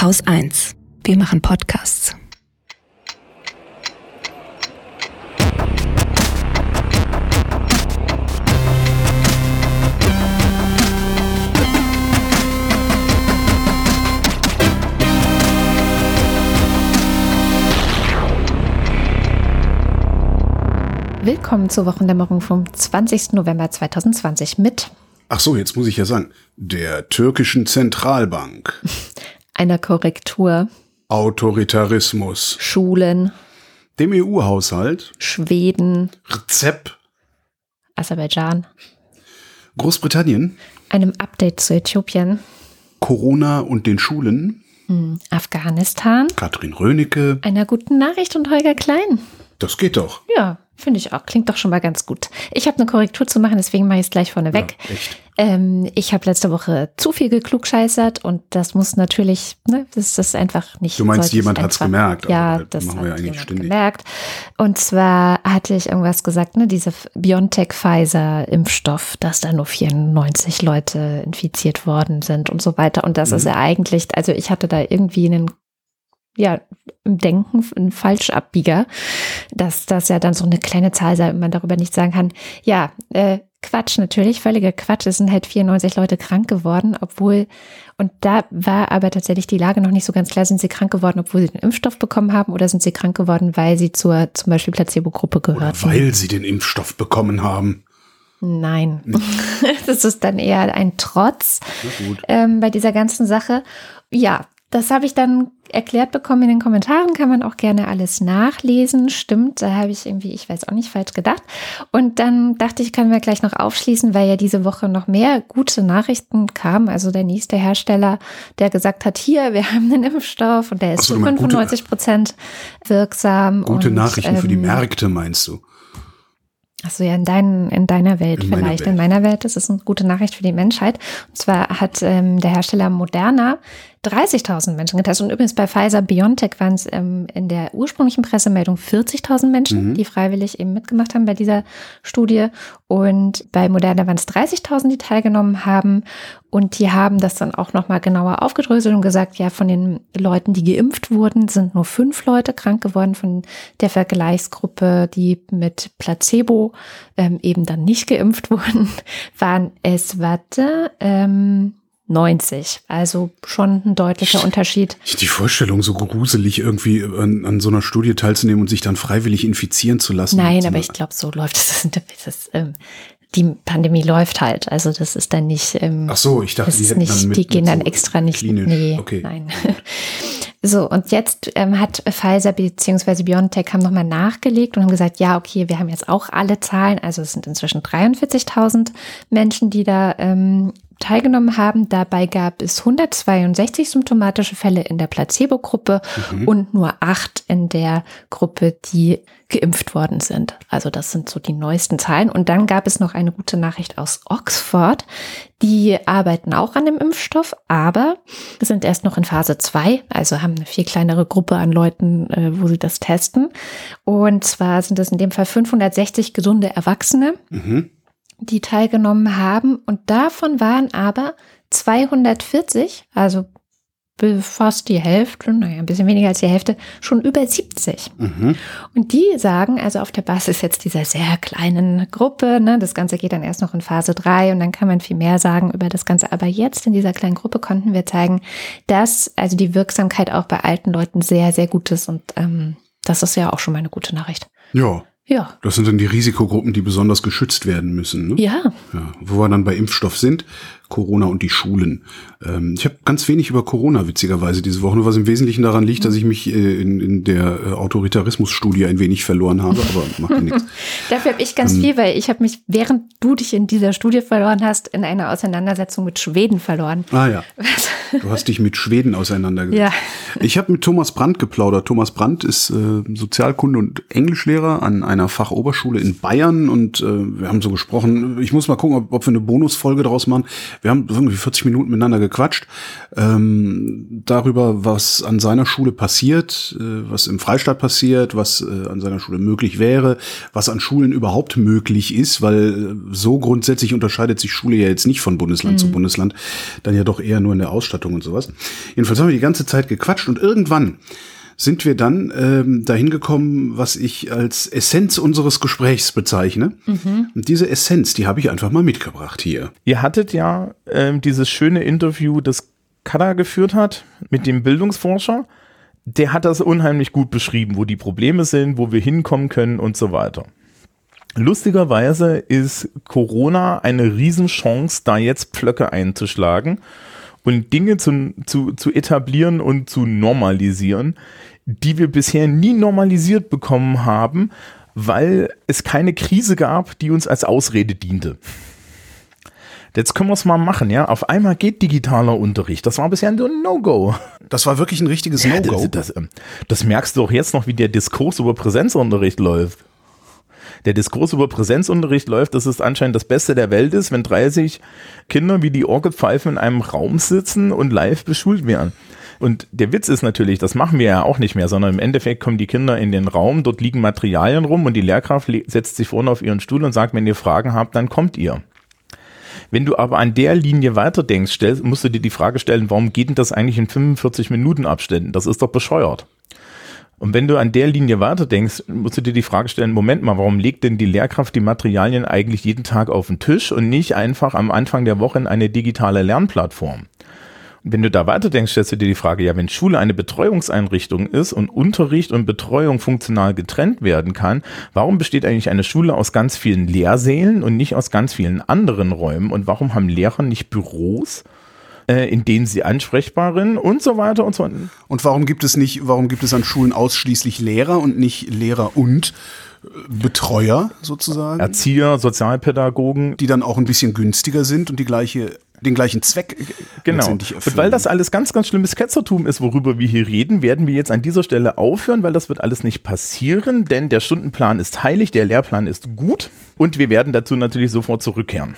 Haus 1. Wir machen Podcasts. Willkommen zur Wochendämmerung vom 20. November 2020 mit Ach so, jetzt muss ich ja sagen, der türkischen Zentralbank, einer Korrektur, Autoritarismus, Schulen, dem EU-Haushalt, Schweden, Rezep, Aserbaidschan, Großbritannien, einem Update zu Äthiopien, Corona und den Schulen, Afghanistan, Katrin Rönecke, einer guten Nachricht und Holger Klein. das geht doch. Ja, finde ich auch. Klingt doch schon mal ganz gut. Ich habe eine Korrektur zu machen, deswegen mache ich es gleich vorneweg. Ja. Ähm, ich habe letzte Woche zu viel geklugscheißert und das muss natürlich, ne, das ist einfach nicht. Du meinst, jemand hat's einfach- gemerkt, aber Ja, das das machen hat wir ja eigentlich jemand ständig. gemerkt. Und zwar hatte ich irgendwas gesagt, ne, diese BioNTech-Pfizer-Impfstoff, dass da nur 94 Leute infiziert worden sind und so weiter. Und das Mhm. ist ja eigentlich, also ich hatte da irgendwie einen ja, im Denken ein Falschabbieger, dass das ja dann so eine kleine Zahl sei und man darüber nicht sagen kann, ja, äh, Quatsch, natürlich, völliger Quatsch. Es sind halt 94 Leute krank geworden, obwohl, und da war aber tatsächlich die Lage noch nicht so ganz klar, sind sie krank geworden, obwohl sie den Impfstoff bekommen haben oder sind sie krank geworden, weil sie zur zum Beispiel Placebo-Gruppe Oder gehörten? weil sie den Impfstoff bekommen haben. Nein, das ist dann eher ein Trotz ähm, bei dieser ganzen Sache. Ja, das habe ich dann erklärt bekommen in den Kommentaren, kann man auch gerne alles nachlesen. Stimmt, da habe ich irgendwie, ich weiß auch nicht, falsch gedacht. Und dann dachte ich, können wir gleich noch aufschließen, weil ja diese Woche noch mehr gute Nachrichten kamen. Also der nächste Hersteller, der gesagt hat, hier, wir haben einen Impfstoff und der ist so, zu du meinst gute- 95 Prozent wirksam. Gute und, Nachrichten für die ähm, Märkte, meinst du? Achso, ja, in, dein, in deiner Welt In meiner vielleicht. Welt. In meiner Welt ist es eine gute Nachricht für die Menschheit. Und zwar hat ähm, der Hersteller Moderna 30.000 Menschen getestet. Und übrigens bei Pfizer BioNTech waren es ähm, in der ursprünglichen Pressemeldung 40.000 Menschen, Mhm. die freiwillig eben mitgemacht haben bei dieser Studie. Und bei Moderna waren es 30.000, die teilgenommen haben. Und die haben das dann auch nochmal genauer aufgedröselt und gesagt, ja, von den Leuten, die geimpft wurden, sind nur fünf Leute krank geworden. Von der Vergleichsgruppe, die mit Placebo ähm, eben dann nicht geimpft wurden, waren es, warte, ähm, 90. Also schon ein deutlicher Unterschied. Die Vorstellung, so gruselig irgendwie an, an so einer Studie teilzunehmen und sich dann freiwillig infizieren zu lassen. Nein, aber ich glaube, so läuft es. Ähm, die Pandemie läuft halt. Also das ist dann nicht. Ähm, Ach so, ich dachte, die nicht, mit, die gehen dann so extra nicht. klinisch. Nee, okay. nein. So, und jetzt ähm, hat Pfizer bzw. BioNTech haben nochmal nachgelegt und haben gesagt, ja, okay, wir haben jetzt auch alle Zahlen. Also es sind inzwischen 43.000 Menschen, die da ähm, teilgenommen haben. Dabei gab es 162 symptomatische Fälle in der Placebo-Gruppe Mhm. und nur acht in der Gruppe, die geimpft worden sind. Also das sind so die neuesten Zahlen. Und dann gab es noch eine gute Nachricht aus Oxford. Die arbeiten auch an dem Impfstoff, aber sind erst noch in Phase 2, also haben eine viel kleinere Gruppe an Leuten, äh, wo sie das testen. Und zwar sind es in dem Fall 560 gesunde Erwachsene, Mhm. Die teilgenommen haben. Und davon waren aber 240, also fast die Hälfte, naja, ein bisschen weniger als die Hälfte, schon über 70. Mhm. Und die sagen, also auf der Basis jetzt dieser sehr kleinen Gruppe, ne, das Ganze geht dann erst noch in Phase 3 und dann kann man viel mehr sagen über das Ganze. Aber jetzt in dieser kleinen Gruppe konnten wir zeigen, dass also die Wirksamkeit auch bei alten Leuten sehr, sehr gut ist. Und ähm, das ist ja auch schon mal eine gute Nachricht. Ja, Ja. das sind dann die Risikogruppen, die besonders geschützt werden müssen. Ne? Ja, Ja, wo wir dann bei Impfstoff sind, Corona und die Schulen. Ähm, ich habe ganz wenig über Corona witzigerweise diese Woche, was im Wesentlichen daran liegt, dass ich mich äh, in, in der äh, Autoritarismus-Studie ein wenig verloren habe, aber macht ja nichts. dafür habe ich ganz Ähm. viel, weil ich habe mich, während du dich in dieser Studie verloren hast, in einer Auseinandersetzung mit Schweden verloren. Ah ja, du hast dich mit Schweden auseinandergesetzt. Ja. Ich habe mit Thomas Brandt geplaudert. Thomas Brandt ist äh, Sozialkunde und Englischlehrer an einer Fachoberschule in Bayern und äh, wir haben so gesprochen. Ich muss mal gucken, ob, ob wir eine Bonusfolge daraus machen. Wir haben irgendwie 40 Minuten miteinander gequatscht ähm, darüber, was an seiner Schule passiert, äh, was im Freistaat passiert, was äh, an seiner Schule möglich wäre, was an Schulen überhaupt möglich ist, weil äh, so grundsätzlich unterscheidet sich Schule ja jetzt nicht von Bundesland zu Bundesland, dann ja doch eher nur in der. Ausstattung und sowas. Jedenfalls haben wir die ganze Zeit gequatscht und irgendwann sind wir dann ähm, dahin gekommen, was ich als Essenz unseres Gesprächs bezeichne. Mhm. Und diese Essenz, die habe ich einfach mal mitgebracht hier. Ihr hattet ja ähm, dieses schöne Interview, das Kada geführt hat mit dem Bildungsforscher. Der hat das unheimlich gut beschrieben, wo die Probleme sind, wo wir hinkommen können und so weiter. Lustigerweise ist Corona eine Riesenchance, da jetzt Pflöcke einzuschlagen und Dinge zu, zu, zu etablieren und zu normalisieren, die wir bisher nie normalisiert bekommen haben, weil es keine Krise gab, die uns als Ausrede diente. Jetzt können wir es mal machen, ja. Auf einmal geht digitaler Unterricht. Das war bisher ein No-Go. Das war wirklich ein richtiges No-Go. Das, das, ähm, das, merkst du auch jetzt noch, wie der Diskurs über Präsenzunterricht läuft der Diskurs über Präsenzunterricht läuft, dass es anscheinend das Beste der Welt ist, wenn 30 Kinder wie die Orgelpfeifen in einem Raum sitzen und live beschult werden. Und der Witz ist natürlich, das machen wir ja auch nicht mehr, sondern im Endeffekt kommen die Kinder in den Raum, dort liegen Materialien rum und die Lehrkraft setzt sich vorne auf ihren Stuhl und sagt, wenn ihr Fragen habt, dann kommt ihr. Wenn du aber an der Linie weiterdenkst, stellst, musst du dir die Frage stellen, warum geht denn das eigentlich in 45 Minuten Abständen? Das ist doch bescheuert. Und wenn du an der Linie weiterdenkst, musst du dir die Frage stellen, Moment mal, warum legt denn die Lehrkraft die Materialien eigentlich jeden Tag auf den Tisch und nicht einfach am Anfang der Woche in eine digitale Lernplattform? Wenn du da weiterdenkst, stellst du dir die Frage, ja, wenn Schule eine Betreuungseinrichtung ist und Unterricht und Betreuung funktional getrennt werden kann, warum besteht eigentlich eine Schule aus ganz vielen Lehrsälen und nicht aus ganz vielen anderen Räumen? Und warum haben Lehrer nicht Büros? äh, in denen sie ansprechbar sind und so weiter und so weiter. Und warum gibt es nicht, warum gibt es an Schulen ausschließlich Lehrer und nicht Lehrer und äh, Betreuer sozusagen? Erzieher, Sozialpädagogen. Die dann auch ein bisschen günstiger sind und die gleiche den gleichen Zweck genau. Und weil das alles ganz, ganz schlimmes Ketzertum ist, worüber wir hier reden, werden wir jetzt an dieser Stelle aufhören, weil das wird alles nicht passieren, denn der Stundenplan ist heilig, der Lehrplan ist gut und wir werden dazu natürlich sofort zurückkehren.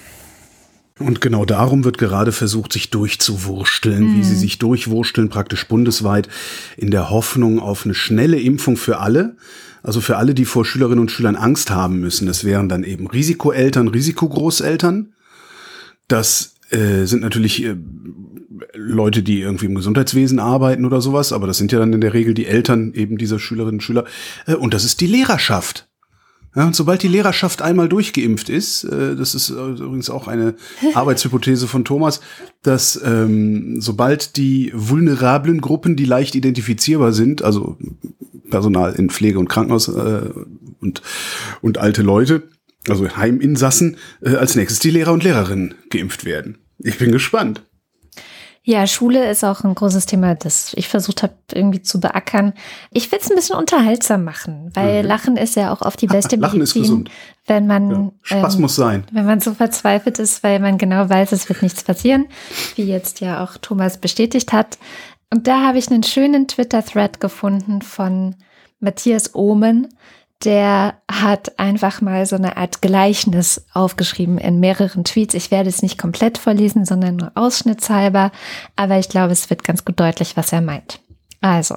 Und genau darum wird gerade versucht, sich durchzuwursteln, mhm. wie sie mhm. sich durchwursteln, praktisch bundesweit, in der Hoffnung auf eine schnelle Impfung für alle. Also für alle, die vor Schülerinnen und Schülern Angst haben müssen. Das wären dann eben Risikoeltern, Risikogroßeltern. Das äh, sind natürlich äh, Leute, die irgendwie im Gesundheitswesen arbeiten oder sowas, aber das sind ja dann in der Regel die Eltern eben dieser Schülerinnen und Schüler. Äh, und das ist die Lehrerschaft. Ja, und sobald die Lehrerschaft einmal durchgeimpft ist, äh, das ist äh, übrigens auch eine Arbeitshypothese von Thomas, dass ähm, sobald die vulnerablen Gruppen, die leicht identifizierbar sind, also Personal in Pflege und Krankenhaus äh, und, und alte Leute, also Heiminsassen, äh, als nächstes die Lehrer und Lehrerinnen geimpft werden. Ich bin gespannt. Ja, Schule ist auch ein großes Thema, das ich versucht habe irgendwie zu beackern. Ich will es ein bisschen unterhaltsam machen, weil mhm. Lachen ist ja auch oft die beste Lachen Medizin, ist gesund. wenn man ja. Spaß ähm, muss sein, wenn man so verzweifelt ist, weil man genau weiß, es wird nichts passieren, wie jetzt ja auch Thomas bestätigt hat. Und da habe ich einen schönen Twitter-Thread gefunden von Matthias Ohmen, der hat einfach mal so eine Art Gleichnis aufgeschrieben in mehreren Tweets. Ich werde es nicht komplett vorlesen, sondern nur ausschnittshalber, aber ich glaube, es wird ganz gut deutlich, was er meint. Also,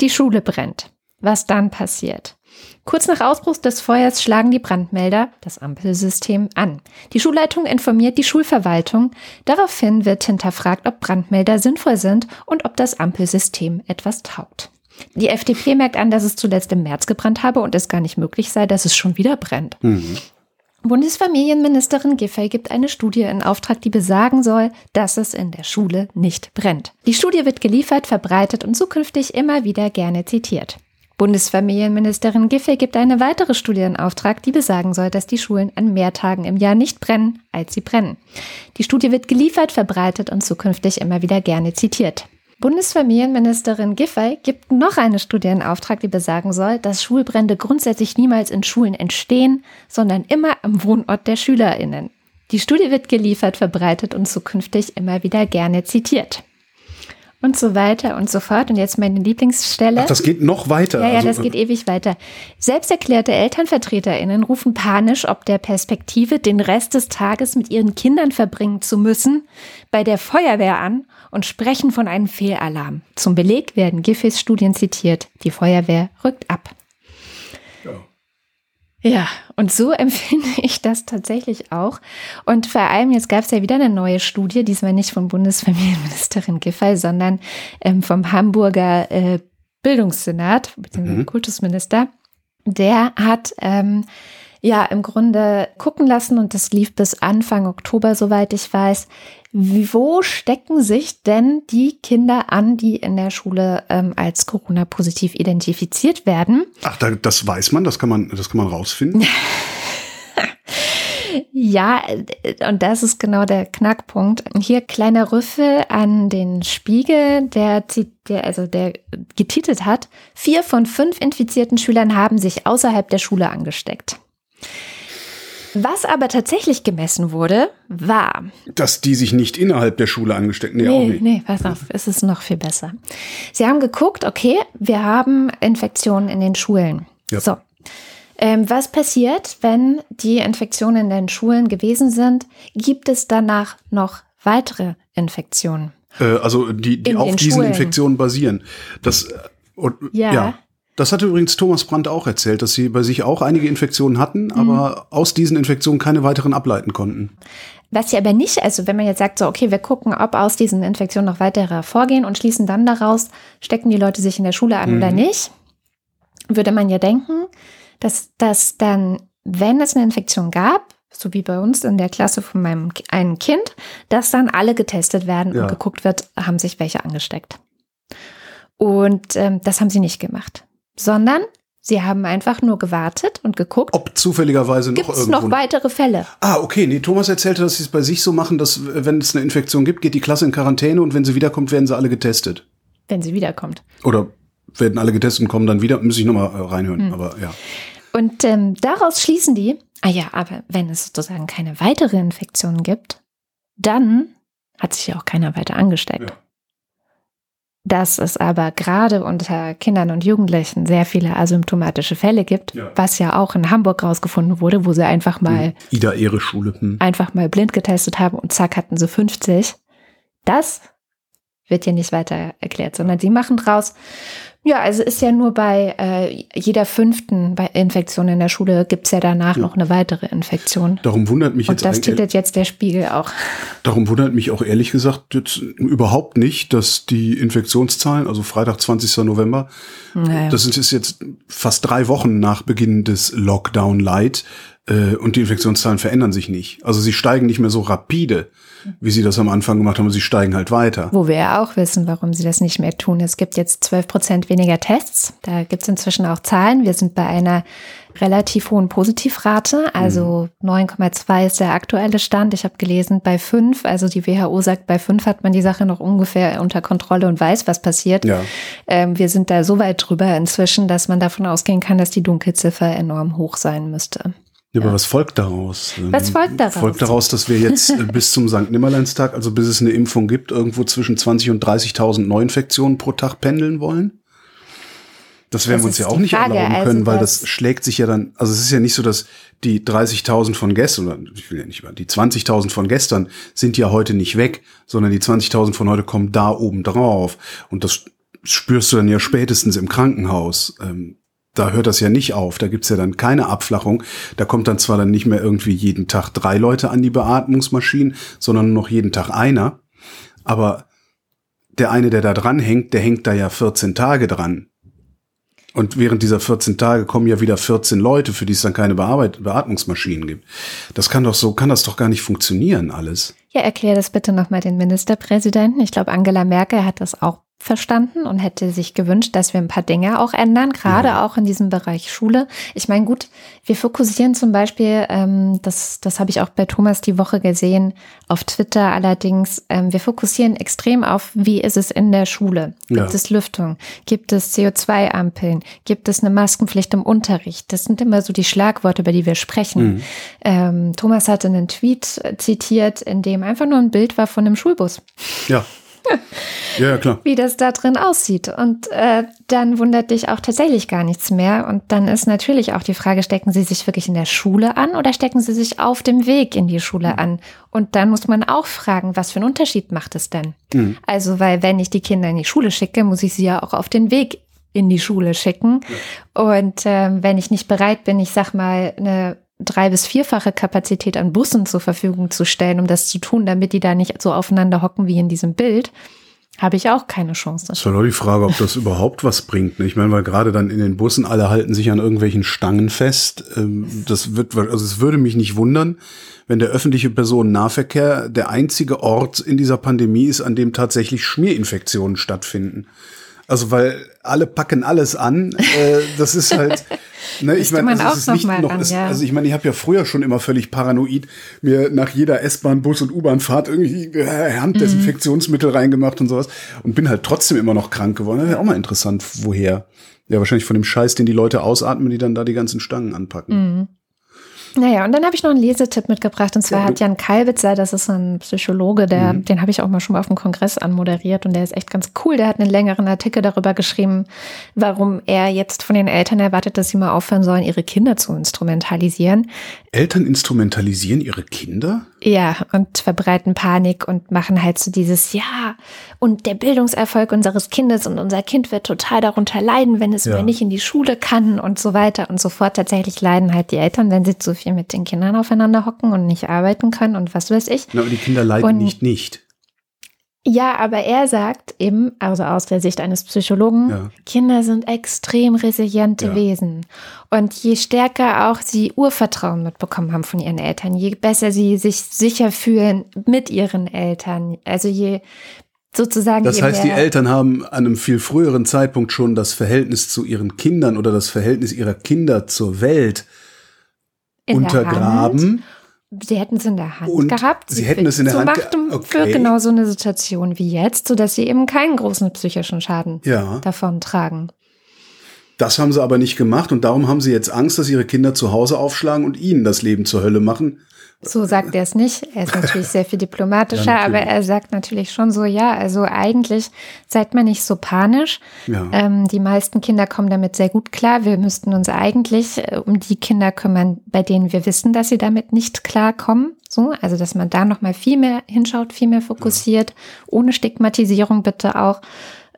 die Schule brennt. Was dann passiert? Kurz nach Ausbruch des Feuers schlagen die Brandmelder, das Ampelsystem, an. Die Schulleitung informiert die Schulverwaltung. Daraufhin wird hinterfragt, ob Brandmelder sinnvoll sind und ob das Ampelsystem etwas taugt. Die FDP merkt an, dass es zuletzt im März gebrannt habe und es gar nicht möglich sei, dass es schon wieder brennt. Mhm. Bundesfamilienministerin Giffey gibt eine Studie in Auftrag, die besagen soll, dass es in der Schule nicht brennt. Die Studie wird geliefert, verbreitet und zukünftig immer wieder gerne zitiert. Bundesfamilienministerin Giffey gibt eine weitere Studie in Auftrag, die besagen soll, dass die Schulen an mehr Tagen im Jahr nicht brennen, als sie brennen. Die Studie wird geliefert, verbreitet und zukünftig immer wieder gerne zitiert. Bundesfamilienministerin Giffey gibt noch eine Studie in Auftrag, die besagen soll, dass Schulbrände grundsätzlich niemals in Schulen entstehen, sondern immer am Wohnort der SchülerInnen. Die Studie wird geliefert, verbreitet und zukünftig immer wieder gerne zitiert. Und so weiter und so fort. Und jetzt meine Lieblingsstelle. Ach, das geht noch weiter. Ja, ja, also, das geht ewig weiter. Selbsterklärte ElternvertreterInnen rufen panisch ob der Perspektive, den Rest des Tages mit ihren Kindern verbringen zu müssen, bei der Feuerwehr an und sprechen von einem Fehlalarm. Zum Beleg werden Giffys Studien zitiert. Die Feuerwehr rückt ab. Ja. Ja, und so empfinde ich das tatsächlich auch. Und vor allem, jetzt gab es ja wieder eine neue Studie, diesmal nicht von Bundesfamilienministerin Giffey, sondern ähm, vom Hamburger äh, Bildungssenat, beziehungsweise mhm. Kultusminister. Der hat ähm, ja im Grunde gucken lassen und das lief bis Anfang Oktober, soweit ich weiß. Wo stecken sich denn die Kinder an, die in der Schule ähm, als Corona-positiv identifiziert werden? Ach, da, das weiß man, das kann man, das kann man rausfinden. Ja, und das ist genau der Knackpunkt. Hier kleiner Rüffel an den Spiegel, der, der, also der getitelt hat, vier von fünf infizierten Schülern haben sich außerhalb der Schule angesteckt. Was aber tatsächlich gemessen wurde, war. Dass die sich nicht innerhalb der Schule angesteckt Nee, nee, auch nicht. nee, pass auf, es ist noch viel besser. Sie haben geguckt, okay, wir haben Infektionen in den Schulen. Ja. So. Ähm, was passiert, wenn die Infektionen in den Schulen gewesen sind? Gibt es danach noch weitere Infektionen? Äh, also die, die auf diesen Schulen. Infektionen basieren. Das, äh, und, ja. ja. Das hatte übrigens Thomas Brandt auch erzählt, dass sie bei sich auch einige Infektionen hatten, mhm. aber aus diesen Infektionen keine weiteren ableiten konnten. Was sie aber nicht, also wenn man jetzt sagt, so, okay, wir gucken, ob aus diesen Infektionen noch weitere hervorgehen und schließen dann daraus, stecken die Leute sich in der Schule an mhm. oder nicht, würde man ja denken, dass das dann, wenn es eine Infektion gab, so wie bei uns in der Klasse von meinem einen Kind, dass dann alle getestet werden ja. und geguckt wird, haben sich welche angesteckt. Und ähm, das haben sie nicht gemacht sondern sie haben einfach nur gewartet und geguckt. Ob zufälligerweise noch Gibt's irgendwo noch weitere Fälle. Ah, okay. Nee, Thomas erzählte, dass sie es bei sich so machen, dass wenn es eine Infektion gibt, geht die Klasse in Quarantäne und wenn sie wiederkommt, werden sie alle getestet. Wenn sie wiederkommt. Oder werden alle getestet und kommen dann wieder, muss ich nochmal äh, reinhören, hm. aber ja. Und ähm, daraus schließen die, ah ja, aber wenn es sozusagen keine weitere Infektion gibt, dann hat sich ja auch keiner weiter angesteckt. Ja dass es aber gerade unter Kindern und Jugendlichen sehr viele asymptomatische Fälle gibt, ja. was ja auch in Hamburg rausgefunden wurde, wo sie einfach mal Ida Ehre Schule hm. einfach mal blind getestet haben und zack hatten sie 50. Das wird hier nicht weiter erklärt, sondern sie machen draus, ja, also ist ja nur bei äh, jeder fünften bei Infektion in der Schule gibt es ja danach ja. noch eine weitere Infektion. Darum wundert mich Und jetzt. Und das titelt jetzt der Spiegel auch. Darum wundert mich auch ehrlich gesagt jetzt überhaupt nicht, dass die Infektionszahlen, also Freitag, 20. November, naja. das ist jetzt fast drei Wochen nach Beginn des Lockdown Light, äh, und die Infektionszahlen verändern sich nicht. Also sie steigen nicht mehr so rapide wie sie das am Anfang gemacht haben. Sie steigen halt weiter. Wo wir ja auch wissen, warum sie das nicht mehr tun. Es gibt jetzt 12 Prozent weniger Tests. Da gibt es inzwischen auch Zahlen. Wir sind bei einer relativ hohen Positivrate. Also mhm. 9,2 ist der aktuelle Stand. Ich habe gelesen, bei 5, also die WHO sagt, bei 5 hat man die Sache noch ungefähr unter Kontrolle und weiß, was passiert. Ja. Ähm, wir sind da so weit drüber inzwischen, dass man davon ausgehen kann, dass die Dunkelziffer enorm hoch sein müsste. Ja, aber was folgt daraus? Was folgt daraus? Folgt daraus, dass wir jetzt äh, bis zum St. Nimmerleinstag, also bis es eine Impfung gibt, irgendwo zwischen 20 und 30.000 Neuinfektionen pro Tag pendeln wollen? Das werden das wir uns ja auch nicht Frage. erlauben können, also weil das schlägt sich ja dann, also es ist ja nicht so, dass die 30.000 von gestern, oder ich will ja nicht über, die 20.000 von gestern sind ja heute nicht weg, sondern die 20.000 von heute kommen da oben drauf. Und das spürst du dann ja spätestens im Krankenhaus. Da hört das ja nicht auf. Da gibt's ja dann keine Abflachung. Da kommt dann zwar dann nicht mehr irgendwie jeden Tag drei Leute an die Beatmungsmaschinen, sondern nur noch jeden Tag einer. Aber der eine, der da dran hängt, der hängt da ja 14 Tage dran. Und während dieser 14 Tage kommen ja wieder 14 Leute, für die es dann keine Bearbeit Beatmungsmaschinen gibt. Das kann doch so, kann das doch gar nicht funktionieren alles. Ja, erklär das bitte nochmal den Ministerpräsidenten. Ich glaube, Angela Merkel hat das auch verstanden und hätte sich gewünscht, dass wir ein paar Dinge auch ändern, gerade ja. auch in diesem Bereich Schule. Ich meine, gut, wir fokussieren zum Beispiel, ähm, das, das habe ich auch bei Thomas die Woche gesehen, auf Twitter allerdings, ähm, wir fokussieren extrem auf, wie ist es in der Schule? Gibt ja. es Lüftung? Gibt es CO2-Ampeln? Gibt es eine Maskenpflicht im Unterricht? Das sind immer so die Schlagworte, über die wir sprechen. Mhm. Ähm, Thomas hatte einen Tweet zitiert, in dem einfach nur ein Bild war von einem Schulbus. Ja. ja, klar. Wie das da drin aussieht. Und äh, dann wundert dich auch tatsächlich gar nichts mehr. Und dann ist natürlich auch die Frage, stecken sie sich wirklich in der Schule an oder stecken sie sich auf dem Weg in die Schule an? Und dann muss man auch fragen, was für einen Unterschied macht es denn? Mhm. Also, weil wenn ich die Kinder in die Schule schicke, muss ich sie ja auch auf den Weg in die Schule schicken. Und ähm, wenn ich nicht bereit bin, ich sag mal, eine drei- bis vierfache Kapazität an Bussen zur Verfügung zu stellen, um das zu tun, damit die da nicht so aufeinander hocken wie in diesem Bild, habe ich auch keine Chance. Das war doch die Frage, ob das überhaupt was bringt. Ich meine, weil gerade dann in den Bussen alle halten sich an irgendwelchen Stangen fest. Ähm, Das wird, also es würde mich nicht wundern, wenn der öffentliche Personennahverkehr der einzige Ort in dieser Pandemie ist, an dem tatsächlich Schmierinfektionen stattfinden. Also weil alle packen alles an. Äh, das ist halt. Ne, ich meine, also es ist nicht noch. ran, es, ja. Also ich meine, ich habe ja früher schon immer völlig paranoid mir nach jeder S-Bahn, Bus und U-Bahn-Fahrt irgendwie äh, Handdesinfektionsmittel reingemacht und sowas und bin halt trotzdem immer noch krank geworden. Das wäre auch mal interessant, woher. Ja, wahrscheinlich von dem Scheiß, den die Leute ausatmen, die dann da die ganzen Stangen anpacken. Naja, und dann habe ich noch einen Lesetipp mitgebracht. Und zwar Ja, hat Jan Kalbitzer, das ist ein Psychologe, der, den habe ich auch mal schon mal auf dem Kongress anmoderiert und der ist echt ganz cool. Der hat einen längeren Artikel darüber geschrieben, warum er jetzt von den Eltern erwartet, dass sie mal aufhören sollen, ihre Kinder zu instrumentalisieren. Eltern instrumentalisieren ihre Kinder? Ja, und verbreiten Panik und machen halt so dieses Ja und der Bildungserfolg unseres Kindes und unser Kind wird total darunter leiden, wenn es Ja. nicht in die Schule kann und so weiter und so fort. Tatsächlich leiden halt die Eltern, wenn sie zu viel mit den Kindern aufeinander hocken und nicht arbeiten können und was weiß ich. Na, aber die Kinder leiden Und- nicht nicht. Ja, aber er sagt eben, also aus der Sicht eines Psychologen, Ja. Kinder sind extrem resiliente Ja. Wesen. Und je stärker auch sie Urvertrauen mitbekommen haben von ihren Eltern, je besser sie sich sicher fühlen mit ihren Eltern, also je sozusagen. Das heißt, die Eltern haben an einem viel früheren Zeitpunkt schon das Verhältnis zu ihren Kindern oder das Verhältnis ihrer Kinder zur Welt untergraben. Sie hätten es in der Hand Und gehabt. sie hätten es in der Hand ge- machen okay. für genau so eine Situation wie jetzt, sodass sie eben keinen großen psychischen Schaden Ja, davon tragen. das haben sie aber nicht gemacht und darum haben sie jetzt Angst, dass ihre Kinder zu Hause aufschlagen und ihnen das Leben zur Hölle machen. So sagt er es nicht. Er ist natürlich sehr viel diplomatischer, Ja, aber er sagt natürlich schon so, ja, also eigentlich seid man nicht so panisch. Ja. Ähm, die meisten Kinder kommen damit sehr gut klar. Wir müssten uns eigentlich äh, um die Kinder kümmern, bei denen wir wissen, dass sie damit nicht klarkommen. So, also dass man da noch mal viel mehr hinschaut, viel mehr fokussiert, ohne Stigmatisierung bitte auch.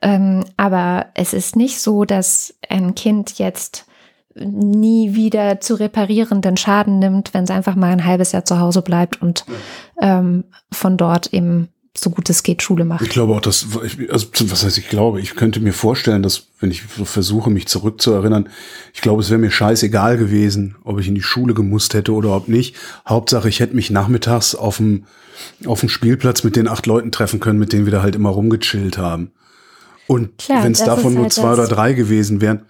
Ähm, aber es ist nicht so, dass ein Kind jetzt nie wieder zu reparierenden Schaden nimmt, wenn es einfach mal ein halbes Jahr zu Hause bleibt und ähm, von dort eben so gut es geht Schule Ich macht. glaube auch, dass, ich- also, was heißt ich glaube, ich könnte mir vorstellen, dass, wenn ich so versuche, mich zurückzuerinnern, ich glaube, es wäre mir scheißegal gewesen, ob ich in die Schule gemusst hätte oder ob nicht. Hauptsache, ich hätte mich nachmittags auf dem, auf dem Spielplatz mit den acht Leuten treffen können, mit denen wir da halt immer rumgechillt haben. Und wenn es davon ist nur halt zwei oder drei gewesen wären,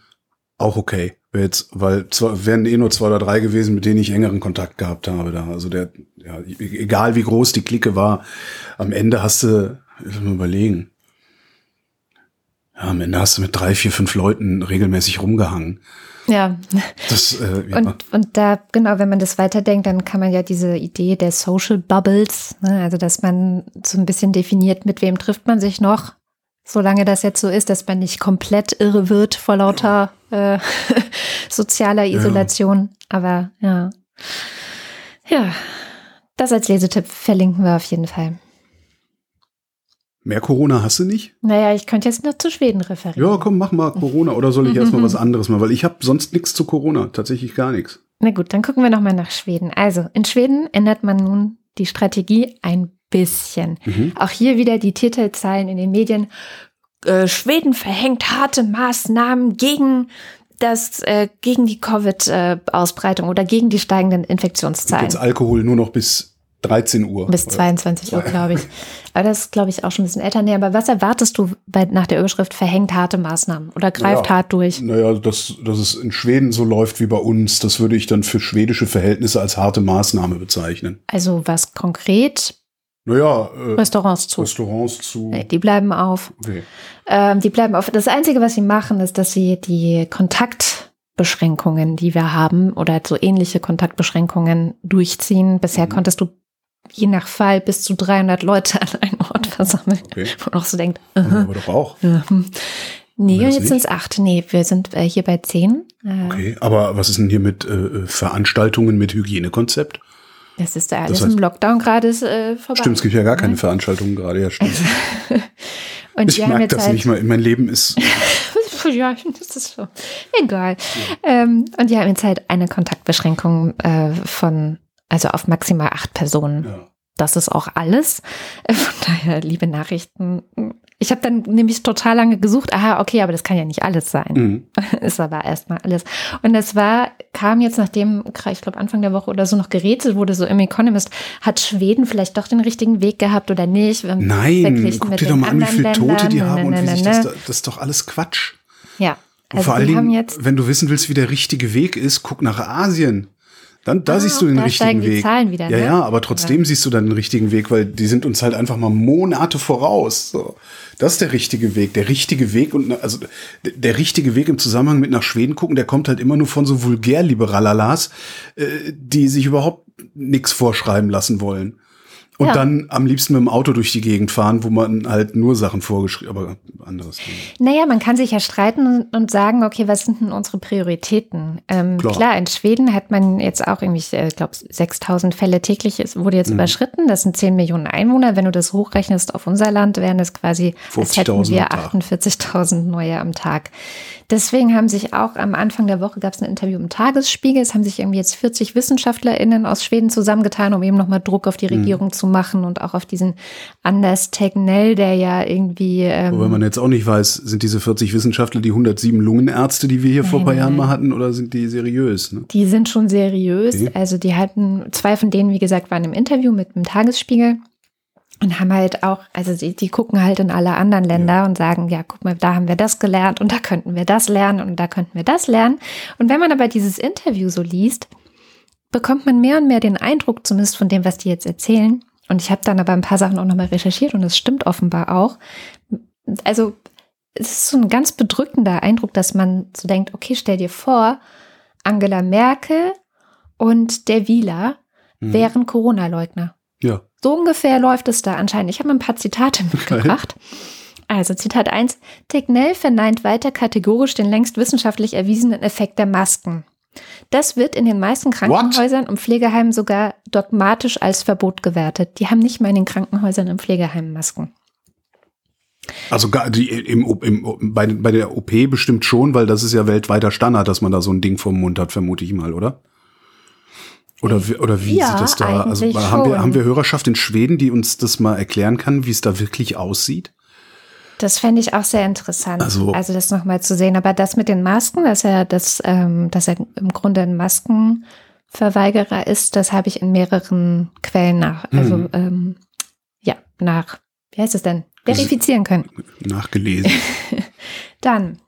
auch okay. Jetzt, weil zwar wären eh nur zwei oder drei gewesen, mit denen ich engeren Kontakt gehabt habe da. Also der, ja, egal wie groß die Clique war, am Ende hast du, ich muss mal überlegen. Ja, am Ende hast du mit drei, vier, fünf Leuten regelmäßig rumgehangen. Ja, Das, äh, ja. und, und da, genau, wenn man das weiterdenkt, dann kann man ja diese Idee der Social Bubbles, ne, also dass man so ein bisschen definiert, mit wem trifft man sich noch, solange das jetzt so ist, dass man nicht komplett irre wird vor lauter äh, sozialer Isolation. Aber ja. Ja, das als Lesetipp verlinken wir auf jeden Fall. Mehr Corona hast du nicht? Naja, ich könnte jetzt nur zu Schweden referieren. Ja, komm, mach mal Corona. Oder soll ich erstmal was anderes machen? Weil ich habe sonst nichts zu Corona. Tatsächlich gar nichts. Na gut, dann gucken wir nochmal nach Schweden. Also, in Schweden ändert man nun die Strategie ein bisschen. Mhm. Auch hier wieder die Titelzeilen in den Medien. Äh, Schweden verhängt harte Maßnahmen gegen das, äh, gegen die Covid-Ausbreitung oder gegen die steigenden Infektionszahlen. Jetzt Alkohol nur noch bis 13 Uhr. Bis 22 Uhr, glaube ich. Aber das ist, glaube ich, auch schon ein bisschen älter. Nee, aber was erwartest du bei, nach der Überschrift verhängt harte Maßnahmen oder greift Ja. hart durch? Naja, dass, dass es in Schweden so läuft wie bei uns, das würde ich dann für schwedische Verhältnisse als harte Maßnahme bezeichnen. Also was konkret? Naja, äh, Restaurants zu. Restaurants zu. Nee, die bleiben auf. Okay. Ähm, die bleiben auf. Das Einzige, was sie machen, ist, dass sie die Kontaktbeschränkungen, die wir haben, oder so ähnliche Kontaktbeschränkungen durchziehen. Bisher Mhm. konntest du je nach Fall bis zu 300 Leute an einem Ort versammeln. Okay. Wo man auch so denkt, aha, aber doch auch. hm. nee, jetzt sind es acht. Nee, wir sind äh, hier bei zehn. Äh, Okay, aber was ist denn hier mit äh, Veranstaltungen mit Hygienekonzept? Das ist ja alles Das heißt- im Lockdown gerade äh, vorbei. Stimmt, es gibt ja gar keine Veranstaltungen gerade, ja stimmt. Und Ich mag jetzt das halt, nicht mal. Mein Leben ist ja, das ist so. Egal. Ähm, und die haben jetzt halt eine Kontaktbeschränkung äh, von, also auf maximal acht Personen. Ja. Das ist auch alles. Äh, Von daher, liebe Nachrichten. Ich habe dann nämlich total lange gesucht. Aha, okay, aber das kann ja nicht alles sein. Mhm. Es war erstmal alles. Und es war, kam jetzt nachdem, ich glaube Anfang der Woche oder so noch gerätselt wurde, so im Economist, hat Schweden vielleicht doch den richtigen Weg gehabt oder nicht? Nein, guck dir doch mal an, wie viele anderen Tote die Ländern. haben und Ne, wie ne, sich das, da, das ist doch alles Quatsch. Ja. Und Also vor allen Dingen, jetzt, wenn du wissen willst, wie der richtige Weg ist, guck nach Asien. Dann, da Ah, siehst du den richtigen Weg. Wieder, ja, ne? ja, aber trotzdem siehst du dann den richtigen Weg, weil die sind uns halt einfach mal Monate voraus. So. Das ist der richtige Weg. Der richtige Weg und also der, richtige Weg im Zusammenhang mit nach Schweden gucken, der kommt halt immer nur von so vulgärliberallalas, äh, die sich überhaupt nichts vorschreiben lassen wollen. Und Ja. dann am liebsten mit dem Auto durch die Gegend fahren, wo man halt nur Sachen vorgeschrieben, aber anderes Thema. naja, man kann sich ja streiten und, sagen, okay, was sind denn unsere Prioritäten? Ähm, Klar. klar. in Schweden hat man jetzt auch irgendwie, ich glaube, 6000 Fälle täglich ist, wurde Mhm. jetzt überschritten. Das sind 10 Millionen Einwohner. Wenn du das hochrechnest auf unser Land, wären es quasi, als hätten 50.000 wir am Tag. 48.000 neue am Tag. Deswegen haben sich auch am Anfang der Woche gab es ein Interview im Tagesspiegel. Es haben sich irgendwie jetzt 40 WissenschaftlerInnen aus Schweden zusammengetan, um eben nochmal Druck auf die Mhm. Regierung zu machen und auch auf diesen Anders Tegnell, der ja irgendwie. Ähm, Wobei man jetzt auch nicht weiß, sind diese 40 Wissenschaftler die 107 Lungenärzte, die wir hier vor ein paar Nein, Jahren nein. mal hatten, oder sind die seriös? Ne? Die sind schon seriös. Okay. Also die hatten, zwei von denen, wie gesagt, waren im Interview mit dem Tagesspiegel und haben halt auch, also die, die gucken halt in alle anderen Länder und sagen, ja, guck mal, da haben wir das gelernt und da könnten wir das lernen und da könnten wir das lernen. Und wenn man aber dieses Interview so liest, bekommt man mehr und mehr den Eindruck, zumindest von dem, was die jetzt erzählen. Und ich habe dann aber ein paar Sachen auch nochmal recherchiert und es stimmt offenbar auch. Also es ist so ein ganz bedrückender Eindruck, dass man so denkt, okay, stell dir vor, Angela Merkel und der Wieler Mhm. wären Corona-Leugner. Ja. So ungefähr läuft es da anscheinend. Ich habe ein paar Zitate mitgebracht. Also Zitat 1. Tegnell verneint weiter kategorisch den längst wissenschaftlich erwiesenen Effekt der Masken. Das wird in den meisten Krankenhäusern und Pflegeheimen sogar dogmatisch als Verbot gewertet. Die haben nicht mal in den Krankenhäusern und Pflegeheimen Masken. Also gar, die, im, im, bei, bei der OP bestimmt schon, weil das ist ja weltweiter Standard, dass man da so ein Ding vom Mund hat, vermute ich mal, oder? Oder, wie- oder wie Ja, sieht das da? Also haben wir, haben wir Hörerschaft in Schweden, die uns das mal erklären kann, wie es da wirklich aussieht? Das fände ich auch sehr interessant, Also- also, das nochmal zu sehen. Aber das mit den Masken, dass er, das, ähm, dass er im Grunde ein Maskenverweigerer ist, das habe ich in mehreren Quellen nach, also Mhm. ähm, ja, nach, wie heißt es denn, verifizieren können. Nachgelesen. Dann,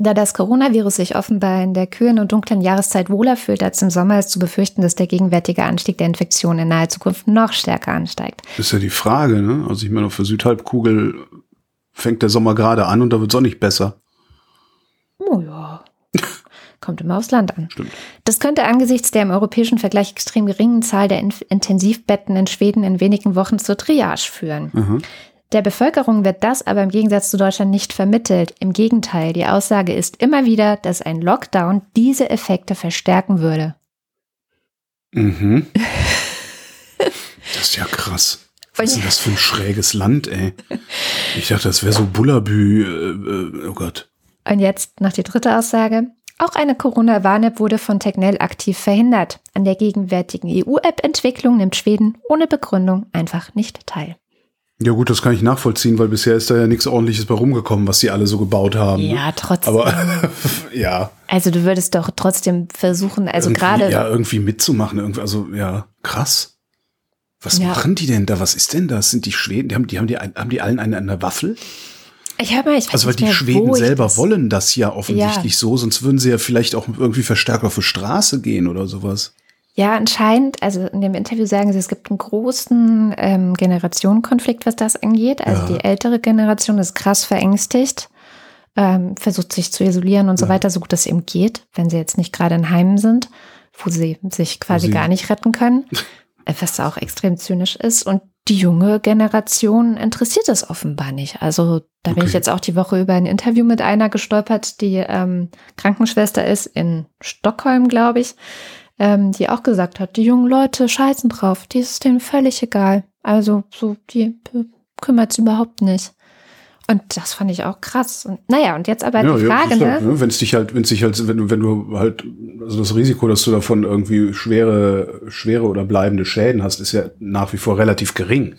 da das Coronavirus sich offenbar in der kühlen und dunklen Jahreszeit wohler fühlt als im Sommer, ist zu befürchten, dass der gegenwärtige Anstieg der Infektionen in naher Zukunft noch stärker ansteigt. Das ist ja die Frage, ne? Also ich meine, auf der Südhalbkugel fängt der Sommer gerade an und da wird es auch nicht besser. Oh ja. Kommt immer aufs Land an. Stimmt. Das könnte angesichts der im europäischen Vergleich extrem geringen Zahl der Intensivbetten in Schweden in wenigen Wochen zur Triage führen. Aha. Der Bevölkerung wird das aber im Gegensatz zu Deutschland nicht vermittelt. Im Gegenteil, die Aussage ist immer wieder, dass ein Lockdown diese Effekte verstärken würde. Mhm. Das ist ja krass. Was ist denn das für ein schräges Land, ey? Ich dachte, das wäre so Bullabü. Äh, äh, oh Gott. Und jetzt noch die dritte Aussage. Auch eine Corona-Warn-App wurde von Technell aktiv verhindert. An der gegenwärtigen EU-App-Entwicklung nimmt Schweden ohne Begründung einfach nicht teil. Ja gut, das kann ich nachvollziehen, weil bisher ist da ja nichts ordentliches bei rumgekommen, was die alle so gebaut haben. Ja, trotzdem. Aber ja. Also du würdest doch trotzdem versuchen, also gerade Ja, irgendwie mitzumachen. Irgendwie, also ja, krass. Was Ja. machen die denn da? Was ist denn das? Sind die Schweden? Die haben die, haben die, haben die allen eine, eine Waffel? ich hör mal, ich weiß Also weil die mehr, Schweden selber das- wollen das ja offensichtlich Ja. so, sonst würden sie ja vielleicht auch irgendwie verstärkt auf die Straße gehen oder sowas. Ja, anscheinend, also in dem Interview sagen sie, es gibt einen großen ähm, Generationenkonflikt, was das angeht. Also Ja. die ältere Generation ist krass verängstigt, ähm, versucht sich zu isolieren und so Ja. weiter, so gut es eben geht, wenn sie jetzt nicht gerade in Heimen sind, wo sie sich quasi sie- gar nicht retten können, was auch extrem zynisch ist. Und die junge Generation interessiert es offenbar nicht. Also da bin Okay. ich jetzt auch die Woche über ein Interview mit einer gestolpert, die ähm, Krankenschwester ist in Stockholm, glaube ich, ähm, die auch gesagt hat, die jungen Leute scheißen drauf, die ist denen völlig egal. Also so, die kümmert es überhaupt nicht. Und das fand ich auch krass. Und, naja, und jetzt aber Ja, die ja, Frage, ne? ne? Wenn es dich halt, wenn es dich halt, wenn du, wenn du halt, also das Risiko, dass du davon irgendwie schwere, schwere oder bleibende Schäden hast, ist ja nach wie vor relativ gering.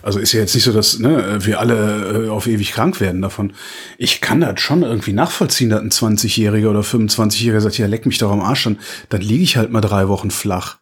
Also ist ja jetzt nicht so, dass ne, wir alle äh, auf ewig krank werden davon. Ich kann das schon irgendwie nachvollziehen, dass ein 20-Jähriger oder 25-Jähriger sagt, ja, leck mich doch am Arsch, dann, dann liege ich halt mal drei Wochen flach.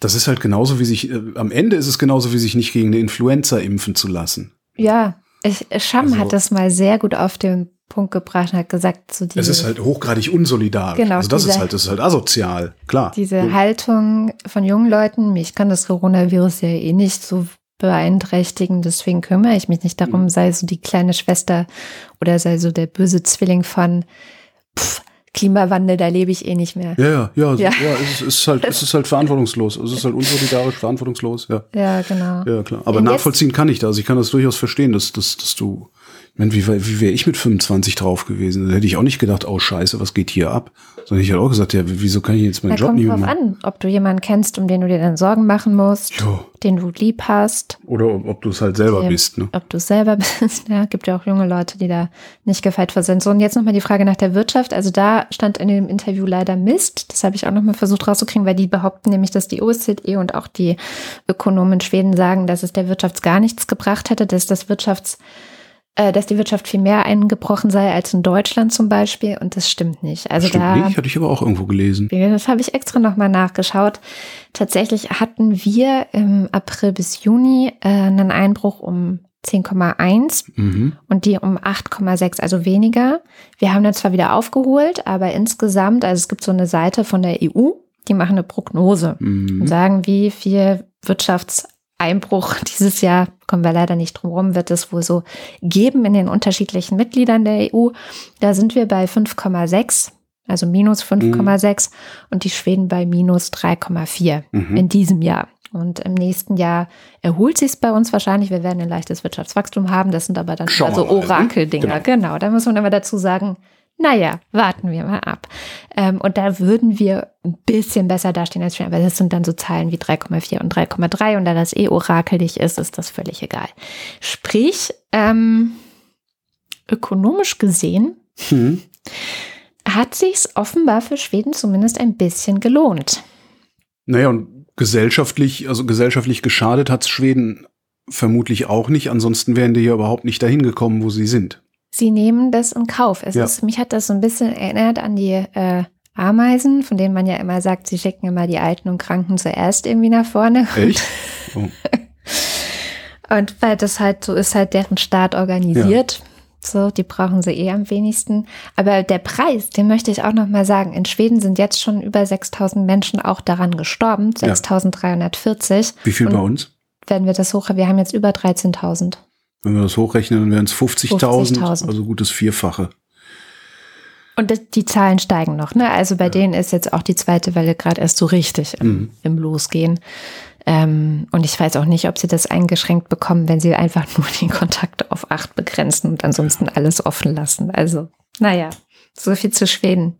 Das ist halt genauso wie sich, äh, am Ende ist es genauso wie sich nicht gegen eine Influenza impfen zu lassen. Ja, ich, Scham Also- hat das mal sehr gut auf den Punkt gebracht und hat gesagt, so Es diese, ist halt hochgradig unsolidarisch. Genau, also das diese- ist halt, das ist halt asozial, klar. diese Haltung von jungen Leuten, mich kann das Coronavirus ja eh nicht so beeinträchtigen, deswegen kümmere ich mich nicht Mhm. darum, sei so die kleine Schwester oder sei so der böse Zwilling von pff, Klimawandel, da lebe ich eh nicht mehr. Ja, ja, ja, Ja. ja. es, ist, halt, es ist halt verantwortungslos. Es ist halt unsolidarisch, verantwortungslos, ja. Ja, genau. Ja, klar. Aber jetzt- nachvollziehen kann ich das. Also ich kann das durchaus verstehen, dass, dass, dass du, meine, wie, wie wäre ich mit 25 drauf gewesen? Da hätte ich auch nicht gedacht, oh scheiße, was geht hier ab? Sondern ich hätte auch gesagt, ja, wieso kann ich jetzt meinen Da Job kommt nicht mehr drauf machen? an, ob du jemanden kennst, um den du dir dann Sorgen machen musst, Ja. den du lieb hast, Oder ob, ob du es halt selber Ja. bist, ne? ob du es selber bist. Ja, gibt ja auch junge Leute, die da nicht gefeit vor sind. So, und jetzt nochmal die Frage nach der Wirtschaft. Also da stand in dem Interview leider Mist. Das habe ich auch nochmal versucht rauszukriegen, weil die behaupten nämlich, dass die OSZE und auch die Ökonomen in Schweden sagen, dass es der Wirtschaft gar nichts gebracht hätte, dass das Wirtschafts dass die Wirtschaft viel mehr eingebrochen sei als in Deutschland zum Beispiel. Und das stimmt nicht. Also Stimmt da nicht, hatte ich aber auch irgendwo gelesen. Das habe ich extra nochmal nachgeschaut. Tatsächlich hatten wir im April bis Juni äh, einen Einbruch um 10,1 Mhm. und die um 8,6, also weniger. Wir haben dann zwar wieder aufgeholt, aber insgesamt, also es gibt so eine Seite von der EU, die machen eine Prognose und Mhm. sagen, wie viel Wirtschaftseinbruch dieses Jahr, kommen wir leider nicht drum rum, wird es wohl so geben in den unterschiedlichen Mitgliedern der EU. Da sind wir bei 5,6, also minus 5,6 und die Schweden bei minus 3,4 Mhm. in diesem Jahr. Und im nächsten Jahr erholt sich es bei uns wahrscheinlich. Wir werden ein leichtes Wirtschaftswachstum haben. Das sind aber dann Schauen wir also? Orakeldinger. Genau. da muss man aber dazu sagen, naja, warten wir mal ab. Ähm, und da würden wir ein bisschen besser dastehen als Schweden. Aber das sind dann so Zahlen wie 3,4 und 3,3. Und da das eh orakelig ist, ist das völlig egal. Sprich, ähm, ökonomisch gesehen Mhm. hat sich's offenbar für Schweden zumindest ein bisschen gelohnt. Naja, und gesellschaftlich, also gesellschaftlich geschadet hat Schweden vermutlich auch nicht. Ansonsten wären die ja überhaupt nicht dahin gekommen, wo sie sind. Sie nehmen das in Kauf. Es Ja. ist, mich hat das so ein bisschen erinnert an die äh, Ameisen, von denen man ja immer sagt, sie schicken immer die Alten und Kranken zuerst irgendwie nach vorne. Echt? Oh. Und weil das halt so ist, halt deren Staat organisiert. So, die brauchen sie eh am wenigsten. Aber der Preis, den möchte ich auch noch mal sagen. In Schweden sind jetzt schon über 6000 Menschen auch daran gestorben. Ja. 6340. Wie viel Und bei uns? Wenn wir das hoch, wir haben jetzt über 13.000. Wenn wir das hochrechnen, dann wären es 50.000, 50.000. also gutes Vierfache. Und das, die Zahlen steigen noch, ne? Also bei denen ist jetzt auch die zweite Welle gerade erst so richtig im, Mhm. im Losgehen. Ähm, und ich weiß auch nicht, ob sie das eingeschränkt bekommen, wenn sie einfach nur die Kontakte auf acht begrenzen und ansonsten alles offen lassen. Also, naja, so viel zu Schweden.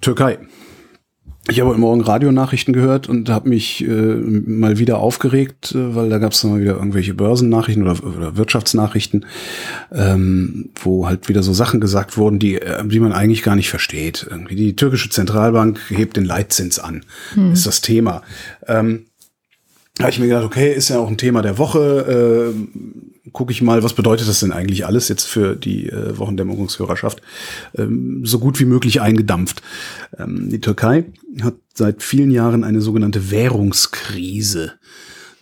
Türkei. Ich habe heute Morgen Radionachrichten gehört und habe mich äh, mal wieder aufgeregt, äh, weil da gab es mal wieder irgendwelche Börsennachrichten oder, oder Wirtschaftsnachrichten, ähm, wo halt wieder so Sachen gesagt wurden, die, äh, die man eigentlich gar nicht versteht. Irgendwie die türkische Zentralbank hebt den Leitzins an, ist das Thema. Ähm, habe ich mir gedacht, okay, ist ja auch ein Thema der Woche. Äh, Gucke ich mal, was bedeutet das denn eigentlich alles jetzt für die äh, Wochendämmerungshörerschaft? Ähm, so gut wie möglich eingedampft. Ähm, die Türkei hat seit vielen Jahren eine sogenannte Währungskrise.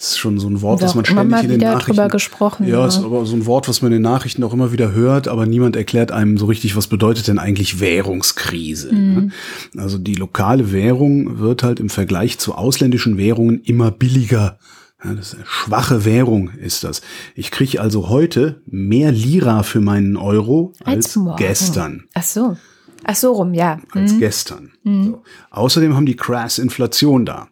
Das ist schon so ein Wort, was man ständig in den Nachrichten. drüber gesprochen, Ja, ja. ist aber so ein Wort, was man in den Nachrichten auch immer wieder hört, aber niemand erklärt einem so richtig, was bedeutet denn eigentlich Währungskrise. ne? Also die lokale Währung wird halt im Vergleich zu ausländischen Währungen immer billiger. Ja, das ist eine schwache Währung ist das. Ich kriege also heute mehr Lira für meinen Euro als, morgen. gestern. Ach so. Ach so rum, ja. Als gestern. So. Außerdem haben die crass Inflation da.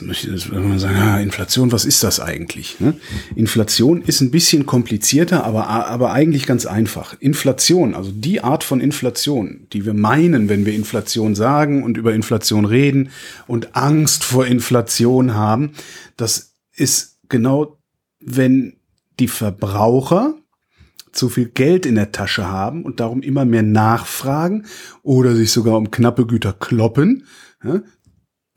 Jetzt möchte man sagen, ah, Inflation, was ist das eigentlich? Ne? Inflation ist ein bisschen komplizierter, aber, aber eigentlich ganz einfach. Inflation, also die Art von Inflation, die wir meinen, wenn wir Inflation sagen und über Inflation reden und Angst vor Inflation haben, das ist genau, wenn die Verbraucher zu viel Geld in der Tasche haben und darum immer mehr nachfragen oder sich sogar um knappe Güter kloppen, ja,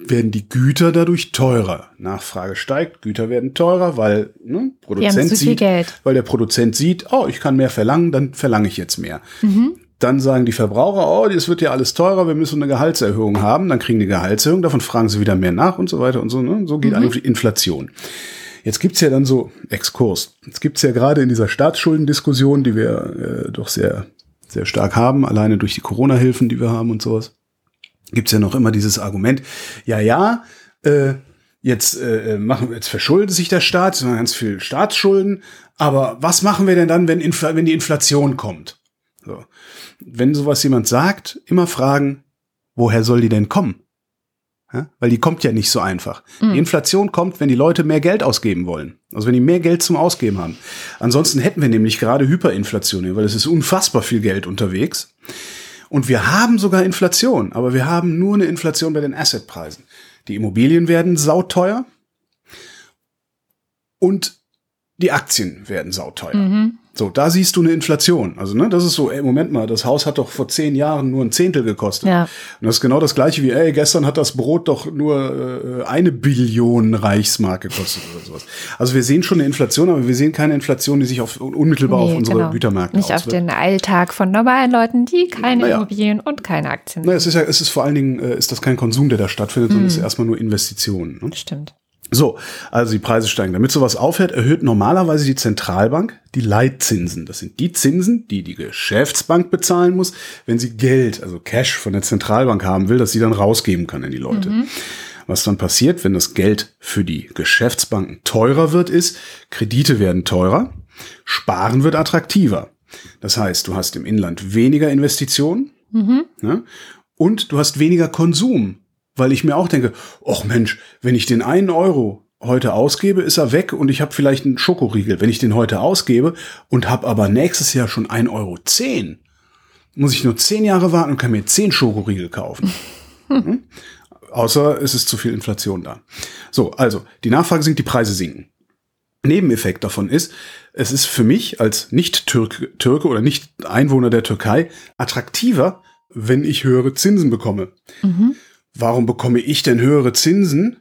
werden die Güter dadurch teurer. Nachfrage steigt, Güter werden teurer, weil ne, Produzent sieht, weil der Produzent sieht, oh, ich kann mehr verlangen, dann verlange ich jetzt mehr. Mhm. Dann sagen die Verbraucher, oh, das wird ja alles teurer, wir müssen eine Gehaltserhöhung haben, dann kriegen die Gehaltserhöhung, davon fragen sie wieder mehr nach und so weiter und so. Ne? So geht mhm. eigentlich Inflation. Jetzt gibt's ja dann so Exkurs. Jetzt gibt's ja gerade in dieser Staatsschuldendiskussion, die wir äh, doch sehr, sehr stark haben, alleine durch die Corona-Hilfen, die wir haben und sowas gibt's ja noch immer dieses Argument, ja, ja, äh, jetzt äh, machen jetzt verschuldet sich der Staat, ganz viel Staatsschulden, aber was machen wir denn dann, wenn, Infl wenn die Inflation kommt? So. Wenn sowas jemand sagt, immer fragen, woher soll die denn kommen? Ja? Weil die kommt ja nicht so einfach. Mhm. Die Inflation kommt, wenn die Leute mehr Geld ausgeben wollen. Also wenn die mehr Geld zum Ausgeben haben. Ansonsten hätten wir nämlich gerade Hyperinflation, weil es ist unfassbar viel Geld unterwegs. Und wir haben sogar Inflation, aber wir haben nur eine Inflation bei den Assetpreisen. Die Immobilien werden sauteuer und die Aktien werden sauteuer. Mhm. So, da siehst du eine Inflation. Also, ne, das ist so, ey, Moment mal, das Haus hat doch vor zehn Jahren nur ein Zehntel gekostet. Ja. Und das ist genau das gleiche wie, ey, gestern hat das Brot doch nur äh, eine Billion Reichsmark gekostet oder sowas. Also wir sehen schon eine Inflation, aber wir sehen keine Inflation, die sich auf, unmittelbar nee, auf unsere genau. Gütermärkte Nicht auswirkt. auf den Alltag von normalen Leuten, die keine naja. Immobilien und keine Aktien haben. Naja, es ist ja, es ist vor allen Dingen, äh, ist das kein Konsum, der da stattfindet, mhm. sondern es ist erstmal nur Investitionen. Ne? Stimmt. So, also die Preise steigen. Damit sowas aufhört, erhöht normalerweise die Zentralbank die Leitzinsen. Das sind die Zinsen, die die Geschäftsbank bezahlen muss, wenn sie Geld, also Cash von der Zentralbank haben will, dass sie dann rausgeben kann an die Leute. Mhm. Was dann passiert, wenn das Geld für die Geschäftsbanken teurer wird, ist, Kredite werden teurer, Sparen wird attraktiver. Das heißt, du hast im Inland weniger Investitionen mhm. ja, und du hast weniger Konsum weil ich mir auch denke, ach Mensch, wenn ich den einen Euro heute ausgebe, ist er weg und ich habe vielleicht einen Schokoriegel. Wenn ich den heute ausgebe und habe aber nächstes Jahr schon 1,10 Euro, zehn, muss ich nur zehn Jahre warten und kann mir zehn Schokoriegel kaufen. Hm? Außer es ist zu viel Inflation da. So, also die Nachfrage sinkt, die Preise sinken. Nebeneffekt davon ist, es ist für mich als Nicht-Türke -Türke oder Nicht-Einwohner der Türkei attraktiver, wenn ich höhere Zinsen bekomme. Mhm warum bekomme ich denn höhere Zinsen,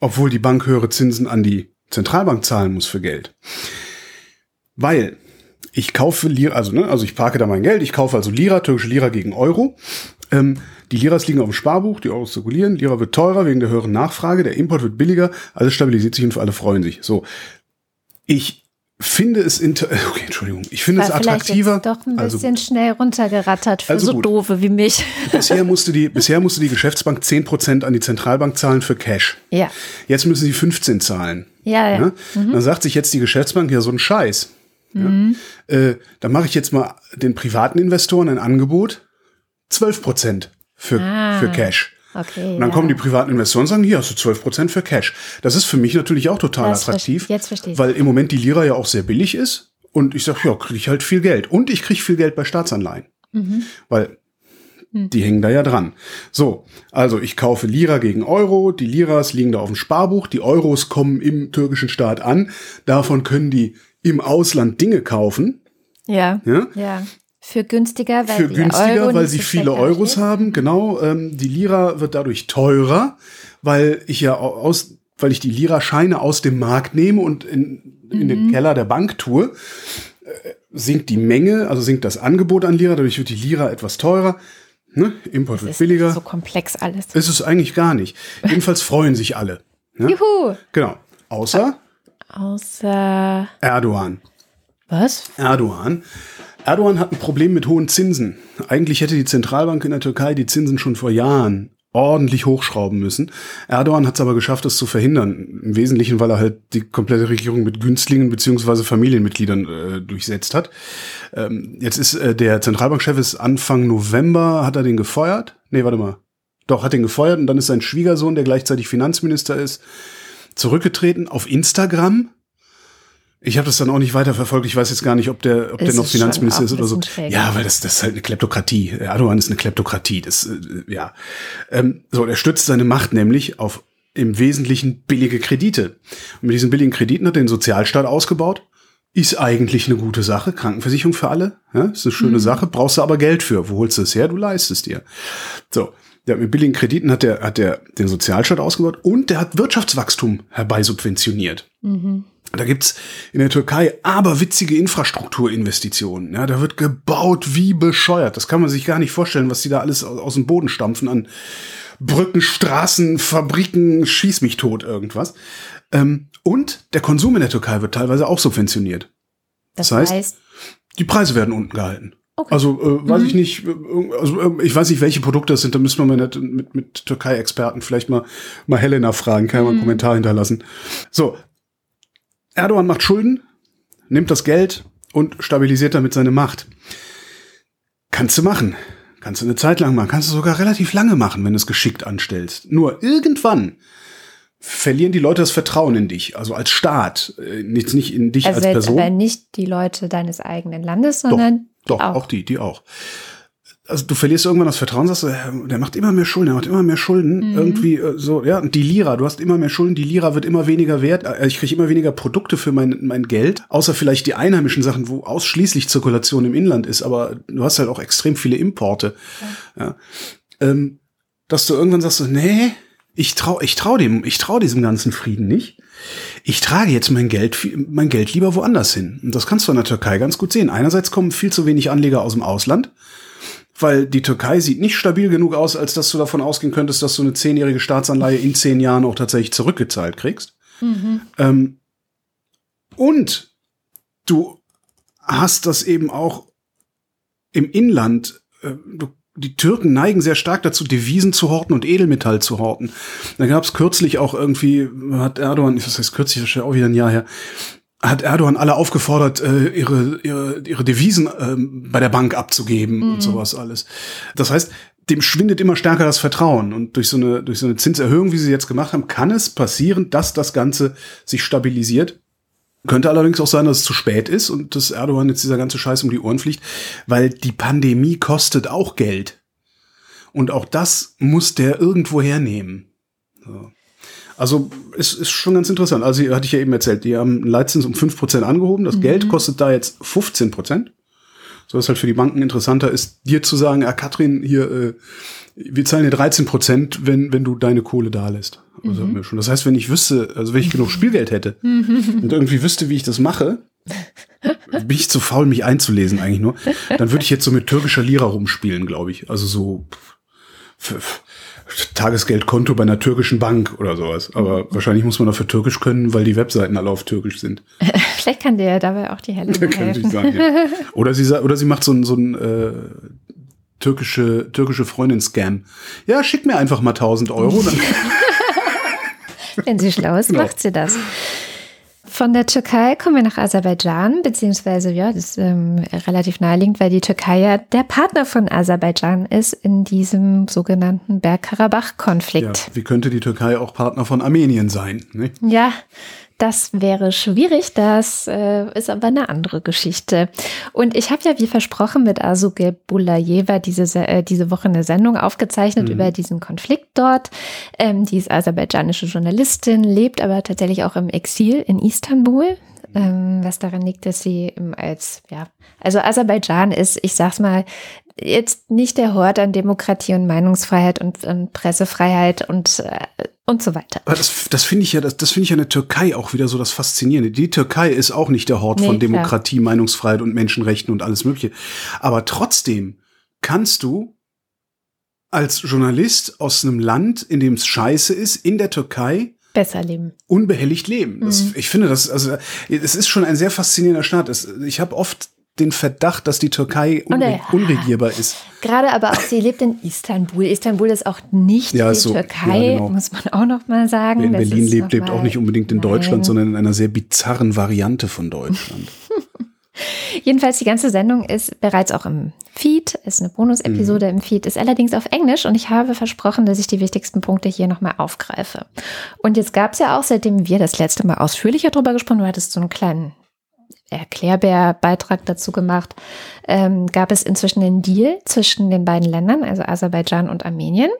obwohl die Bank höhere Zinsen an die Zentralbank zahlen muss für Geld? Weil ich kaufe Lira, also, ne, also ich parke da mein Geld, ich kaufe also Lira, türkische Lira gegen Euro. Ähm, die Liras liegen auf dem Sparbuch, die Euros zirkulieren, Lira wird teurer wegen der höheren Nachfrage, der Import wird billiger, alles stabilisiert sich und alle freuen sich. So. Ich finde es inter okay, Entschuldigung, ich finde es attraktiver. Doch ein also bisschen also, schnell runtergerattert für also so doofe wie mich. Bisher musste die bisher musste die Geschäftsbank 10% an die Zentralbank zahlen für Cash. Ja. Jetzt müssen sie 15 zahlen. Ja, ja. ja? Mhm. Dann sagt sich jetzt die Geschäftsbank ja so ein Scheiß. Mhm. Ja? Äh, dann mache ich jetzt mal den privaten Investoren ein Angebot 12% für ah. für Cash. Okay, und dann ja. kommen die privaten Investoren und sagen, hier hast du 12 Prozent für Cash. Das ist für mich natürlich auch total das attraktiv, jetzt verstehe weil im Moment die Lira ja auch sehr billig ist. Und ich sage, ja, kriege ich halt viel Geld. Und ich kriege viel Geld bei Staatsanleihen. Mhm. Weil hm. die hängen da ja dran. So, also ich kaufe Lira gegen Euro, die Liras liegen da auf dem Sparbuch, die Euros kommen im türkischen Staat an, davon können die im Ausland Dinge kaufen. Ja. Ja. ja. Für günstiger, weil, Für günstiger, Euro weil sie viele Euros steht. haben, genau. Ähm, die Lira wird dadurch teurer, weil ich ja aus, weil ich die Lira-Scheine aus dem Markt nehme und in, in mhm. den Keller der Bank tue, äh, sinkt die Menge, also sinkt das Angebot an Lira, dadurch wird die Lira etwas teurer. Ne? Import das wird billiger. So komplex alles. Ist es eigentlich gar nicht. Jedenfalls freuen sich alle. Ne? Juhu. Genau. Außer? Außer Erdogan. Was? Erdogan Erdogan hat ein Problem mit hohen Zinsen. Eigentlich hätte die Zentralbank in der Türkei die Zinsen schon vor Jahren ordentlich hochschrauben müssen. Erdogan hat es aber geschafft, das zu verhindern. Im Wesentlichen, weil er halt die komplette Regierung mit Günstlingen beziehungsweise Familienmitgliedern äh, durchsetzt hat. Ähm, jetzt ist äh, der Zentralbankchef ist Anfang November, hat er den gefeuert? Nee, warte mal. Doch, hat den gefeuert und dann ist sein Schwiegersohn, der gleichzeitig Finanzminister ist, zurückgetreten auf Instagram ich habe das dann auch nicht weiter verfolgt. Ich weiß jetzt gar nicht, ob der, ob der noch Finanzminister ist oder so. Schräg. Ja, weil das, das ist halt eine Kleptokratie. Erdogan ist eine Kleptokratie. Das, äh, ja. Ähm, so, er stützt seine Macht nämlich auf im Wesentlichen billige Kredite. Und mit diesen billigen Krediten hat er den Sozialstaat ausgebaut ist eigentlich eine gute Sache. Krankenversicherung für alle, ja, ist eine schöne mhm. Sache. Brauchst du aber Geld für. Wo holst du es her? Du leistest dir. So. Der mit billigen Krediten hat der, hat der den Sozialstaat ausgebaut und der hat Wirtschaftswachstum herbeisubventioniert. Mhm. Da gibt's in der Türkei aber witzige Infrastrukturinvestitionen. Ja, da wird gebaut wie bescheuert. Das kann man sich gar nicht vorstellen, was die da alles aus, dem Boden stampfen an Brücken, Straßen, Fabriken, schieß mich tot, irgendwas. Ähm, und der Konsum in der Türkei wird teilweise auch subventioniert. Das, das heißt, heißt, die Preise werden unten gehalten. Okay. Also äh, weiß mhm. ich nicht, äh, also äh, ich weiß nicht, welche Produkte das sind, da müssen wir mal mit, mit, mit Türkei-Experten vielleicht mal, mal Helena fragen, kann ja mal einen mhm. Kommentar hinterlassen. So, Erdogan macht Schulden, nimmt das Geld und stabilisiert damit seine Macht. Kannst du machen. Kannst du eine Zeit lang machen. Kannst du sogar relativ lange machen, wenn du es geschickt anstellst. Nur irgendwann verlieren die Leute das Vertrauen in dich, also als Staat, äh, nicht, nicht in dich also als Person. Aber nicht die Leute deines eigenen Landes, sondern doch, doch auch. auch die, die auch also du verlierst irgendwann das Vertrauen, sagst du, der macht immer mehr Schulden, der macht immer mehr Schulden, mhm. irgendwie äh, so, ja, und die Lira, du hast immer mehr Schulden, die Lira wird immer weniger wert, äh, ich kriege immer weniger Produkte für mein, mein Geld, außer vielleicht die einheimischen Sachen, wo ausschließlich Zirkulation im Inland ist, aber du hast halt auch extrem viele Importe. Ja. ja. Ähm, dass du irgendwann sagst, nee, ich trau, ich trau dem, ich trau diesem ganzen Frieden nicht. Ich trage jetzt mein Geld, mein Geld lieber woanders hin. Und das kannst du in der Türkei ganz gut sehen. Einerseits kommen viel zu wenig Anleger aus dem Ausland weil die Türkei sieht nicht stabil genug aus, als dass du davon ausgehen könntest, dass du eine zehnjährige Staatsanleihe in zehn Jahren auch tatsächlich zurückgezahlt kriegst. Mhm. Ähm, und du hast das eben auch im Inland. Äh, du, die Türken neigen sehr stark dazu, Devisen zu horten und Edelmetall zu horten. Da gab es kürzlich auch irgendwie, hat Erdogan, das heißt kürzlich, das ja auch wieder ein Jahr her, hat Erdogan alle aufgefordert, äh, ihre, ihre, ihre Devisen ähm, bei der Bank abzugeben mhm. und sowas alles. Das heißt, dem schwindet immer stärker das Vertrauen. Und durch so eine, durch so eine Zinserhöhung, wie sie jetzt gemacht haben, kann es passieren, dass das Ganze sich stabilisiert. Könnte allerdings auch sein, dass es zu spät ist und dass Erdogan jetzt dieser ganze Scheiß um die Ohren fliegt, weil die Pandemie kostet auch Geld. Und auch das muss der irgendwo hernehmen. So. Also es ist schon ganz interessant. Also hatte ich ja eben erzählt, die haben einen Leitzins um 5% angehoben. Das mhm. Geld kostet da jetzt 15%. So was halt für die Banken interessanter ist, dir zu sagen, ja, Katrin, hier, äh, wir zahlen dir 13 Prozent, wenn, wenn du deine Kohle da lässt. Also mhm. schon. Das heißt, wenn ich wüsste, also wenn ich genug Spielgeld hätte und irgendwie wüsste, wie ich das mache, bin ich zu faul, mich einzulesen eigentlich nur, dann würde ich jetzt so mit türkischer Lira rumspielen, glaube ich. Also so Tagesgeldkonto bei einer türkischen Bank oder sowas. Aber wahrscheinlich muss man dafür Türkisch können, weil die Webseiten alle auf Türkisch sind. Vielleicht kann der dabei auch die Helle helfen. Sein, ja. Oder sie oder sie macht so ein so ein äh, türkische türkische Freundin-Scam. Ja, schick mir einfach mal 1000 Euro. Wenn sie schlau ist, genau. macht sie das. Von der Türkei kommen wir nach Aserbaidschan, beziehungsweise ja, das ist ähm, relativ naheliegend, weil die Türkei ja der Partner von Aserbaidschan ist in diesem sogenannten Bergkarabach-Konflikt. Ja, wie könnte die Türkei auch Partner von Armenien sein? Ne? Ja, das wäre schwierig, das äh, ist aber eine andere Geschichte. Und ich habe ja wie versprochen mit Asuge Bulayeva diese, äh, diese Woche eine Sendung aufgezeichnet mhm. über diesen Konflikt dort. Ähm, die ist aserbaidschanische Journalistin, lebt aber tatsächlich auch im Exil in Istanbul. Ähm, was daran liegt, dass sie als, ja, also Aserbaidschan ist, ich sag's mal, jetzt nicht der Hort an Demokratie und Meinungsfreiheit und, und Pressefreiheit und, äh, und so weiter. Aber das, das finde ich ja, das, das finde ich ja in der Türkei auch wieder so das Faszinierende. Die Türkei ist auch nicht der Hort nee, von Demokratie, klar. Meinungsfreiheit und Menschenrechten und alles Mögliche. Aber trotzdem kannst du als Journalist aus einem Land, in dem es scheiße ist, in der Türkei besser leben. Unbehelligt leben. Das, mhm. Ich finde das, also es ist schon ein sehr faszinierender Staat. Es, ich habe oft den Verdacht, dass die Türkei unre unregierbar ist. Gerade aber auch, sie lebt in Istanbul. Istanbul ist auch nicht ja, die so, Türkei, ja, genau. muss man auch noch mal sagen. Wer in das Berlin lebt, lebt auch nicht unbedingt in nein. Deutschland, sondern in einer sehr bizarren Variante von Deutschland. Jedenfalls, die ganze Sendung ist bereits auch im Feed, ist eine Bonus-Episode mhm. im Feed, ist allerdings auf Englisch und ich habe versprochen, dass ich die wichtigsten Punkte hier nochmal aufgreife. Und jetzt gab es ja auch, seitdem wir das letzte Mal ausführlicher drüber gesprochen, du hattest so einen kleinen Erklärbär-Beitrag dazu gemacht, ähm, gab es inzwischen einen Deal zwischen den beiden Ländern, also Aserbaidschan und Armenien,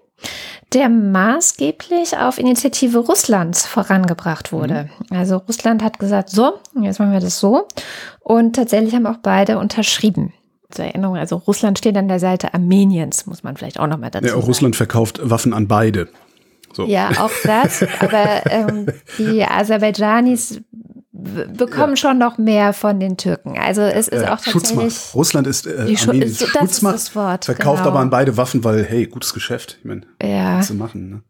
der maßgeblich auf Initiative Russlands vorangebracht wurde. Mhm. Also Russland hat gesagt, so, jetzt machen wir das so. Und tatsächlich haben auch beide unterschrieben. Zur Erinnerung, also Russland steht an der Seite Armeniens, muss man vielleicht auch nochmal dazu ja, sagen. Russland verkauft Waffen an beide. So. Ja, auch das. aber ähm, die Aserbaidschanis bekommen ja. schon noch mehr von den Türken. Also es ist äh, auch tatsächlich Schutzmacht. Russland ist äh, die Schu ist, Schutzmacht, Wort, verkauft genau. aber an beide Waffen, weil hey, gutes Geschäft. Ich meine, ja. zu machen. Ne?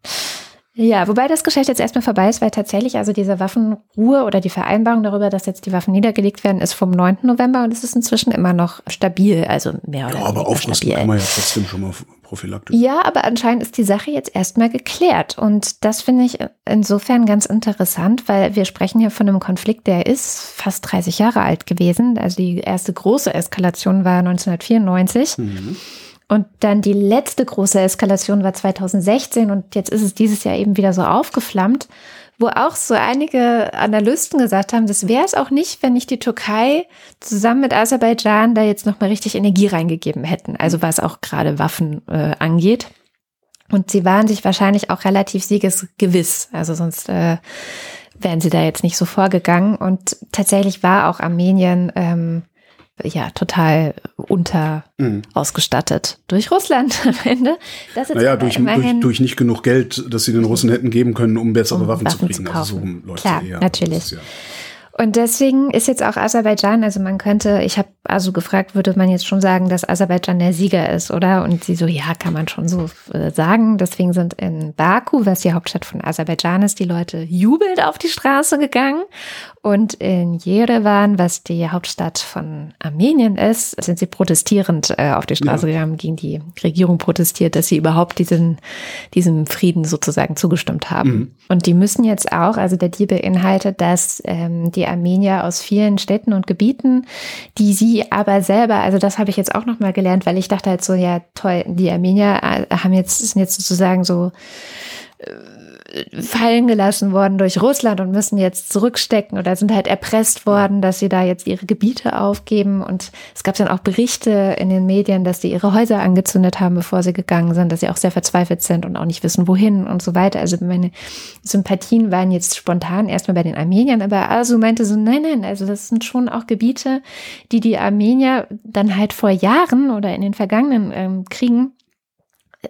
Ja, wobei das Geschäft jetzt erstmal vorbei ist, weil tatsächlich also diese Waffenruhe oder die Vereinbarung darüber, dass jetzt die Waffen niedergelegt werden, ist vom 9. November und es ist inzwischen immer noch stabil, also mehr oder ja, aber aufrüsten kann man ja trotzdem schon mal prophylaktisch. Ja, aber anscheinend ist die Sache jetzt erstmal geklärt und das finde ich insofern ganz interessant, weil wir sprechen hier von einem Konflikt, der ist fast 30 Jahre alt gewesen. Also die erste große Eskalation war 1994. Mhm. Und dann die letzte große Eskalation war 2016 und jetzt ist es dieses Jahr eben wieder so aufgeflammt, wo auch so einige Analysten gesagt haben, das wäre es auch nicht, wenn nicht die Türkei zusammen mit Aserbaidschan da jetzt nochmal richtig Energie reingegeben hätten, also was auch gerade Waffen äh, angeht. Und sie waren sich wahrscheinlich auch relativ siegesgewiss, also sonst äh, wären sie da jetzt nicht so vorgegangen. Und tatsächlich war auch Armenien ähm, ja total unter mhm. ausgestattet durch Russland am Ende. Das naja, durch, durch, durch, nicht genug Geld, das sie den Russen hätten geben können, um bessere um Waffen, Waffen, zu kriegen. Zu also so Klar, natürlich. Ja. Und deswegen ist jetzt auch Aserbaidschan, also man könnte, ich habe also gefragt, würde man jetzt schon sagen, dass Aserbaidschan der Sieger ist, oder? Und sie so, ja, kann man schon so äh, sagen. Deswegen sind in Baku, was die Hauptstadt von Aserbaidschan ist, die Leute jubelnd auf die Straße gegangen. Und in Jerewan, was die Hauptstadt von Armenien ist, sind sie protestierend äh, auf die Straße ja. gegangen, gegen die Regierung protestiert, dass sie überhaupt diesen, diesem Frieden sozusagen zugestimmt haben. Mhm. Und die müssen jetzt auch, also der Deal beinhaltet, dass ähm, die Armenier aus vielen Städten und Gebieten, die sie aber selber, also das habe ich jetzt auch nochmal gelernt, weil ich dachte halt so, ja toll, die Armenier äh, haben jetzt, sind jetzt sozusagen so, äh, fallen gelassen worden durch Russland und müssen jetzt zurückstecken oder sind halt erpresst worden, dass sie da jetzt ihre Gebiete aufgeben. Und es gab dann auch Berichte in den Medien, dass sie ihre Häuser angezündet haben, bevor sie gegangen sind, dass sie auch sehr verzweifelt sind und auch nicht wissen, wohin und so weiter. Also meine Sympathien waren jetzt spontan erstmal bei den Armeniern, aber Asu meinte so, nein, nein, also das sind schon auch Gebiete, die die Armenier dann halt vor Jahren oder in den vergangenen ähm, Kriegen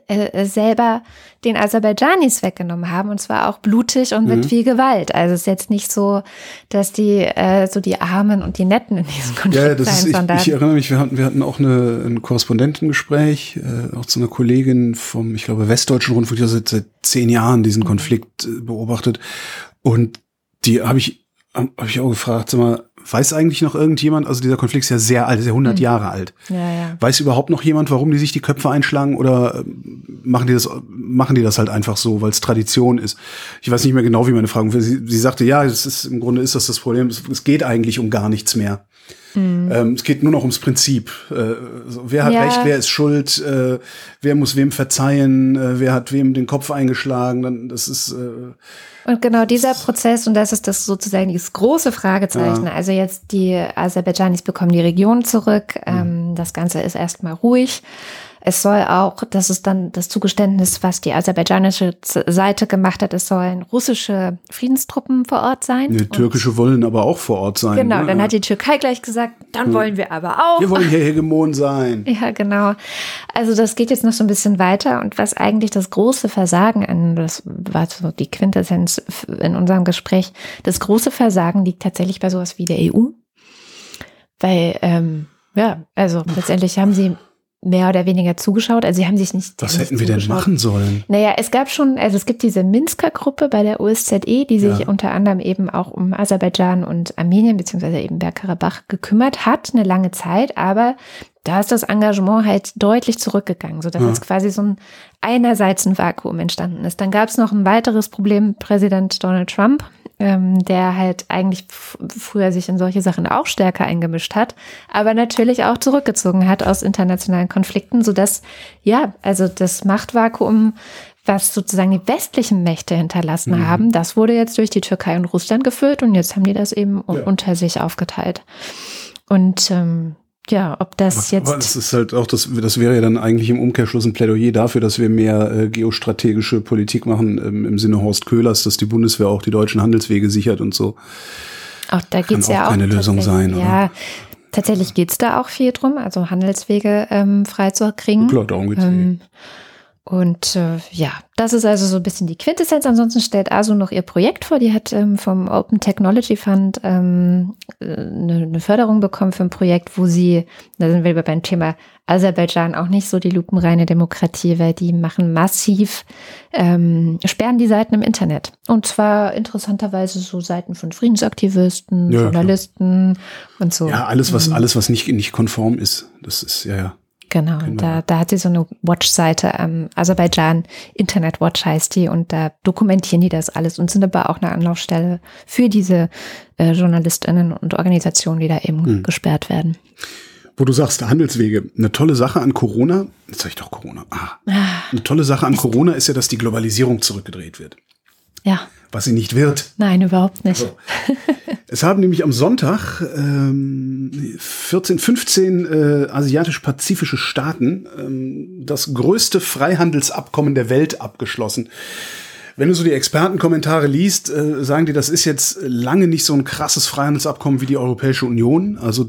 äh, selber den Aserbaidschanis weggenommen haben und zwar auch blutig und mit mhm. viel Gewalt. Also es ist jetzt nicht so, dass die äh, so die Armen und die Netten in diesem Konflikt ja, das sein, ist, ich, ich, erinnere mich, wir hatten, wir hatten auch eine, ein Korrespondentengespräch, äh, auch zu einer Kollegin vom, ich glaube, Westdeutschen Rundfunk, die also seit, seit zehn Jahren diesen mhm. Konflikt äh, beobachtet und die habe ich habe ich auch gefragt, sag mal, Weiß eigentlich noch irgendjemand, also dieser Konflikt ist ja sehr alt, ist ja 100 mhm. Jahre alt. Ja, ja. Weiß überhaupt noch jemand, warum die sich die Köpfe einschlagen oder äh, machen die das, machen die das halt einfach so, weil es Tradition ist? Ich weiß nicht mehr genau, wie meine Frage, sie, sie sagte, ja, es ist, im Grunde ist das das Problem, es, es geht eigentlich um gar nichts mehr. Mhm. Ähm, es geht nur noch ums Prinzip. Äh, wer hat ja. recht, wer ist schuld, äh, wer muss wem verzeihen, äh, wer hat wem den Kopf eingeschlagen, dann, das ist, äh, und genau dieser Prozess, und das ist das sozusagen dieses große Fragezeichen. Ja. Also jetzt die Aserbaidschanis bekommen die Region zurück. Mhm. Ähm, das Ganze ist erstmal ruhig. Es soll auch, das ist dann das Zugeständnis, was die aserbaidschanische Seite gemacht hat, es sollen russische Friedenstruppen vor Ort sein. Die türkische wollen aber auch vor Ort sein. Genau, ne? dann hat die Türkei gleich gesagt, dann hm. wollen wir aber auch. Wir wollen hier Hegemon sein. Ja, genau. Also das geht jetzt noch so ein bisschen weiter und was eigentlich das große Versagen an, das war so die Quintessenz in unserem Gespräch, das große Versagen liegt tatsächlich bei sowas wie der EU. Weil, ähm, ja, also letztendlich haben sie mehr oder weniger zugeschaut. Also sie haben sich nicht. Was hätten wir denn machen sollen? Naja, es gab schon, also es gibt diese Minsker Gruppe bei der OSZE, die sich ja. unter anderem eben auch um Aserbaidschan und Armenien beziehungsweise eben Bergkarabach gekümmert hat, eine lange Zeit, aber da ist das Engagement halt deutlich zurückgegangen, sodass ja. jetzt quasi so ein einerseits ein Vakuum entstanden ist. Dann gab es noch ein weiteres Problem, Präsident Donald Trump ähm, der halt eigentlich früher sich in solche Sachen auch stärker eingemischt hat, aber natürlich auch zurückgezogen hat aus internationalen Konflikten, so dass ja, also das Machtvakuum was sozusagen die westlichen Mächte hinterlassen mhm. haben, das wurde jetzt durch die Türkei und Russland gefüllt und jetzt haben die das eben ja. unter sich aufgeteilt. Und ähm, ja, ob das aber, jetzt. Aber das ist halt auch, das, das wäre ja dann eigentlich im Umkehrschluss ein Plädoyer dafür, dass wir mehr äh, geostrategische Politik machen, ähm, im Sinne Horst Köhlers, dass die Bundeswehr auch die deutschen Handelswege sichert und so. Auch da Kann geht's ja auch keine Lösung tatsächlich- sein, Ja, tatsächlich geht's da auch viel drum, also Handelswege ähm, freizukriegen. Klar, darum geht's Ähm, und äh, ja, das ist also so ein bisschen die Quintessenz. Ansonsten stellt ASU noch ihr Projekt vor. Die hat ähm, vom Open Technology Fund ähm, äh, eine, eine Förderung bekommen für ein Projekt, wo sie, da sind wir beim Thema Aserbaidschan auch nicht so die lupenreine Demokratie, weil die machen massiv, ähm, sperren die Seiten im Internet. Und zwar interessanterweise so Seiten von Friedensaktivisten, Ja, klar. Journalisten und so. Ja, alles, Mhm. was, alles, was nicht, nicht konform ist. Das ist, ja, ja. Genau, wir da, da hat sie so eine Watch-Seite, ähm, Aserbaidschan Internet Watch heißt die, und da dokumentieren die das alles und sind aber auch eine Anlaufstelle für diese äh, JournalistInnen und Organisationen, die da eben Hm. gesperrt werden. Wo du sagst, Handelswege. Eine tolle Sache an Corona, jetzt sag ich doch Corona. Ah. Eine tolle Sache an Corona ist ja, dass die Globalisierung zurückgedreht wird. Ja, Was sie nicht wird. nein, überhaupt nicht. So. Es haben nämlich am Sonntag ähm, 14, 15 äh, asiatisch-pazifische Staaten ähm, das größte Freihandelsabkommen der Welt abgeschlossen. Wenn du so die Expertenkommentare liest, äh, sagen die, das ist jetzt lange nicht so ein krasses Freihandelsabkommen wie die Europäische Union. Also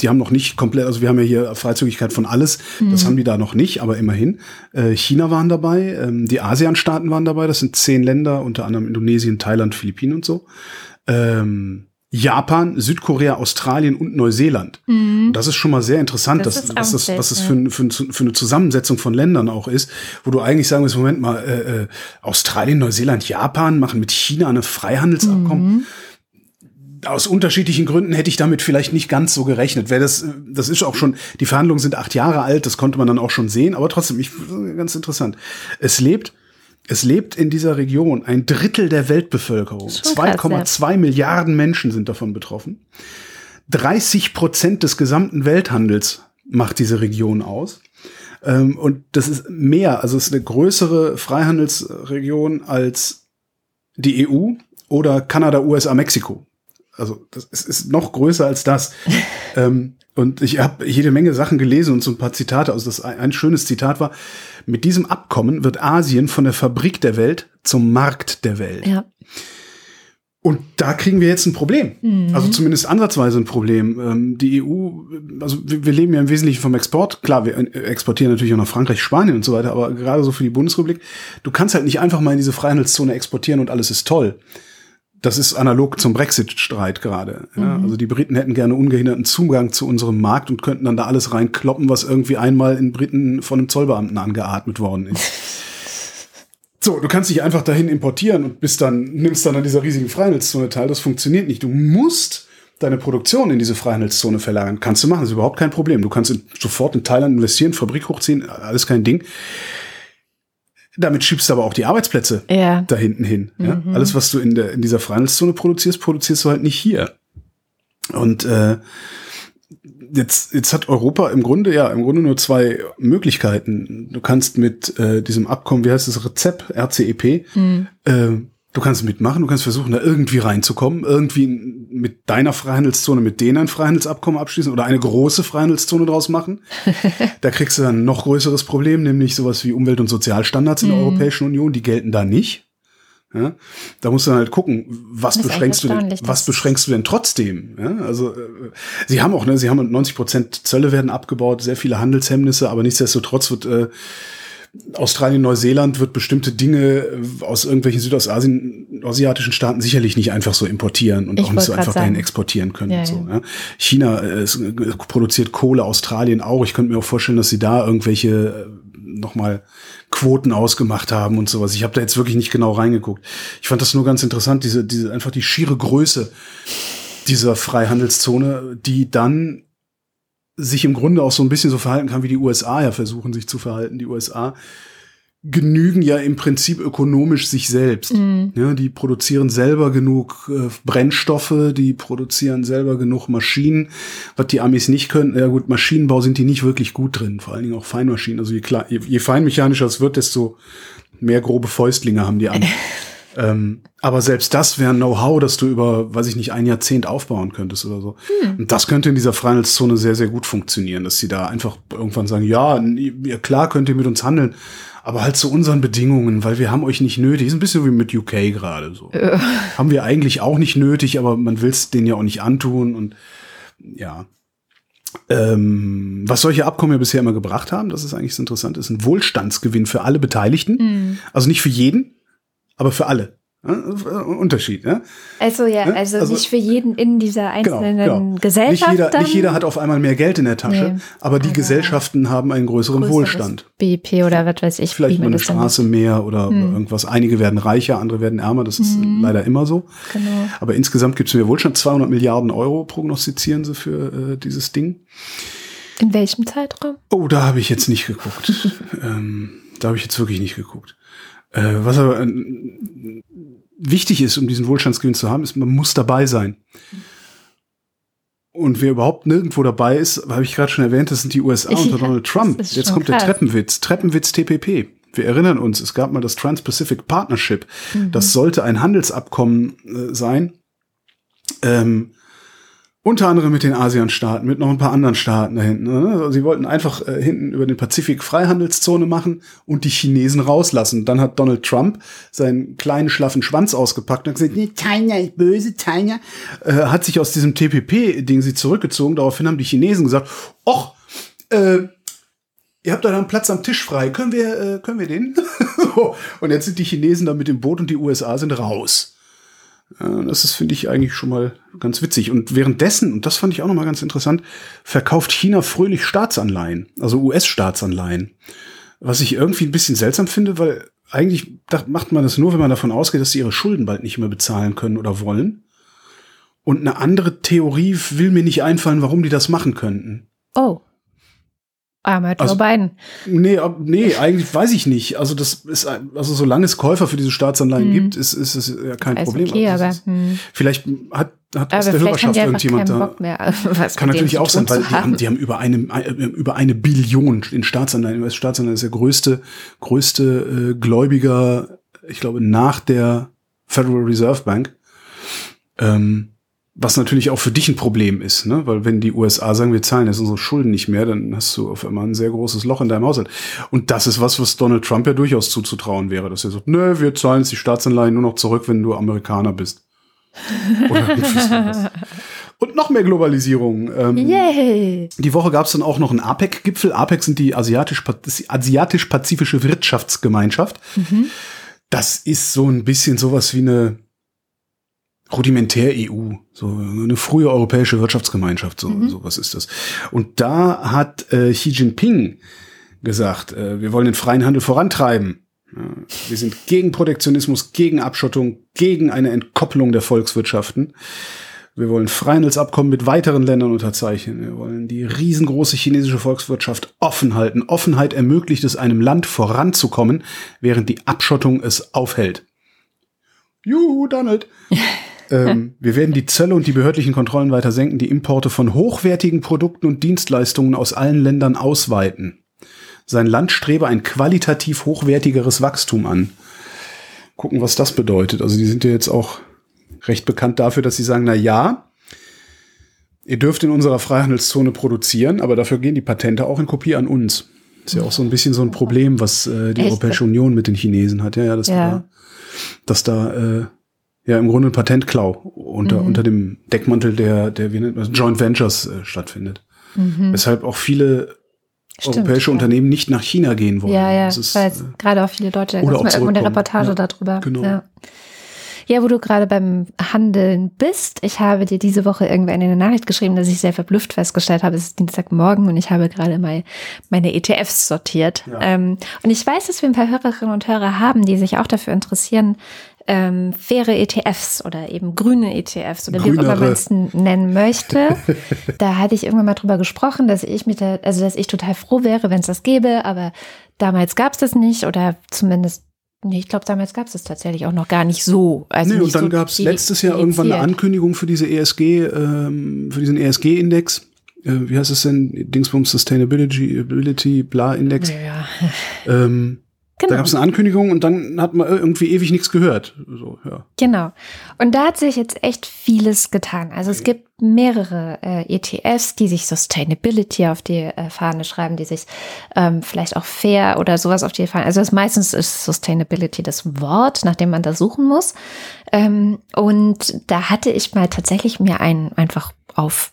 die haben noch nicht komplett, also wir haben ja hier Freizügigkeit von alles, das haben die da noch nicht, aber immerhin. Äh, China waren dabei, ähm, die ASEAN-Staaten waren dabei, das sind zehn Länder, unter anderem Indonesien, Thailand, Philippinen und so. Ähm, Japan, Südkorea, Australien und Neuseeland. Und Das ist schon mal sehr interessant, Mhm. Das dass, auch das, was das für, für, für eine Zusammensetzung von Ländern auch ist, wo du eigentlich sagen musst, Moment mal, äh, äh, Australien, Neuseeland, Japan machen mit China eine Freihandelsabkommen. Mhm. Aus unterschiedlichen Gründen hätte ich damit vielleicht nicht ganz so gerechnet. Wer das, äh, das ist auch schon, die Verhandlungen sind acht Jahre alt, das konnte man dann auch schon sehen, aber trotzdem, ich, ganz interessant. Es lebt, es lebt in dieser Region ein Drittel der Weltbevölkerung. Schon krass, 2,2 Milliarden Menschen sind davon betroffen. 30 Prozent des gesamten Welthandels macht diese Region aus. Ähm, und das ist mehr, also es ist eine größere Freihandelsregion als die EU oder Kanada, USA, Mexiko. Also das ist, ist noch größer als das. ähm, und ich habe jede Menge Sachen gelesen und so ein paar Zitate. Also das ein, ein schönes Zitat war: Mit diesem Abkommen wird Asien von der Fabrik der Welt zum Markt der Welt. Ja. Und da kriegen wir jetzt ein Problem. Mhm. Also zumindest ansatzweise ein Problem. Ähm, die EU, also wir, leben ja im Wesentlichen vom Export. Klar, wir exportieren natürlich auch nach Frankreich, Spanien und so weiter, aber gerade so für die Bundesrepublik, du kannst halt nicht einfach mal in diese Freihandelszone exportieren und alles ist toll. Das ist analog zum Brexit-Streit gerade. Ja? Also die Briten hätten gerne ungehinderten Zugang zu unserem Markt und könnten dann da alles reinkloppen, was irgendwie einmal in Briten von einem Zollbeamten angeatmet worden ist. So, du kannst dich einfach dahin importieren und bist dann, nimmst dann an dieser riesigen Freihandelszone teil. Das funktioniert nicht. Du musst deine Produktion in diese Freihandelszone verlagern. Kannst du machen, das ist überhaupt kein Problem. Du kannst in, sofort in Thailand investieren, Fabrik hochziehen, alles kein Ding. Damit schiebst du aber auch die Arbeitsplätze Ja. da hinten hin. Ja? Alles, was du in, der, in dieser Freihandelszone produzierst, produzierst du halt nicht hier. Und äh, jetzt, jetzt hat Europa im Grunde, ja, im Grunde nur zwei Möglichkeiten. Du kannst mit äh, diesem Abkommen, wie heißt das, RZEP, RCEP, äh, du kannst mitmachen, du kannst versuchen, da irgendwie reinzukommen, irgendwie mit deiner Freihandelszone, mit denen ein Freihandelsabkommen abschließen oder eine große Freihandelszone draus machen. da kriegst du dann ein noch größeres Problem, nämlich sowas wie Umwelt- und Sozialstandards in der Europäischen Union, die gelten da nicht. Ja, da musst du dann halt gucken, was beschränkst du denn, was beschränkst du denn trotzdem? Ja, also äh, sie haben auch, ne, sie haben 90 Prozent Zölle werden abgebaut, sehr viele Handelshemmnisse, aber nichtsdestotrotz wird äh, Australien, Neuseeland wird bestimmte Dinge äh, aus irgendwelchen Südostasien, asiatischen Staaten sicherlich nicht einfach so importieren und Ich auch nicht so einfach grad dahin sagen. exportieren können. Ja, so, ja. China äh, es, äh, produziert Kohle, Australien auch. Ich könnte mir auch vorstellen, dass sie da irgendwelche nochmal Quoten ausgemacht haben und sowas. Ich habe da jetzt wirklich nicht genau reingeguckt. Ich fand das nur ganz interessant, diese, diese einfach die schiere Größe dieser Freihandelszone, die dann sich im Grunde auch so ein bisschen so verhalten kann, wie die USA ja versuchen, sich zu verhalten. Die USA genügen ja im Prinzip ökonomisch sich selbst. Ja, die produzieren selber genug äh, Brennstoffe, die produzieren selber genug Maschinen, was die Amis nicht können. Ja gut, Maschinenbau sind die nicht wirklich gut drin, vor allen Dingen auch Feinmaschinen. Also je, klar, je, je feinmechanischer es wird, desto mehr grobe Fäustlinge haben die an. Ähm, aber selbst das wäre Know-how, das du über, weiß ich nicht, ein Jahrzehnt aufbauen könntest oder so. Hm. Und das könnte in dieser Freihandelszone sehr, sehr gut funktionieren, dass sie da einfach irgendwann sagen, ja, klar könnt ihr mit uns handeln, aber halt zu unseren Bedingungen, weil wir haben euch nicht nötig. Ist ein bisschen wie mit UK gerade so. Haben wir eigentlich auch nicht nötig, aber man will es denen ja auch nicht antun und ja. Ähm, was solche Abkommen ja bisher immer gebracht haben, das ist eigentlich so interessant, ist ein Wohlstandsgewinn für alle Beteiligten. Hm. Also nicht für jeden, aber für alle. Ja, Unterschied, ja? Also ja, also, also- nicht für jeden in dieser Genau, einzelnen genau. Gesellschaft. Nicht jeder, dann nicht jeder hat auf einmal mehr Geld in der Tasche, Nee, aber die Gesellschaften haben einen größeren Wohlstand. BIP oder was weiß ich. Vielleicht mal eine Straße mehr oder Hm. irgendwas. Einige werden reicher, andere werden ärmer. Das ist äh, leider immer so. Genau. Aber insgesamt gibt es mehr Wohlstand. 200 Milliarden Euro prognostizieren sie für äh, dieses Ding. In welchem Zeitraum? Oh, da habe ich jetzt nicht geguckt. ähm, da habe ich jetzt wirklich nicht geguckt. Äh, was aber äh, wichtig ist, um diesen Wohlstandsgewinn zu haben, ist, man muss dabei sein. Und wer überhaupt nirgendwo dabei ist, habe ich gerade schon erwähnt, das sind die USA Ja, unter Donald Trump. Jetzt kommt der krass. Treppenwitz. Treppenwitz TPP. Wir erinnern uns, es gab mal das Trans-Pacific Partnership. Mhm. Das sollte ein Handelsabkommen äh, sein. Ähm, unter anderem mit den ASEAN-Staaten, mit noch ein paar anderen Staaten da hinten. Ne? Also sie wollten einfach äh, hinten über den Pazifik Freihandelszone machen und die Chinesen rauslassen. Dann hat Donald Trump seinen kleinen schlaffen Schwanz ausgepackt und gesagt, nee, China ist böse, China. Äh, hat sich aus diesem TPP-Ding sie zurückgezogen. Daraufhin haben die Chinesen gesagt, och, äh, ihr habt da einen Platz am Tisch frei. Können wir, äh, können wir den? Und jetzt sind die Chinesen da mit dem Boot und die USA sind raus. Ja, das ist, finde ich, eigentlich schon mal ganz witzig. Und währenddessen, und das fand ich auch noch mal ganz interessant, verkauft China fröhlich Staatsanleihen, also US-Staatsanleihen. Was ich irgendwie ein bisschen seltsam finde, weil eigentlich macht man das nur, wenn man davon ausgeht, dass sie ihre Schulden bald nicht mehr bezahlen können oder wollen. Und eine andere Theorie will mir nicht einfallen, warum die das machen könnten. Oh. Armer Joe Also- Biden. Nee, nee, eigentlich weiß ich nicht. Also das ist also solange es Käufer für diese Staatsanleihen Mhm. gibt, ist, ist es ja kein Problem. okay, Also aber, ist, hm. vielleicht hat, hat aus der Hörerschaft irgendjemand da. Mehr. Kann natürlich auch sein, weil die haben, die haben über eine, über eine Billion in Staatsanleihen. US-Staatsanleihen ist der größte, größte äh, Gläubiger, ich glaube, nach der Federal Reserve Bank. Ähm, was natürlich auch für dich ein Problem ist, ne? Weil wenn die USA sagen, wir zahlen jetzt unsere Schulden nicht mehr, dann hast du auf einmal ein sehr großes Loch in deinem Haushalt. Und das ist was, was Donald Trump ja durchaus zuzutrauen wäre, dass er sagt, nö, wir zahlen jetzt die Staatsanleihen nur noch zurück, wenn du Amerikaner bist. Oder. Und noch mehr Globalisierung. Ähm, Yay! die Woche gab es dann auch noch einen APEC-Gipfel. APEC sind die asiatisch-pazifische Wirtschaftsgemeinschaft. Das ist so ein bisschen sowas wie eine Rudimentär-EU, so eine frühe europäische Wirtschaftsgemeinschaft, so sowas ist das. Und da hat äh, Xi Jinping gesagt, äh, wir wollen den freien Handel vorantreiben. Ja, wir sind gegen Protektionismus, gegen Abschottung, gegen eine Entkopplung der Volkswirtschaften. Wir wollen Freihandelsabkommen mit weiteren Ländern unterzeichnen. Wir wollen die riesengroße chinesische Volkswirtschaft offen halten. Offenheit ermöglicht es einem Land voranzukommen, während die Abschottung es aufhält. Juhu, Donald. ähm, wir werden die Zölle und die behördlichen Kontrollen weiter senken, die Importe von hochwertigen Produkten und Dienstleistungen aus allen Ländern ausweiten. Sein Land strebe ein qualitativ hochwertigeres Wachstum an. Gucken, was das bedeutet. Also die sind ja jetzt auch recht bekannt dafür, dass sie sagen, na ja, ihr dürft in unserer Freihandelszone produzieren, aber dafür gehen die Patente auch in Kopie an uns. Ist ja auch so ein bisschen so ein Problem, was äh, die Echt? Europäische Union mit den Chinesen hat. Ja, ja, dass Ja. da, dass da äh, ja im Grunde ein Patentklau unter, Mhm. unter dem Deckmantel der, der wie nennt man Joint Ventures äh, stattfindet. Mhm. Weshalb auch viele Stimmt, europäische ja. Unternehmen nicht nach China gehen wollen. Ja, ja, Das ist, weil äh, gerade auch viele Deutsche, oder auch mal irgendwo eine. Reportage Ja, darüber. genau. Ja. Ja, wo du gerade beim Handeln bist. Ich habe dir diese Woche irgendwann eine Nachricht geschrieben, dass ich sehr verblüfft festgestellt habe, es ist Dienstagmorgen und ich habe gerade mal meine ETFs sortiert. Ja. Ähm, und ich weiß, dass wir ein paar Hörerinnen und Hörer haben, die sich auch dafür interessieren, ähm, faire ETFs oder eben grüne ETFs oder wie auch immer Grünere. man es nennen möchte. da hatte ich irgendwann mal drüber gesprochen, dass ich mit der, also dass ich total froh wäre, wenn es das gäbe, aber damals gab es das nicht oder zumindest, nee, ich glaube, damals gab es das tatsächlich auch noch gar nicht so. Also nee, und dann so gab es letztes Jahr irgendwann eine. Ankündigung für diese ESG, ähm, für diesen ESG-Index. Äh, wie heißt es denn? Dingsbums Sustainability, Ability, bla Index. Ja, Ähm, Genau. Da gab es eine Ankündigung und dann hat man irgendwie ewig nichts gehört. So, ja. Genau. Und da hat sich jetzt echt vieles getan. Also es gibt mehrere äh, ETFs, die sich Sustainability auf die äh, Fahne schreiben, die sich ähm, vielleicht auch fair oder sowas auf die Fahne. Also das meistens ist Sustainability das Wort, nach dem man da suchen muss. Ähm, und da hatte ich mal tatsächlich mir einen einfach auf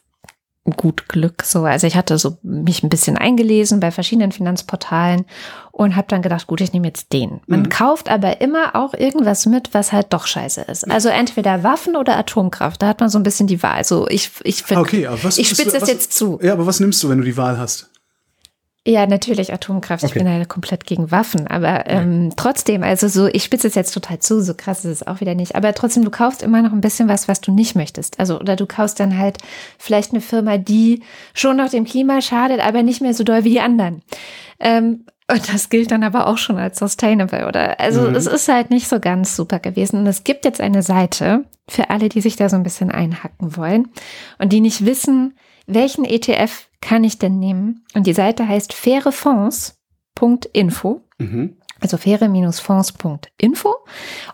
gut Glück so. Also ich hatte so mich ein bisschen eingelesen bei verschiedenen Finanzportalen und habe dann gedacht, gut, ich nehme jetzt den. Man Mhm. kauft aber immer auch irgendwas mit, was halt doch scheiße ist. Also entweder Waffen oder Atomkraft. Da hat man so ein bisschen die Wahl. Also ich ich find, Okay, ich spitze das was- jetzt zu. Ja, aber was nimmst du, wenn du die Wahl hast? Ja, natürlich Atomkraft. Ich Okay. bin ja komplett gegen Waffen, aber ähm, trotzdem, also so, ich spitze es jetzt total zu, so krass ist es auch wieder nicht. Aber trotzdem, du kaufst immer noch ein bisschen was, was du nicht möchtest. Also, oder du kaufst dann halt vielleicht eine Firma, die schon noch dem Klima schadet, aber nicht mehr so doll wie die anderen. Ähm, und das gilt dann aber auch schon als sustainable, oder? Also Mhm. es ist halt nicht so ganz super gewesen. Und es gibt jetzt eine Seite für alle, die sich da so ein bisschen einhacken wollen und die nicht wissen, welchen ETF kann ich denn nehmen? Und die Seite heißt fairefonds.info. Mhm. Also faire-fonds.info.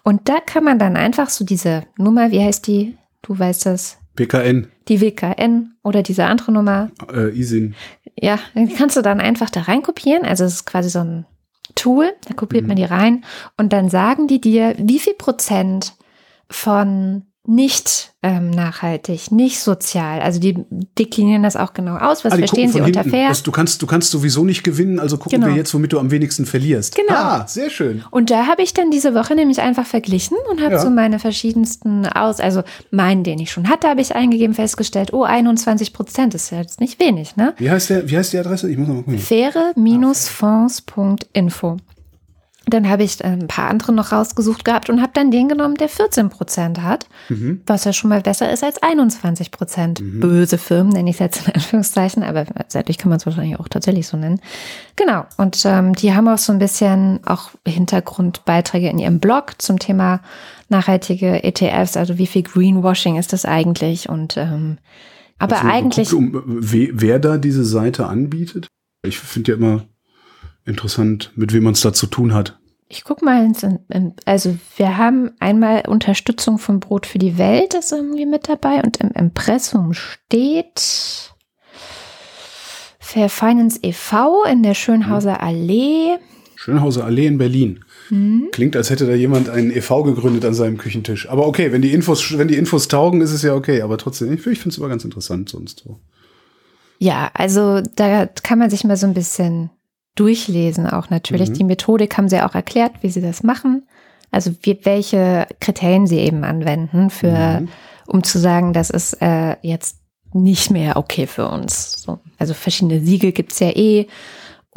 Und da kann man dann einfach so diese Nummer, wie heißt die? Du weißt das. BKN, Die WKN oder diese andere Nummer. äh, ISIN. Ja, dann kannst du dann einfach da reinkopieren. Also es ist quasi so ein Tool, da kopiert man die rein und dann sagen die dir, wie viel Prozent von nicht ähm, nachhaltig, nicht sozial. Also die deklinieren das auch genau aus. Was Ah, verstehen sie unter hinten. fair? Das, du, kannst, du kannst sowieso nicht gewinnen, also gucken Genau. wir jetzt, womit du am wenigsten verlierst. Genau. Ah, sehr schön. Und da habe ich dann diese Woche nämlich einfach verglichen und habe Ja. so meine verschiedensten aus, also meinen, den ich schon hatte, habe ich eingegeben, festgestellt, oh, 21 Prozent ist ja jetzt nicht wenig, ne? Wie heißt, der, wie heißt die Adresse? Ich muss noch mal gucken. faire-fonds.info. Dann habe ich ein paar andere noch rausgesucht gehabt und habe dann den genommen, der 14 Prozent hat, Mhm. was ja schon mal besser ist als 21 Prozent. Böse Firmen nenne ich es jetzt in Anführungszeichen, aber letztendlich kann man es wahrscheinlich auch tatsächlich so nennen. Genau, und ähm, die haben auch so ein bisschen auch Hintergrundbeiträge in ihrem Blog zum Thema nachhaltige ETFs, also wie viel Greenwashing ist das eigentlich und ähm, aber mal eigentlich geguckt, um, we, wer da diese Seite anbietet? Ich finde ja immer interessant, mit wem man es da zu tun hat. Ich guck mal, ins, also wir haben einmal Unterstützung von Brot für die Welt, ist irgendwie mit dabei und im Impressum steht Fair Finance e.V. in der Schönhauser Allee. Schönhauser Allee in Berlin. Hm? Klingt, als hätte da jemand einen e.V. gegründet an seinem Küchentisch. Aber okay, wenn die Infos, wenn die Infos taugen, ist es ja okay. Aber trotzdem, ich, ich finde es immer ganz interessant sonst so. Ja, also da kann man sich mal so ein bisschen durchlesen auch natürlich. Mhm. Die Methodik haben sie auch erklärt, wie sie das machen. Also wie, welche Kriterien sie eben anwenden für, Mhm. um zu sagen, das ist äh, jetzt nicht mehr okay für uns. So. Also verschiedene Siegel gibt's ja eh.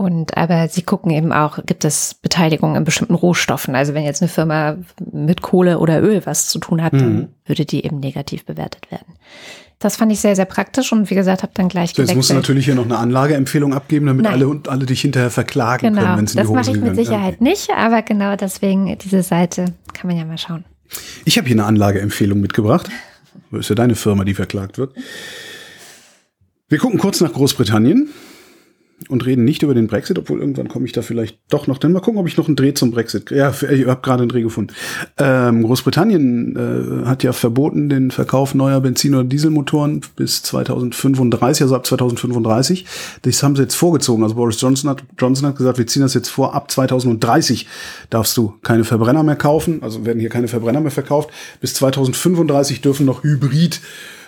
Und aber sie gucken eben auch, gibt es Beteiligung in bestimmten Rohstoffen. Also wenn jetzt eine Firma mit Kohle oder Öl was zu tun hat, Mhm. dann würde die eben negativ bewertet werden. Das fand ich sehr, sehr praktisch und wie gesagt, habe dann gleich So, jetzt musst du natürlich hier noch eine Anlageempfehlung abgeben, damit Nein. alle und alle dich hinterher verklagen können, Genau, wenn es in das die mache Hose ich mit gegangen ist. Sicherheit nicht, aber genau deswegen diese Seite kann man ja mal schauen. Ich habe hier eine Anlageempfehlung mitgebracht. Das ist ja deine Firma, die verklagt wird. Wir gucken kurz nach Großbritannien und reden nicht über den Brexit, obwohl irgendwann komme ich da vielleicht doch noch. Dann mal gucken, ob ich noch einen Dreh zum Brexit. Ja, ich habe gerade einen Dreh gefunden. Ähm, Großbritannien äh, hat ja verboten den Verkauf neuer Benzin- oder Dieselmotoren bis 2035, also ab 2035. Das haben sie jetzt vorgezogen. Also Boris Johnson hat, Johnson hat gesagt, wir ziehen das jetzt vor. Ab 2030 darfst du keine Verbrenner mehr kaufen. Also werden hier keine Verbrenner mehr verkauft. Bis 2035 dürfen noch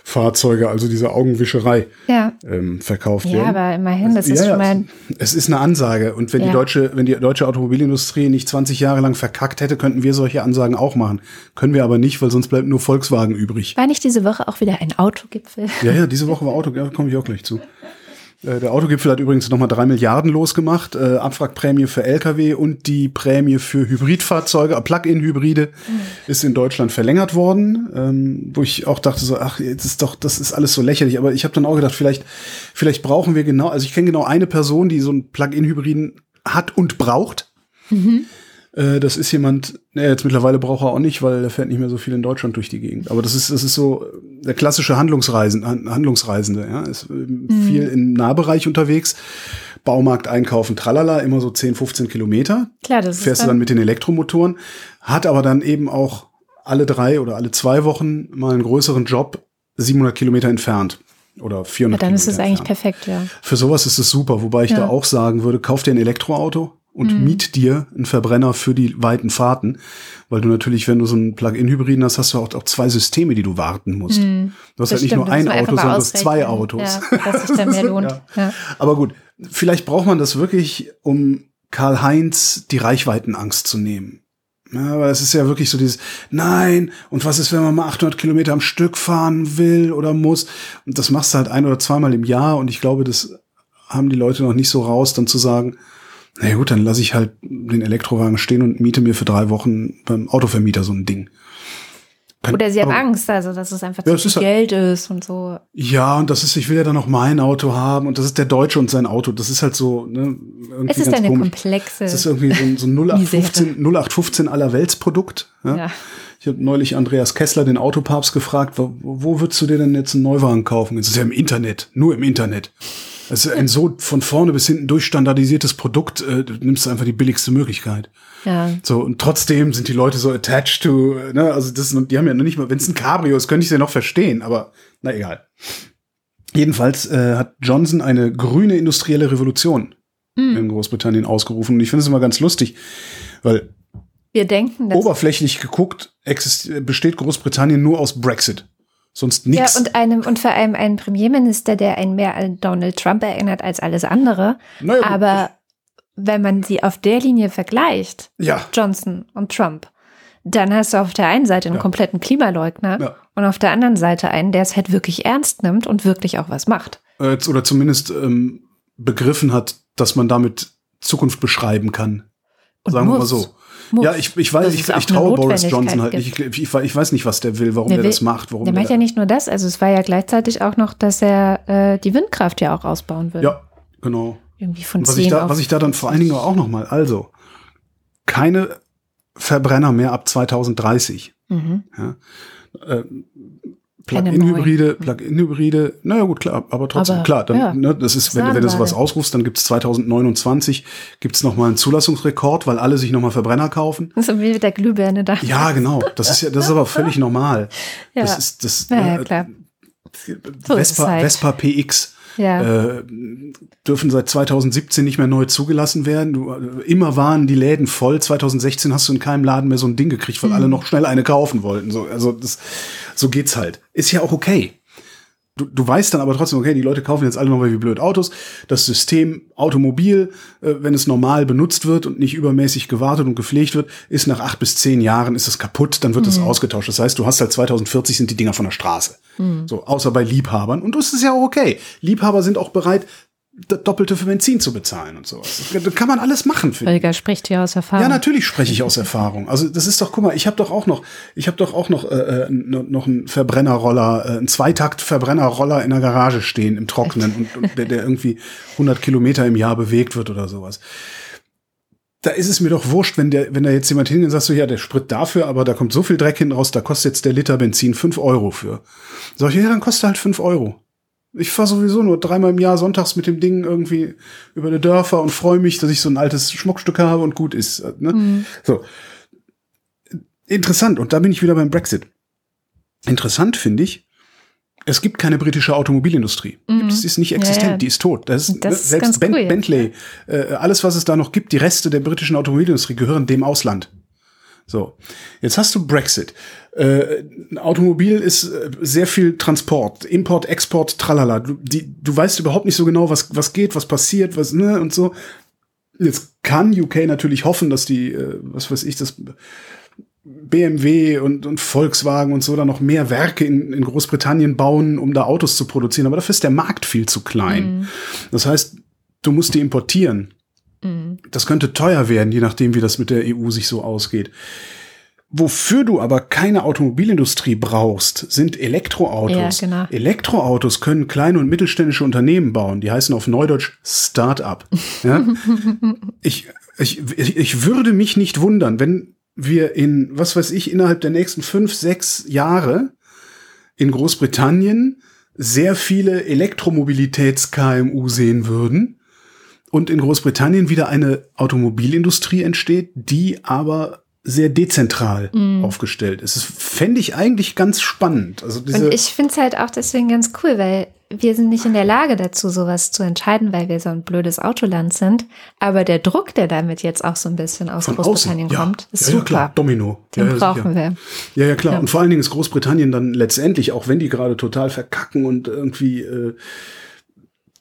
Hybridfahrzeuge, also diese Augenwischerei, Ja, ähm, verkauft ja werden. aber immerhin, das ist Ja, schon ja, mal es ist eine Ansage. Und wenn die Ja. deutsche, wenn die deutsche Automobilindustrie nicht 20 Jahre lang verkackt hätte, könnten wir solche Ansagen auch machen. Können wir aber nicht, weil sonst bleibt nur Volkswagen übrig. war nicht diese Woche auch wieder ein Autogipfel. Ja, ja, diese Woche war Auto, ja, komme ich auch gleich zu. Äh, Der Autogipfel hat übrigens nochmal drei Milliarden losgemacht. Äh, Abwrackprämie für Lkw und die Prämie für Hybridfahrzeuge, äh, Plug-in-Hybride, ist in Deutschland verlängert worden. Ähm, wo ich auch dachte so, ach, jetzt ist doch, das ist alles so lächerlich. Aber ich habe dann auch gedacht, vielleicht, vielleicht brauchen wir genau, also ich kenne genau eine Person, die so einen Plug-in-Hybriden hat und braucht. Äh, Das ist jemand, naja, jetzt mittlerweile braucht er auch nicht, weil er fährt nicht mehr so viel in Deutschland durch die Gegend. Aber das ist, das ist so der klassische Handlungsreisen, Han- Handlungsreisende, ja, ist ähm, viel im Nahbereich unterwegs, Baumarkt einkaufen, tralala, immer so 10, 15 Kilometer. Klar, das Fährst ist du dann mit den Elektromotoren, hat aber dann eben auch alle drei oder alle zwei Wochen mal einen größeren Job 700 Kilometer entfernt oder 400 ja, dann ist es eigentlich entfernt. perfekt, ja. Für sowas ist es super, wobei ich Ja. da auch sagen würde, kauf dir ein Elektroauto und Mhm. miet dir einen Verbrenner für die weiten Fahrten, weil du natürlich, wenn du so einen Plug-in-Hybriden hast, hast du auch, auch zwei Systeme, die du warten musst. Du hast Mhm. Das halt nicht stimmt, nur ein Auto, sondern du hast zwei. Autos. Ja, dass sich dann mehr lohnt. Ja. Ja. Aber gut, vielleicht braucht man das wirklich, um Karl-Heinz die Reichweitenangst zu nehmen. Ja, aber es ist ja wirklich so dieses, nein, und was ist, wenn man mal 800 Kilometer am Stück fahren will oder muss? Und das machst du halt ein oder zweimal im Jahr und ich glaube, das haben die Leute noch nicht so raus, dann zu sagen, na gut, dann lasse ich halt den Elektrowagen stehen und miete mir für drei Wochen beim Autovermieter so ein Ding. Kann- Oder sie haben Angst, also dass es einfach Ja, zu viel halt- Geld ist und so. Ja, und das ist, ich will ja dann noch mein Auto haben und das ist der Deutsche und sein Auto. Das ist halt so, ne, irgendwie Es ist ganz eine komisch. komplexe. Es ist irgendwie so ein, so ein 0815, 0815 Allerweltsprodukt. Ja? ja. Ich habe neulich Andreas Kessler, den Autopapst, gefragt, wo, wo würdest du dir denn jetzt einen Neuwagen kaufen? Das ist ja im Internet, nur im Internet. Das ist ein so von vorne bis hinten durchstandardisiertes Produkt, äh, du nimmst einfach die billigste Möglichkeit. ja. So, und trotzdem sind die Leute so attached to, ne, also das, die haben ja noch nicht mal, wenn es ein Cabrio ist, könnte ich es ja noch verstehen, aber na egal. Jedenfalls äh, hat Johnson eine grüne industrielle Revolution Hm. in Großbritannien ausgerufen. Und ich finde es immer ganz lustig, weil Wir denken, oberflächlich geguckt besteht Großbritannien nur aus Brexit. Sonst Ja, nichts. und einem und vor allem einen Premierminister, der einen mehr an Donald Trump erinnert als alles andere. Naja. Aber wenn man sie auf der Linie vergleicht, ja, Johnson und Trump, dann hast du auf der einen Seite einen Ja. kompletten Klimaleugner Ja. und auf der anderen Seite einen, der es halt wirklich ernst nimmt und wirklich auch was macht. äh, oder zumindest ähm, begriffen hat, dass man damit Zukunft beschreiben kann. Und Sagen wir muss. mal so. Muss. Ja, ich, ich weiß, ich, ich traue Boris Johnson halt nicht. Ich, ich, ich weiß nicht, was der will, warum Der der, will- das macht. Warum Der macht ja nicht nur das, also es war ja gleichzeitig auch noch, dass er äh, die Windkraft ja auch ausbauen will. Ja, genau. Irgendwie von Und was 10 ich da, auf was ich da dann vor allen Dingen auch noch mal, also keine Verbrenner mehr ab 2030. Mhm. Ja. Äh, Plug-in-Hybride, Plug-in-Hybride, naja gut, klar, aber trotzdem, Aber, klar, dann, ja. ne, das ist, wenn, wenn du sowas ausrufst, dann gibt's 2029, gibt's noch mal einen Zulassungsrekord, weil alle sich noch mal Verbrenner kaufen. So wie mit der Glühbirne da. Ja, genau, das ist ja, das ist aber völlig normal. Ja. Das ist, das, Ja, ja, äh, klar. Ist es Vespa, halt. Vespa PX Ja. äh, dürfen seit 2017 nicht mehr neu zugelassen werden. Du, äh, immer waren die Läden voll. 2016 hast du in keinem Laden mehr so ein Ding gekriegt, weil alle noch schnell eine kaufen wollten. So, also das, so geht's halt. Ist ja auch okay. Du, du weißt dann aber trotzdem, okay, die Leute kaufen jetzt alle noch mal wie blöd Autos. Das System Automobil, äh, wenn es normal benutzt wird und nicht übermäßig gewartet und gepflegt wird, ist nach acht bis zehn Jahren ist es kaputt, dann wird es ausgetauscht. Das heißt, du hast halt 2040 sind die Dinger von der Straße. So, außer bei Liebhabern. Und das ist ja auch okay. Liebhaber sind auch bereit, das Doppelte für Benzin zu bezahlen und sowas. Das kann man alles machen, ich. Holger spricht hier aus Erfahrung. Ja, natürlich spreche ich aus Erfahrung. Also das ist doch, guck mal, ich habe doch auch noch, ich habe doch auch noch äh, äh, noch einen Verbrennerroller, äh, einen Zweitakt-Verbrennerroller in der Garage stehen im Trockenen und, und der, der irgendwie 100 Kilometer im Jahr bewegt wird oder sowas. Da ist es mir doch wurscht, wenn der, wenn da jetzt jemand hingeht und sagt so, ja, der Sprit dafür, aber da kommt so viel Dreck hinten raus, da kostet jetzt der Liter Benzin fünf Euro für. Sag ich, ja, dann kostet halt fünf Euro. Ich fahre sowieso nur dreimal im Jahr sonntags mit dem Ding irgendwie über die Dörfer und freue mich, dass ich so ein altes Schmuckstück habe und gut ist. Ne? So. Interessant. Und da bin ich wieder beim Brexit. Interessant finde ich, es gibt keine britische Automobilindustrie. Gibt es, ist nicht Ja, existent, ja. die ist tot. Das ist, Das ne, ist selbst ben, cool Bentley, äh, alles, was es da noch gibt, die Reste der britischen Automobilindustrie gehören dem Ausland. So, jetzt hast du Brexit. Äh, ein Automobil ist äh, sehr viel Transport, Import, Export, tralala. Du, die, du weißt überhaupt nicht so genau, was, was geht, was passiert, was, ne, und so. Jetzt kann UK natürlich hoffen, dass die, äh, was weiß ich, das BMW und, und Volkswagen und so da noch mehr Werke in, in Großbritannien bauen, um da Autos zu produzieren. Aber dafür ist der Markt viel zu klein. Das heißt, du musst die importieren. Das könnte teuer werden, je nachdem, wie das mit der EU sich so ausgeht. Wofür du aber keine Automobilindustrie brauchst, sind Elektroautos. Ja, genau. Elektroautos können kleine und mittelständische Unternehmen bauen. Die heißen auf Neudeutsch Start-up. Ja? ich, ich, ich, ich würde mich nicht wundern, wenn wir in, was weiß ich, innerhalb der nächsten fünf, sechs Jahre in Großbritannien sehr viele Elektromobilitäts-KMU sehen würden. und in Großbritannien wieder eine Automobilindustrie entsteht, die aber sehr dezentral Mhm. aufgestellt ist. Das fände ich eigentlich ganz spannend. Also diese, Und ich finde es halt auch deswegen ganz cool, weil wir sind nicht in der Lage dazu, sowas zu entscheiden, weil wir so ein blödes Autoland sind. Aber der Druck, der damit jetzt auch so ein bisschen aus von Großbritannien außen, ja. kommt, ist ja, ja, super. klar, Domino. Den ja, ja, brauchen wir. Ja, ja, klar. Und vor allen Dingen ist Großbritannien dann letztendlich, auch wenn die gerade total verkacken und irgendwie äh,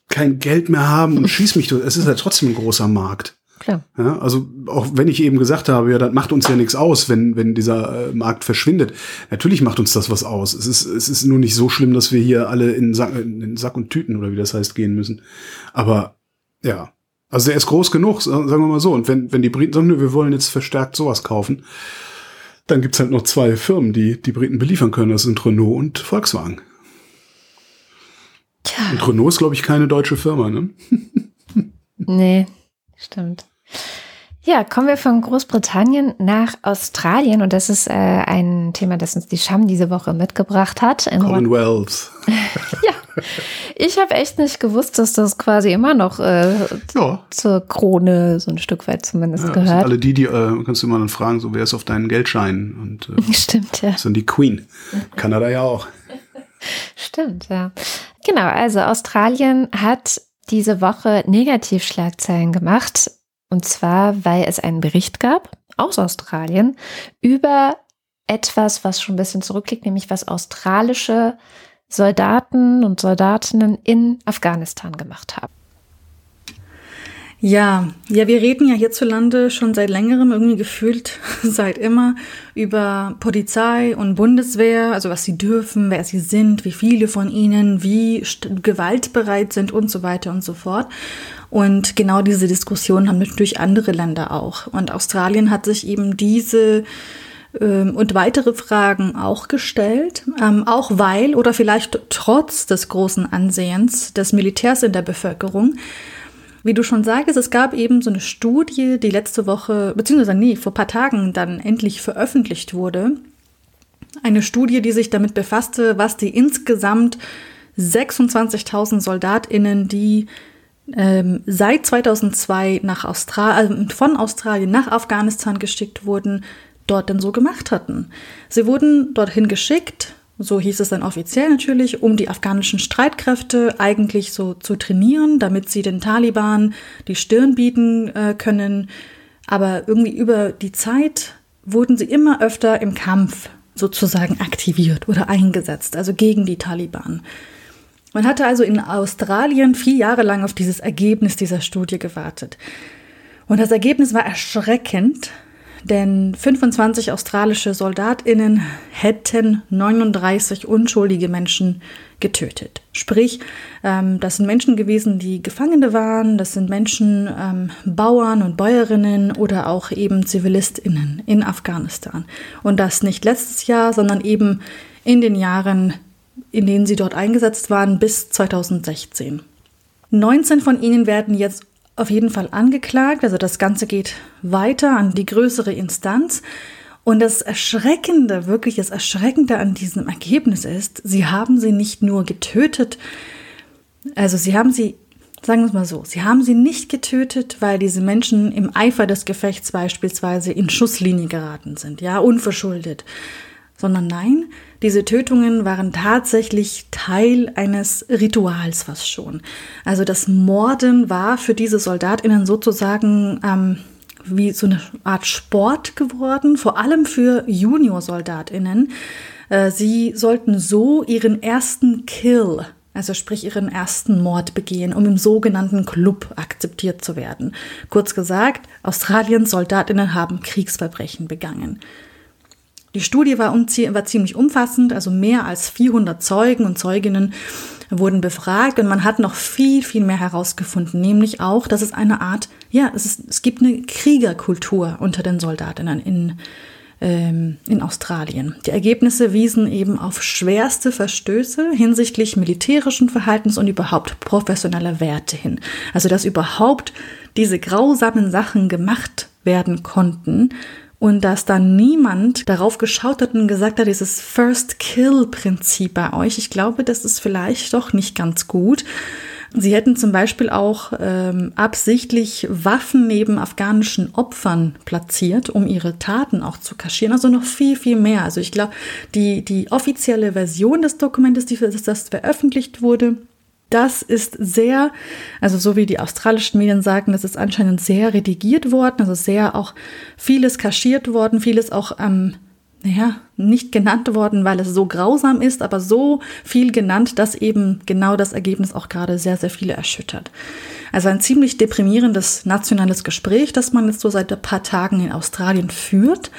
kein Geld mehr haben und schieß mich, durch, es ist ja trotzdem ein großer Markt. Klar. Ja, also auch wenn ich eben gesagt habe, ja, das macht uns ja nichts aus, wenn, wenn dieser äh, Markt verschwindet. Natürlich macht uns das was aus. Es ist, es ist nur nicht so schlimm, dass wir hier alle in Sack, in Sack und Tüten oder wie das heißt gehen müssen. Aber ja, also der ist groß genug, sa- sagen wir mal so. Und wenn, wenn die Briten sagen, wir wollen jetzt verstärkt sowas kaufen, dann gibt's halt noch zwei Firmen, die die Briten beliefern können. Das sind Renault und Volkswagen. Tja, Und Renault ist, glaube ich, keine deutsche Firma, ne? nee, stimmt. Ja, kommen wir von Großbritannien nach Australien und das ist äh, ein Thema, das uns die Scham diese Woche mitgebracht hat. Commonwealth. ja, ich habe echt nicht gewusst, dass das quasi immer noch äh, Ja. zur Krone so ein Stück weit zumindest Ja, das sind gehört. alle die, die äh, kannst du immer dann fragen, so wer ist auf deinen Geldscheinen und äh, Stimmt, ja. sind die Queen. Kanada ja auch. Stimmt, ja. Genau, also Australien hat diese Woche Negativschlagzeilen gemacht. Und zwar, weil es einen Bericht gab aus Australien über etwas, was schon ein bisschen zurückliegt, nämlich was australische Soldaten und Soldatinnen in Afghanistan gemacht haben. Ja, ja, wir reden ja hierzulande schon seit längerem, irgendwie gefühlt seit immer, über Polizei und Bundeswehr, also was sie dürfen, wer sie sind, wie viele von ihnen, wie gewaltbereit sind und so weiter und so fort. Und genau diese Diskussion haben natürlich andere Länder auch. Und Australien hat sich eben diese ähm, und weitere Fragen auch gestellt, ähm, auch weil oder vielleicht trotz des großen Ansehens des Militärs in der Bevölkerung wie du schon sagst, es gab eben so eine Studie, die letzte Woche, beziehungsweise nee, vor ein paar Tagen dann endlich veröffentlicht wurde. Eine Studie, die sich damit befasste, was die insgesamt 26.000 SoldatInnen, die ähm, seit 2002 nach Australien, von Australien nach Afghanistan geschickt wurden, dort denn so gemacht hatten. Sie wurden dorthin geschickt, so hieß es dann offiziell natürlich, um die afghanischen Streitkräfte eigentlich so zu trainieren, damit sie den Taliban die Stirn bieten äh, können. Aber irgendwie über die Zeit wurden sie immer öfter im Kampf sozusagen aktiviert oder eingesetzt, also gegen die Taliban. Man hatte also in Australien vier Jahre lang auf dieses Ergebnis dieser Studie gewartet. Und das Ergebnis war erschreckend, denn 25 australische Soldatinnen hätten 39 unschuldige Menschen getötet. Sprich, ähm, das sind Menschen gewesen, die Gefangene waren, das sind Menschen, ähm, Bauern und Bäuerinnen oder auch eben Zivilistinnen in Afghanistan. Und das nicht letztes Jahr, sondern eben in den Jahren, in denen sie dort eingesetzt waren, bis 2016. 19 von ihnen werden jetzt auf jeden Fall angeklagt. Also das Ganze geht weiter an die größere Instanz. Und das Erschreckende, wirklich das Erschreckende an diesem Ergebnis ist, sie haben sie nicht nur getötet, also sie haben sie, sagen wir es mal so, sie haben sie nicht getötet, weil diese Menschen im Eifer des Gefechts beispielsweise in Schusslinie geraten sind, ja, unverschuldet. Sondern nein, diese Tötungen waren tatsächlich Teil eines Rituals fast schon. Also das Morden war für diese Soldatinnen sozusagen ähm, wie so eine Art Sport geworden, vor allem für Juniorsoldatinnen. Äh, sie sollten so ihren ersten Kill, also sprich ihren ersten Mord begehen, um im sogenannten Club akzeptiert zu werden. Kurz gesagt, Australiens Soldatinnen haben Kriegsverbrechen begangen. Die Studie war, war, ziemlich umfassend, also mehr als 400 Zeugen und Zeuginnen wurden befragt und man hat noch viel, viel mehr herausgefunden, nämlich auch, dass es eine Art, ja, es, ist, es gibt eine Kriegerkultur unter den Soldatinnen in, ähm, in Australien. Die Ergebnisse wiesen eben auf schwerste Verstöße hinsichtlich militärischen Verhaltens und überhaupt professioneller Werte hin. Also, dass überhaupt diese grausamen Sachen gemacht werden konnten und dass dann niemand darauf geschaut hat und gesagt hat, dieses First Kill Prinzip bei euch, ich glaube, das ist vielleicht doch nicht ganz gut. Sie hätten zum Beispiel auch ähm, absichtlich Waffen neben afghanischen Opfern platziert, um ihre Taten auch zu kaschieren. Also noch viel, viel mehr. Also ich glaube, die, die offizielle Version des Dokumentes, die das, das veröffentlicht wurde, das ist sehr, also so wie die australischen Medien sagen, das ist anscheinend sehr redigiert worden, also sehr auch vieles kaschiert worden, vieles auch ähm, naja, nicht genannt worden, weil es so grausam ist, aber so viel genannt, dass eben genau das Ergebnis auch gerade sehr, sehr viele erschüttert. Also ein ziemlich deprimierendes nationales Gespräch, das man jetzt so seit ein paar Tagen in Australien führt.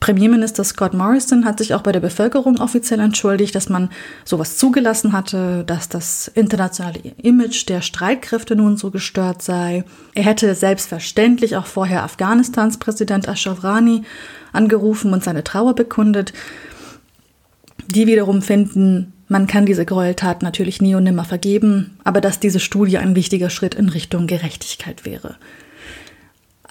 Premierminister Scott Morrison hat sich auch bei der Bevölkerung offiziell entschuldigt, dass man sowas zugelassen hatte, dass das internationale Image der Streitkräfte nun so gestört sei. Er hätte selbstverständlich auch vorher Afghanistans Präsident Ashraf Rani angerufen und seine Trauer bekundet. Die wiederum finden, man kann diese Gräueltat natürlich nie und nimmer vergeben, aber dass diese Studie ein wichtiger Schritt in Richtung Gerechtigkeit wäre.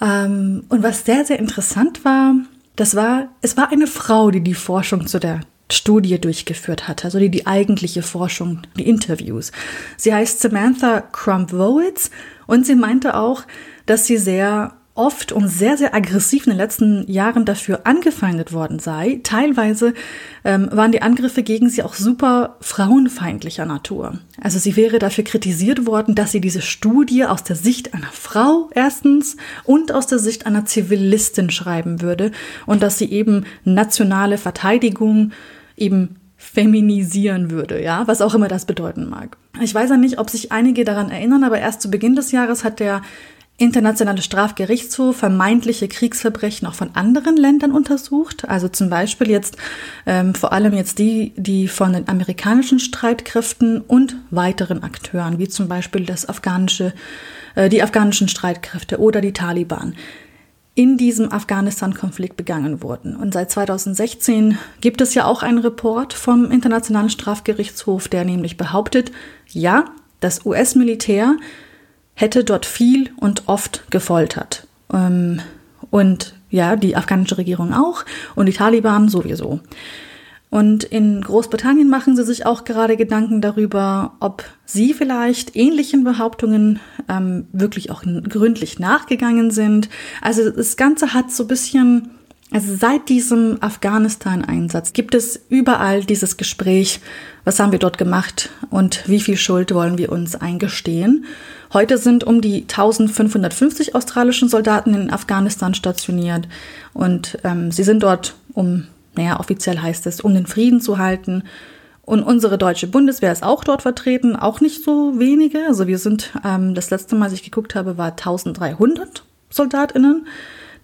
Ähm, und was sehr, sehr interessant war, das war, es war eine Frau, die die Forschung zu der Studie durchgeführt hat, also die die eigentliche Forschung, die Interviews. Sie heißt Samantha Crump-Wowitz und sie meinte auch, dass sie sehr oft und sehr, sehr aggressiv in den letzten Jahren dafür angefeindet worden sei. Teilweise ähm, waren die Angriffe gegen sie auch super frauenfeindlicher Natur. Also sie wäre dafür kritisiert worden, dass sie diese Studie aus der Sicht einer Frau erstens und aus der Sicht einer Zivilistin schreiben würde und dass sie eben nationale Verteidigung eben feminisieren würde, ja, was auch immer das bedeuten mag. Ich weiß ja nicht, ob sich einige daran erinnern, aber erst zu Beginn des Jahres hat der internationale Strafgerichtshof vermeintliche Kriegsverbrechen auch von anderen Ländern untersucht. Also zum Beispiel jetzt ähm, vor allem jetzt die, die von den amerikanischen Streitkräften und weiteren Akteuren, wie zum Beispiel das afghanische, äh, die afghanischen Streitkräfte oder die Taliban in diesem Afghanistan-Konflikt begangen wurden. Und seit 2016 gibt es ja auch einen Report vom Internationalen Strafgerichtshof, der nämlich behauptet, ja, das US-Militär hätte dort viel und oft gefoltert. Ähm, und ja, die afghanische Regierung auch und die Taliban sowieso. Und in Großbritannien machen sie sich auch gerade Gedanken darüber, ob sie vielleicht ähnlichen Behauptungen ähm, wirklich auch gründlich nachgegangen sind. Also das Ganze hat so ein bisschen, also seit diesem Afghanistan-Einsatz gibt es überall dieses Gespräch, was haben wir dort gemacht und wie viel Schuld wollen wir uns eingestehen. Heute sind um die 1550 australischen Soldaten in Afghanistan stationiert und ähm, sie sind dort, um, naja, offiziell heißt es, um den Frieden zu halten. Und unsere deutsche Bundeswehr ist auch dort vertreten, auch nicht so wenige. Also wir sind, ähm, das letzte Mal, als ich geguckt habe, war 1300 SoldatInnen.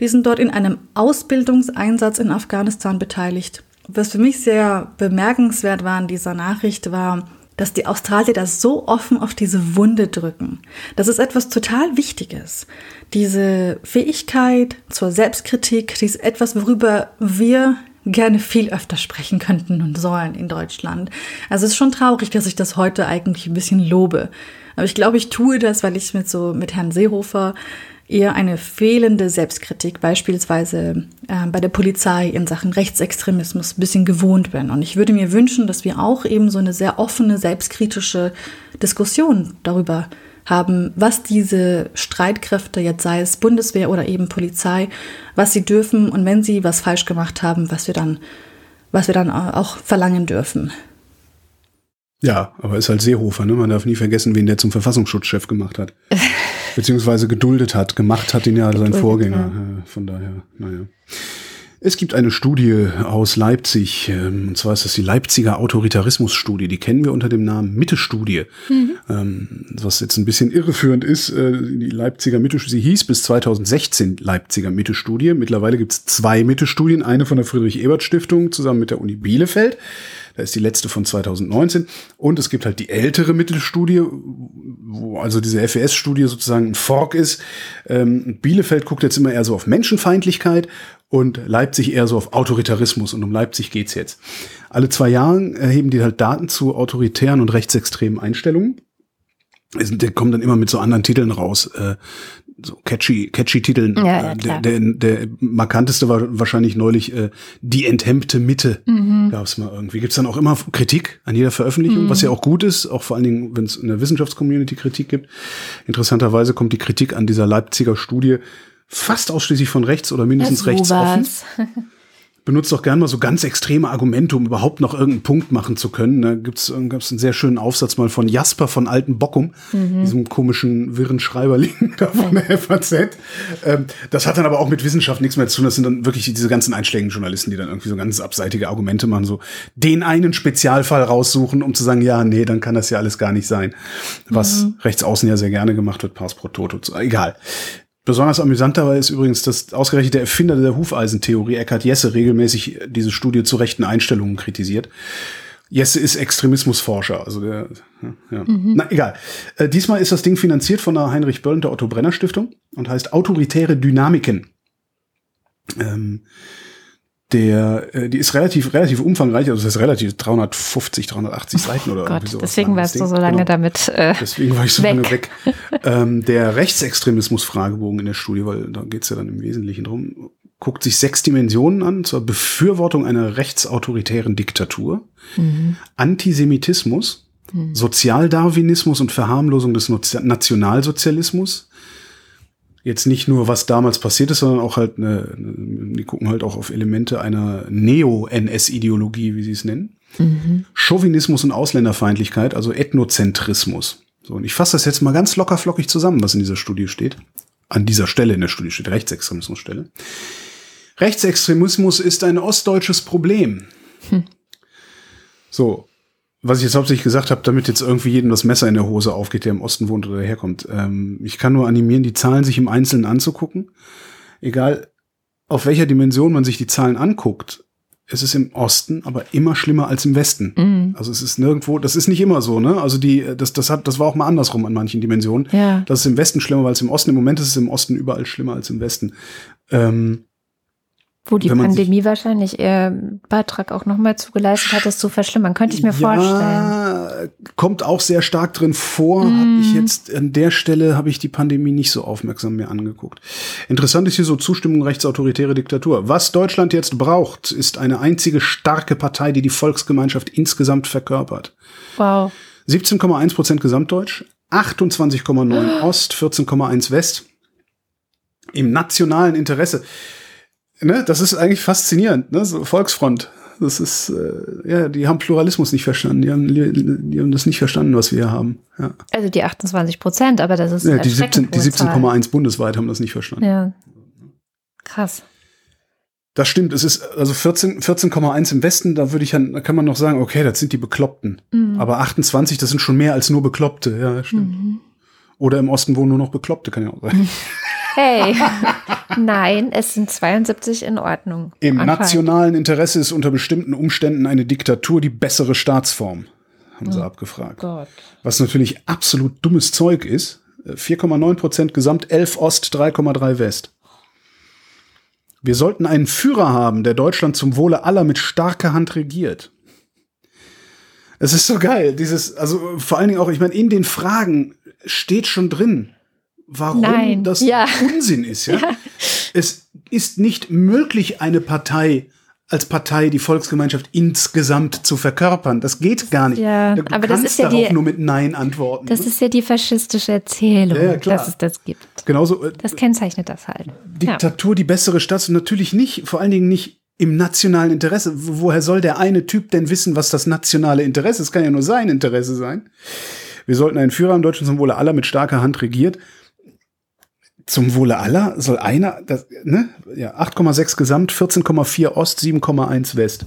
Die sind dort in einem Ausbildungseinsatz in Afghanistan beteiligt. Was für mich sehr bemerkenswert war in dieser Nachricht war, dass die Australier das so offen auf diese Wunde drücken. Das ist etwas total Wichtiges. Diese Fähigkeit zur Selbstkritik, die ist etwas, worüber wir gerne viel öfter sprechen könnten und sollen in Deutschland. Also es ist schon traurig, dass ich das heute eigentlich ein bisschen lobe. Aber ich glaube, ich tue das, weil ich mit so mit Herrn Seehofer eher eine fehlende Selbstkritik, beispielsweise äh, bei der Polizei in Sachen Rechtsextremismus, ein bisschen gewohnt bin. Und ich würde mir wünschen, dass wir auch eben so eine sehr offene, selbstkritische Diskussion darüber haben, was diese Streitkräfte, jetzt sei es Bundeswehr oder eben Polizei, was sie dürfen und wenn sie was falsch gemacht haben, was wir dann, was wir dann auch verlangen dürfen. Ja, aber ist halt Seehofer, ne? Man darf nie vergessen, wen der zum Verfassungsschutzchef gemacht hat. Beziehungsweise geduldet hat. Gemacht hat ihn ja sein Vorgänger. Ja. Von daher, naja. Es gibt eine Studie aus Leipzig, ähm, und zwar ist das die Leipziger Autoritarismus-Studie. Die kennen wir unter dem Namen Mitte-Studie. Mhm. Ähm, was jetzt ein bisschen irreführend ist, äh, die Leipziger Mitte-Studie, sie hieß bis 2016 Leipziger Mitte-Studie. Mittlerweile gibt es zwei Mitte-Studien, eine von der Friedrich-Ebert-Stiftung zusammen mit der Uni Bielefeld. Da ist die letzte von 2019. Und es gibt halt die ältere Mittelstudie, wo also diese FES-Studie sozusagen ein Fork ist. Ähm, Bielefeld guckt jetzt immer eher so auf Menschenfeindlichkeit und Leipzig eher so auf Autoritarismus. Und um Leipzig geht's jetzt. Alle zwei Jahre erheben die halt Daten zu autoritären und rechtsextremen Einstellungen. Die kommen dann immer mit so anderen Titeln raus. Äh, so catchy, catchy Titeln. Ja, ja, Äh, klar. der, der, der markanteste war wahrscheinlich neulich äh, Die enthemmte Mitte. Mhm. Gab es mal irgendwie. Gibt es dann auch immer Kritik an jeder Veröffentlichung, was ja auch gut ist, auch vor allen Dingen, wenn es in der Wissenschaftscommunity Kritik gibt. Interessanterweise kommt die Kritik an dieser Leipziger Studie fast ausschließlich von rechts oder mindestens rechts offen. benutzt doch gern mal so ganz extreme Argumente, um überhaupt noch irgendeinen Punkt machen zu können. Da gibt's gab's einen sehr schönen Aufsatz mal von Jasper von Alten Bockum, diesem komischen, wirren Schreiberling da von der FAZ. Ähm, das hat dann aber auch mit Wissenschaft nichts mehr zu tun. Das sind dann wirklich diese ganzen einschlägigen Journalisten, die dann irgendwie so ganz abseitige Argumente machen, so den einen Spezialfall raussuchen, um zu sagen, ja, nee, dann kann das ja alles gar nicht sein. Was rechts außen ja sehr gerne gemacht wird, Pars pro Toto. Egal. Besonders amüsant dabei ist übrigens, dass ausgerechnet der Erfinder der Hufeisentheorie, Eckhard Jesse, regelmäßig diese Studie zu rechten Einstellungen kritisiert. Jesse ist Extremismusforscher, also der, ja, ja. Na egal. Äh, diesmal ist das Ding finanziert von der Heinrich Böll und der Otto Brenner Stiftung und heißt Autoritäre Dynamiken. Ähm, der, äh, die ist relativ, relativ umfangreich, also das heißt relativ 350, 380 Seiten oder irgendwie Gott, sowas. deswegen warst du so lange Genau. damit. Äh, Deswegen war ich so weg. lange weg. ähm, der Rechtsextremismus-Fragebogen in der Studie, weil da geht's ja dann im Wesentlichen drum, guckt sich sechs Dimensionen an, zur Befürwortung einer rechtsautoritären Diktatur, Antisemitismus, Sozialdarwinismus und Verharmlosung des Nationalsozialismus. Jetzt nicht nur, was damals passiert ist, sondern auch halt, eine, die gucken halt auch auf Elemente einer Neo-NS-Ideologie, wie sie es nennen. Chauvinismus und Ausländerfeindlichkeit, also Ethnozentrismus. So, und ich fasse das jetzt mal ganz locker flockig zusammen, was in dieser Studie steht. An dieser Stelle in der Studie steht Rechtsextremismusstelle. Rechtsextremismus ist ein ostdeutsches Problem. So, was ich jetzt hauptsächlich gesagt habe, damit jetzt irgendwie jedem das Messer in der Hose aufgeht, der im Osten wohnt oder herkommt. Ähm, ich kann nur animieren, die Zahlen sich im Einzelnen anzugucken. Egal, auf welcher Dimension man sich die Zahlen anguckt, es ist im Osten aber immer schlimmer als im Westen. Mhm. Also es ist nirgendwo, das ist nicht immer so, ne? Also die, das, das hat, das war auch mal andersrum an manchen Dimensionen. Ja. Das ist im Westen schlimmer als im Osten. Im Moment ist es im Osten überall schlimmer als im Westen. Ähm, wo die man sich- Pandemie wahrscheinlich ihr Beitrag auch nochmal zugeleistet hat, es zu verschlimmern. Könnte ich mir vorstellen. Ja, kommt auch sehr stark drin vor. Hab ich jetzt an der Stelle habe ich die Pandemie nicht so aufmerksam mir angeguckt. Interessant ist hier so Zustimmung rechtsautoritäre Diktatur. Was Deutschland jetzt braucht, ist eine einzige starke Partei, die die Volksgemeinschaft insgesamt verkörpert. Wow. 17,1 Prozent Gesamtdeutsch, 28,9 Ost, 14,1 West. Im nationalen Interesse. Ne, das ist eigentlich faszinierend, ne? So Volksfront. Das ist, äh, ja, die haben Pluralismus nicht verstanden. Die haben, die haben das nicht verstanden, was wir hier haben. Ja, Also die 28 Prozent, aber das ist ja die 17 die erschreckend hohe Zahl. 17,1 bundesweit haben das nicht verstanden. Ja. Krass. Das stimmt. Es ist also 14 14,1 im Westen. Da würde ich, dann- da kann man noch sagen, okay, das sind die Bekloppten. Mhm. Aber 28, das sind schon mehr als nur Bekloppte. Ja, stimmt. Mhm. Oder im Osten wohnen nur noch Bekloppte, kann ja auch sein. Hey, nein, es sind 72 in Ordnung. Im Anscheinend. nationalen Interesse ist unter bestimmten Umständen eine Diktatur die bessere Staatsform, haben sie abgefragt. Gott. Was natürlich absolut dummes Zeug ist. Äh, 4,9 Prozent Gesamt, 11 Ost, 3,3 West. Wir sollten einen Führer haben, der Deutschland zum Wohle aller mit starker Hand regiert. Es ist so geil, dieses, also vor allen Dingen auch, ich meine, in den Fragen steht schon drin, warum Nein, das ja. Unsinn ist, ja? Es ist nicht möglich, eine Partei als Partei die Volksgemeinschaft insgesamt zu verkörpern. Das geht gar nicht. Ja, du aber das ist ja darauf die- nur mit Nein antworten. Das ist ja die faschistische Erzählung, Ja, ja, dass es das gibt. genauso äh, Das kennzeichnet das halt. Diktatur die bessere Stadt und natürlich nicht, vor allen Dingen nicht im nationalen Interesse. Wo- Woher soll der eine Typ denn wissen, was das nationale Interesse ist? Es kann ja nur sein Interesse sein. Wir sollten einen Führer im Deutschen zum Wohle aller mit starker Hand regiert. Zum Wohle aller soll einer, das, ne? Ja, 8,6 Gesamt, 14,4 Ost, 7,1 West.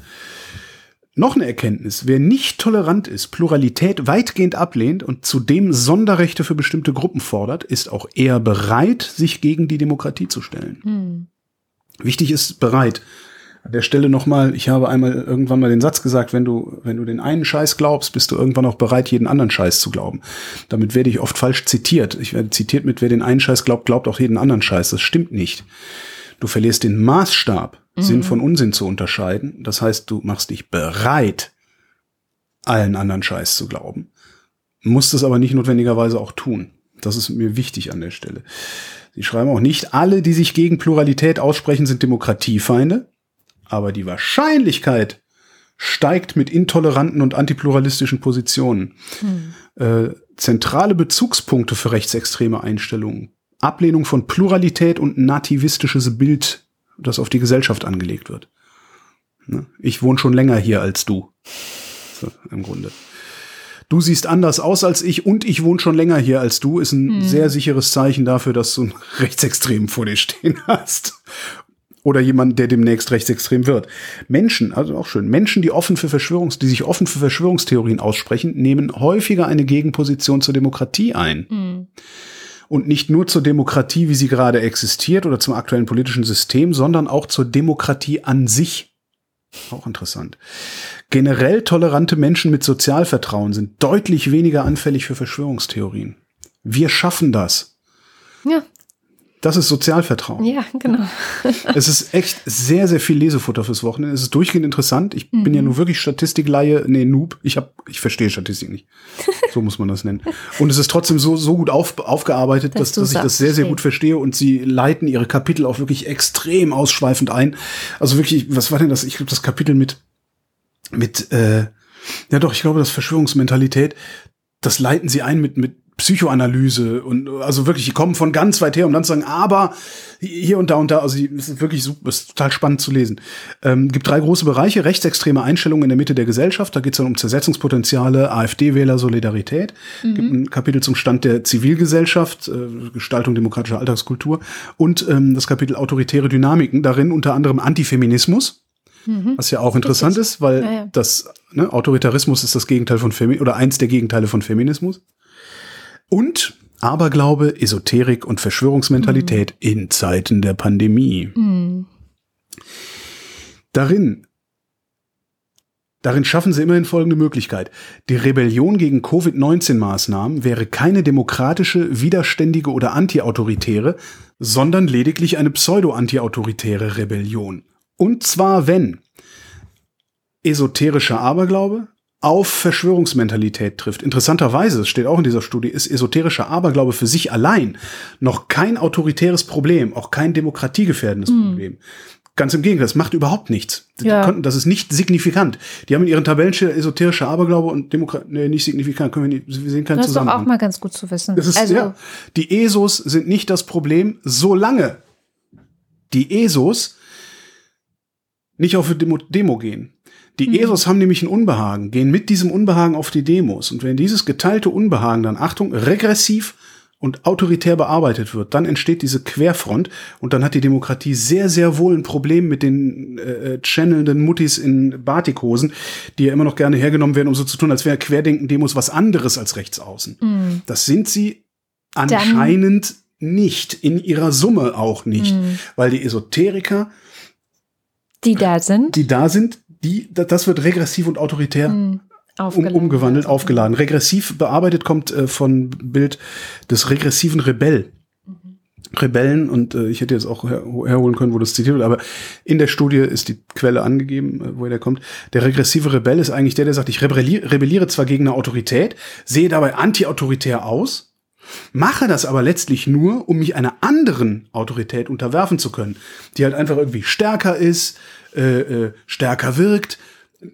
Noch eine Erkenntnis. Wer nicht tolerant ist, Pluralität weitgehend ablehnt und zudem Sonderrechte für bestimmte Gruppen fordert, ist auch eher bereit, sich gegen die Demokratie zu stellen. Wichtig ist bereit. An der Stelle nochmal, ich habe einmal irgendwann mal den Satz gesagt, wenn du, wenn du den einen Scheiß glaubst, bist du irgendwann auch bereit, jeden anderen Scheiß zu glauben. Damit werde ich oft falsch zitiert. Ich werde zitiert mit, wer den einen Scheiß glaubt, glaubt auch jeden anderen Scheiß. Das stimmt nicht. Du verlierst den Maßstab, Sinn von Unsinn zu unterscheiden. Das heißt, du machst dich bereit, allen anderen Scheiß zu glauben. Musst es aber nicht notwendigerweise auch tun. Das ist mir wichtig an der Stelle. Sie schreiben auch nicht, alle, die sich gegen Pluralität aussprechen, sind Demokratiefeinde. Aber die Wahrscheinlichkeit steigt mit intoleranten und antipluralistischen Positionen. Hm. Äh, zentrale Bezugspunkte für rechtsextreme Einstellungen. Ablehnung von Pluralität und nativistisches Bild, das auf die Gesellschaft angelegt wird. Ne? Ich wohne schon länger hier als du. So, Im Grunde. Du siehst anders aus als ich und ich wohne schon länger hier als du, ist ein hm. sehr sicheres Zeichen dafür, dass du einen Rechtsextremen vor dir stehen hast. Oder jemand, der demnächst rechtsextrem wird. Menschen, also auch schön, Menschen, die offen für Verschwörungs, die sich offen für Verschwörungstheorien aussprechen, nehmen häufiger eine Gegenposition zur Demokratie ein. Hm. Und nicht nur zur Demokratie, wie sie gerade existiert oder zum aktuellen politischen System, sondern auch zur Demokratie an sich. Auch interessant. Generell tolerante Menschen mit Sozialvertrauen sind deutlich weniger anfällig für Verschwörungstheorien. Wir schaffen das. Ja, das ist Sozialvertrauen. Ja, genau. es ist echt sehr, sehr viel Lesefutter fürs Wochenende. Es ist durchgehend interessant. Ich mhm. bin ja mhm. nur wirklich Statistikleihe, nee, Noob. Ich hab, ich verstehe Statistik nicht. So muss man das nennen. Und es ist trotzdem so, so gut auf, aufgearbeitet, dass, dass, dass ich das sehr, sehr gut verstehe. Und sie leiten ihre Kapitel auch wirklich extrem ausschweifend ein. Also wirklich, was war denn das? Ich glaube, das Kapitel mit, mit, äh, ja doch, ich glaube, das Verschwörungsmentalität, das leiten sie ein mit, mit Psychoanalyse und also wirklich, die kommen von ganz weit her, um dann zu sagen, aber hier und da und da, also es ist wirklich super, ist total spannend zu lesen. Ähm, gibt drei große Bereiche, rechtsextreme Einstellungen in der Mitte der Gesellschaft, da geht es dann um Zersetzungspotenziale, AfD-Wähler, Solidarität. Mhm. Gibt ein Kapitel zum Stand der Zivilgesellschaft, äh, Gestaltung demokratischer Alltagskultur und ähm, das Kapitel autoritäre Dynamiken, darin unter anderem Antifeminismus. Mhm. Was ja auch interessant Richtig. ist, weil ja, ja. das ne, Autoritarismus ist das Gegenteil von Femi oder eins der Gegenteile von Feminismus. Und Aberglaube, Esoterik und Verschwörungsmentalität mhm. in Zeiten der Pandemie. Mhm. Darin Darin schaffen sie immerhin folgende Möglichkeit. Die Rebellion gegen Covid-19-Maßnahmen wäre keine demokratische, widerständige oder antiautoritäre, sondern lediglich eine pseudo-antiautoritäre Rebellion. Und zwar wenn esoterischer Aberglaube, auf Verschwörungsmentalität trifft. Interessanterweise, es steht auch in dieser Studie, ist esoterischer Aberglaube für sich allein noch kein autoritäres Problem, auch kein demokratiegefährdendes mm. Problem. Ganz im Gegenteil, das macht überhaupt nichts. Ja. Konnten, das ist nicht signifikant. Die haben in ihren Tabellen esoterischer Aberglaube und Demokratie, nee, nicht signifikant, können wir, nicht, wir sehen keinen das Zusammenhang. Das ist auch mal ganz gut zu wissen. Das ist, also, ja, die ESOs sind nicht das Problem, solange die ESOs nicht auf Demo, Demo gehen. Die mhm. ESOs haben nämlich ein Unbehagen, gehen mit diesem Unbehagen auf die Demos. Und wenn dieses geteilte Unbehagen dann, Achtung, regressiv und autoritär bearbeitet wird, dann entsteht diese Querfront und dann hat die Demokratie sehr, sehr wohl ein Problem mit den äh, äh channelnden Muttis in Batikhosen, die ja immer noch gerne hergenommen werden, um so zu tun, als wäre Querdenken-Demos was anderes als Rechtsaußen. Mhm. Das sind sie anscheinend dann nicht, in ihrer Summe auch nicht, mhm. weil die Esoteriker die da sind, die da sind, die, das wird regressiv und autoritär mhm. um, umgewandelt, aufgeladen. Regressiv bearbeitet kommt äh, von Bild des regressiven Rebell. Mhm. Rebellen, und äh, ich hätte jetzt auch her herholen können, wo das zitiert wird, aber in der Studie ist die Quelle angegeben, äh, woher der kommt. Der regressive Rebell ist eigentlich der, der sagt, ich rebelliere, rebelliere zwar gegen eine Autorität, sehe dabei anti-autoritär aus, mache das aber letztlich nur, um mich einer anderen Autorität unterwerfen zu können, die halt einfach irgendwie stärker ist, äh, äh, stärker wirkt,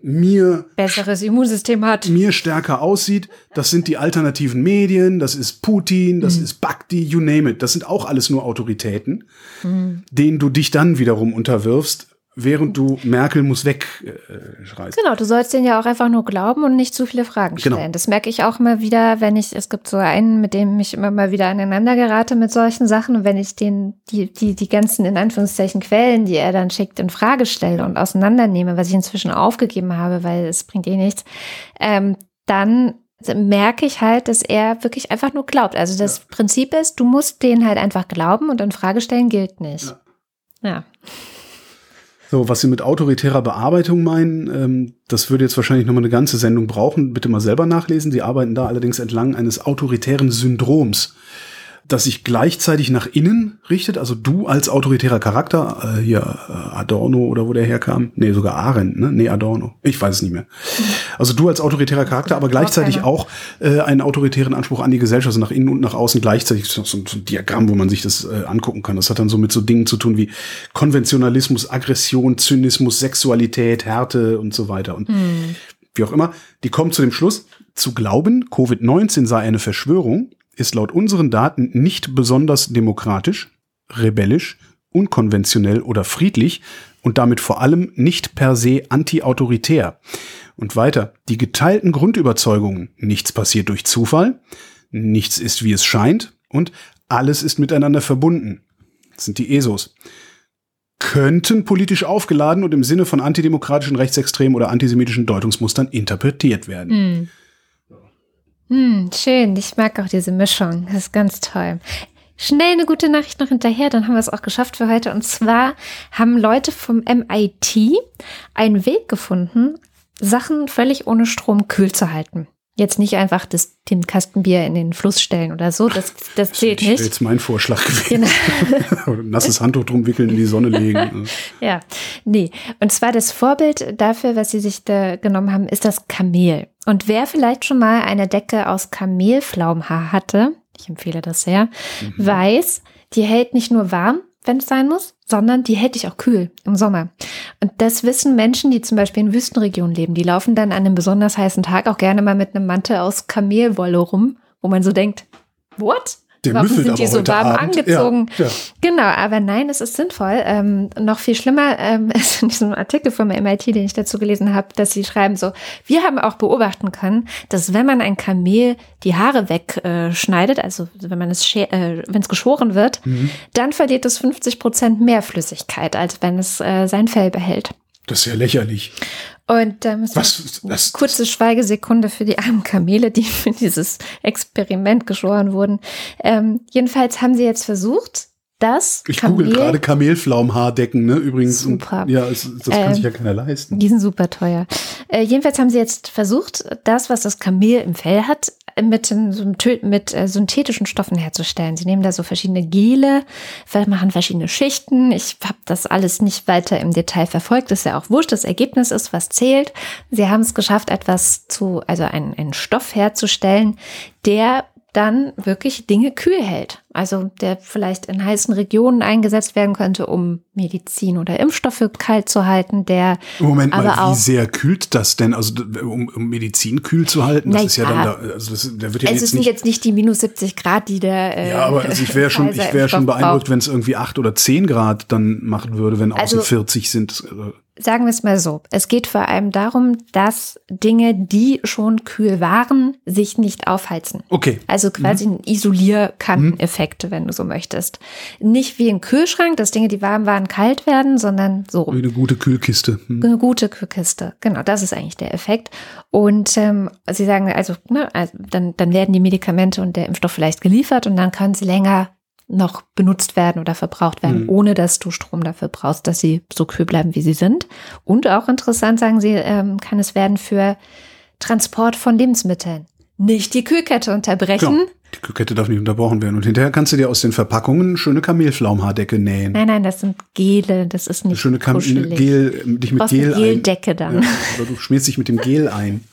mir besseres Immunsystem hat, mir stärker aussieht. Das sind die alternativen Medien, das ist Putin, das mhm. ist Bhakti, you name it. Das sind auch alles nur Autoritäten, mhm. denen du dich dann wiederum unterwirfst, während du Merkel muss weg äh, schreist. Genau, du sollst den ja auch einfach nur glauben und nicht zu viele Fragen genau. stellen. Genau. Das merke ich auch immer wieder, wenn ich, es gibt so einen, mit dem ich immer mal wieder aneinander gerate mit solchen Sachen und wenn ich den, die, die, die ganzen, in Anführungszeichen, Quellen, die er dann schickt, in Frage stelle und auseinandernehme, was ich inzwischen aufgegeben habe, weil es bringt eh nichts, ähm, dann merke ich halt, dass er wirklich einfach nur glaubt. Also das ja. Prinzip ist, du musst den halt einfach glauben und in Frage stellen gilt nicht. ja. ja. So, was Sie mit autoritärer Bearbeitung meinen, ähm, das würde jetzt wahrscheinlich nochmal eine ganze Sendung brauchen. Bitte mal selber nachlesen. Sie arbeiten da allerdings entlang eines autoritären Syndroms. Das sich gleichzeitig nach innen richtet, also du als autoritärer Charakter, äh, hier äh, Adorno oder wo der herkam, nee, sogar Arendt, ne? Nee, Adorno, ich weiß es nicht mehr. Also du als autoritärer Charakter, aber gleichzeitig auch äh, einen autoritären Anspruch an die Gesellschaft, also nach innen und nach außen gleichzeitig, so, so, so ein Diagramm, wo man sich das äh, angucken kann. Das hat dann so mit so Dingen zu tun wie Konventionalismus, Aggression, Zynismus, Sexualität, Härte und so weiter. Und wie auch immer, die kommen zu dem Schluss, zu glauben, Covid-19 sei eine Verschwörung, ist laut unseren Daten nicht besonders demokratisch, rebellisch, unkonventionell oder friedlich und damit vor allem nicht per se anti-autoritär. Und weiter, die geteilten Grundüberzeugungen, nichts passiert durch Zufall, nichts ist wie es scheint und alles ist miteinander verbunden. Das sind die ESOs könnten politisch aufgeladen und im Sinne von antidemokratischen, rechtsextremen oder antisemitischen Deutungsmustern interpretiert werden. Hm, schön. Ich mag auch diese Mischung. Das ist ganz toll. Schnell eine gute Nachricht noch hinterher, dann haben wir es auch geschafft für heute. Und zwar haben Leute vom MIT einen Weg gefunden, Sachen völlig ohne Strom kühl zu halten. Jetzt nicht einfach das, den Kastenbier in den Fluss stellen oder so, das, das zählt Das nicht. jetzt mein Vorschlag gewesen. Genau. Nasses Handtuch drum wickeln, in die Sonne legen. Ja, nee. Und zwar das Vorbild dafür, was sie sich da genommen haben, ist das Kamel. Und wer vielleicht schon mal eine Decke aus Kamelflaumhaar hatte, ich empfehle das sehr, weiß, die hält nicht nur warm, wenn es sein muss, sondern die hält dich auch kühl im Sommer. Und das wissen Menschen, die zum Beispiel in Wüstenregionen leben. Die laufen dann an einem besonders heißen Tag auch gerne mal mit einem Mantel aus Kamelwolle rum, wo man so denkt, what? Der Warum müffelt sind die so warm Abend. angezogen? Ja, ja. Genau, aber nein, es ist sinnvoll. Ähm, noch viel schlimmer ähm, ist in diesem Artikel vom MIT, den ich dazu gelesen habe, dass sie schreiben so, wir haben auch beobachten können, dass wenn man ein Kamel die Haare wegschneidet, also wenn man es, äh, wenn es geschoren wird, dann verliert es 50 Prozent mehr Flüssigkeit, als wenn es äh, sein Fell behält. Das ist ja lächerlich. Und da müssen Was? Das, kurze Schweigesekunde für die armen Kamele, die für dieses Experiment geschoren wurden. Ähm, jedenfalls haben sie jetzt versucht, das ich google Kamel- gerade Kamelflaumhaardecken, ne? Übrigens. Super. Und, ja, es, das kann Ähm, sich ja keiner leisten. Die sind super teuer. Äh, jedenfalls haben sie jetzt versucht, das, was das Kamel im Fell hat, mit, mit äh, synthetischen Stoffen herzustellen. Sie nehmen da so verschiedene Gele, machen verschiedene Schichten. Ich habe das alles nicht weiter im Detail verfolgt. Das ist ja auch wurscht. Das Ergebnis ist, was zählt. Sie haben es geschafft, etwas zu, also einen, einen Stoff herzustellen, der dann wirklich Dinge kühl hält. Also der vielleicht in heißen Regionen eingesetzt werden könnte, um Medizin oder Impfstoffe kalt zu halten, der Moment aber mal, wie sehr kühlt das denn? Also um, um Medizin kühl zu halten, das ist ja, ja. dann da, also das, da wird ja es jetzt ist nicht. jetzt nicht die minus 70 Grad, die der äh, ja, aber also ich wäre schon, ich wäre schon beeindruckt, wenn es irgendwie acht oder zehn Grad dann machen würde, wenn außen Also- 40 sind. Sagen wir es mal so. Es geht vor allem darum, dass Dinge, die schon kühl waren, sich nicht aufheizen. Okay. Also quasi ein Isolierkanteneffekt, wenn du so möchtest. Nicht wie ein Kühlschrank, dass Dinge, die warm waren, kalt werden, sondern so. Wie eine gute Kühlkiste. Hm. Eine gute Kühlkiste. Genau, das ist eigentlich der Effekt. Und ähm, sie sagen, also, ne, also dann, dann werden die Medikamente und der Impfstoff vielleicht geliefert und dann können sie länger noch benutzt werden oder verbraucht werden, Mhm. ohne dass du Strom dafür brauchst, dass sie so kühl bleiben, wie sie sind. Und auch interessant, sagen sie, ähm, kann es werden für Transport von Lebensmitteln. Nicht die Kühlkette unterbrechen. Genau. Die Kühlkette darf nicht unterbrochen werden. Und hinterher kannst du dir aus den Verpackungen eine schöne Kamelflaumhaardecke nähen. Nein, nein, das sind Gele, das ist Eine nicht schöne Kam kuschelig. Gel, dich Du mit Gel eine ein. Geldecke dann. Ja, oder du schmierst dich mit dem Gel ein.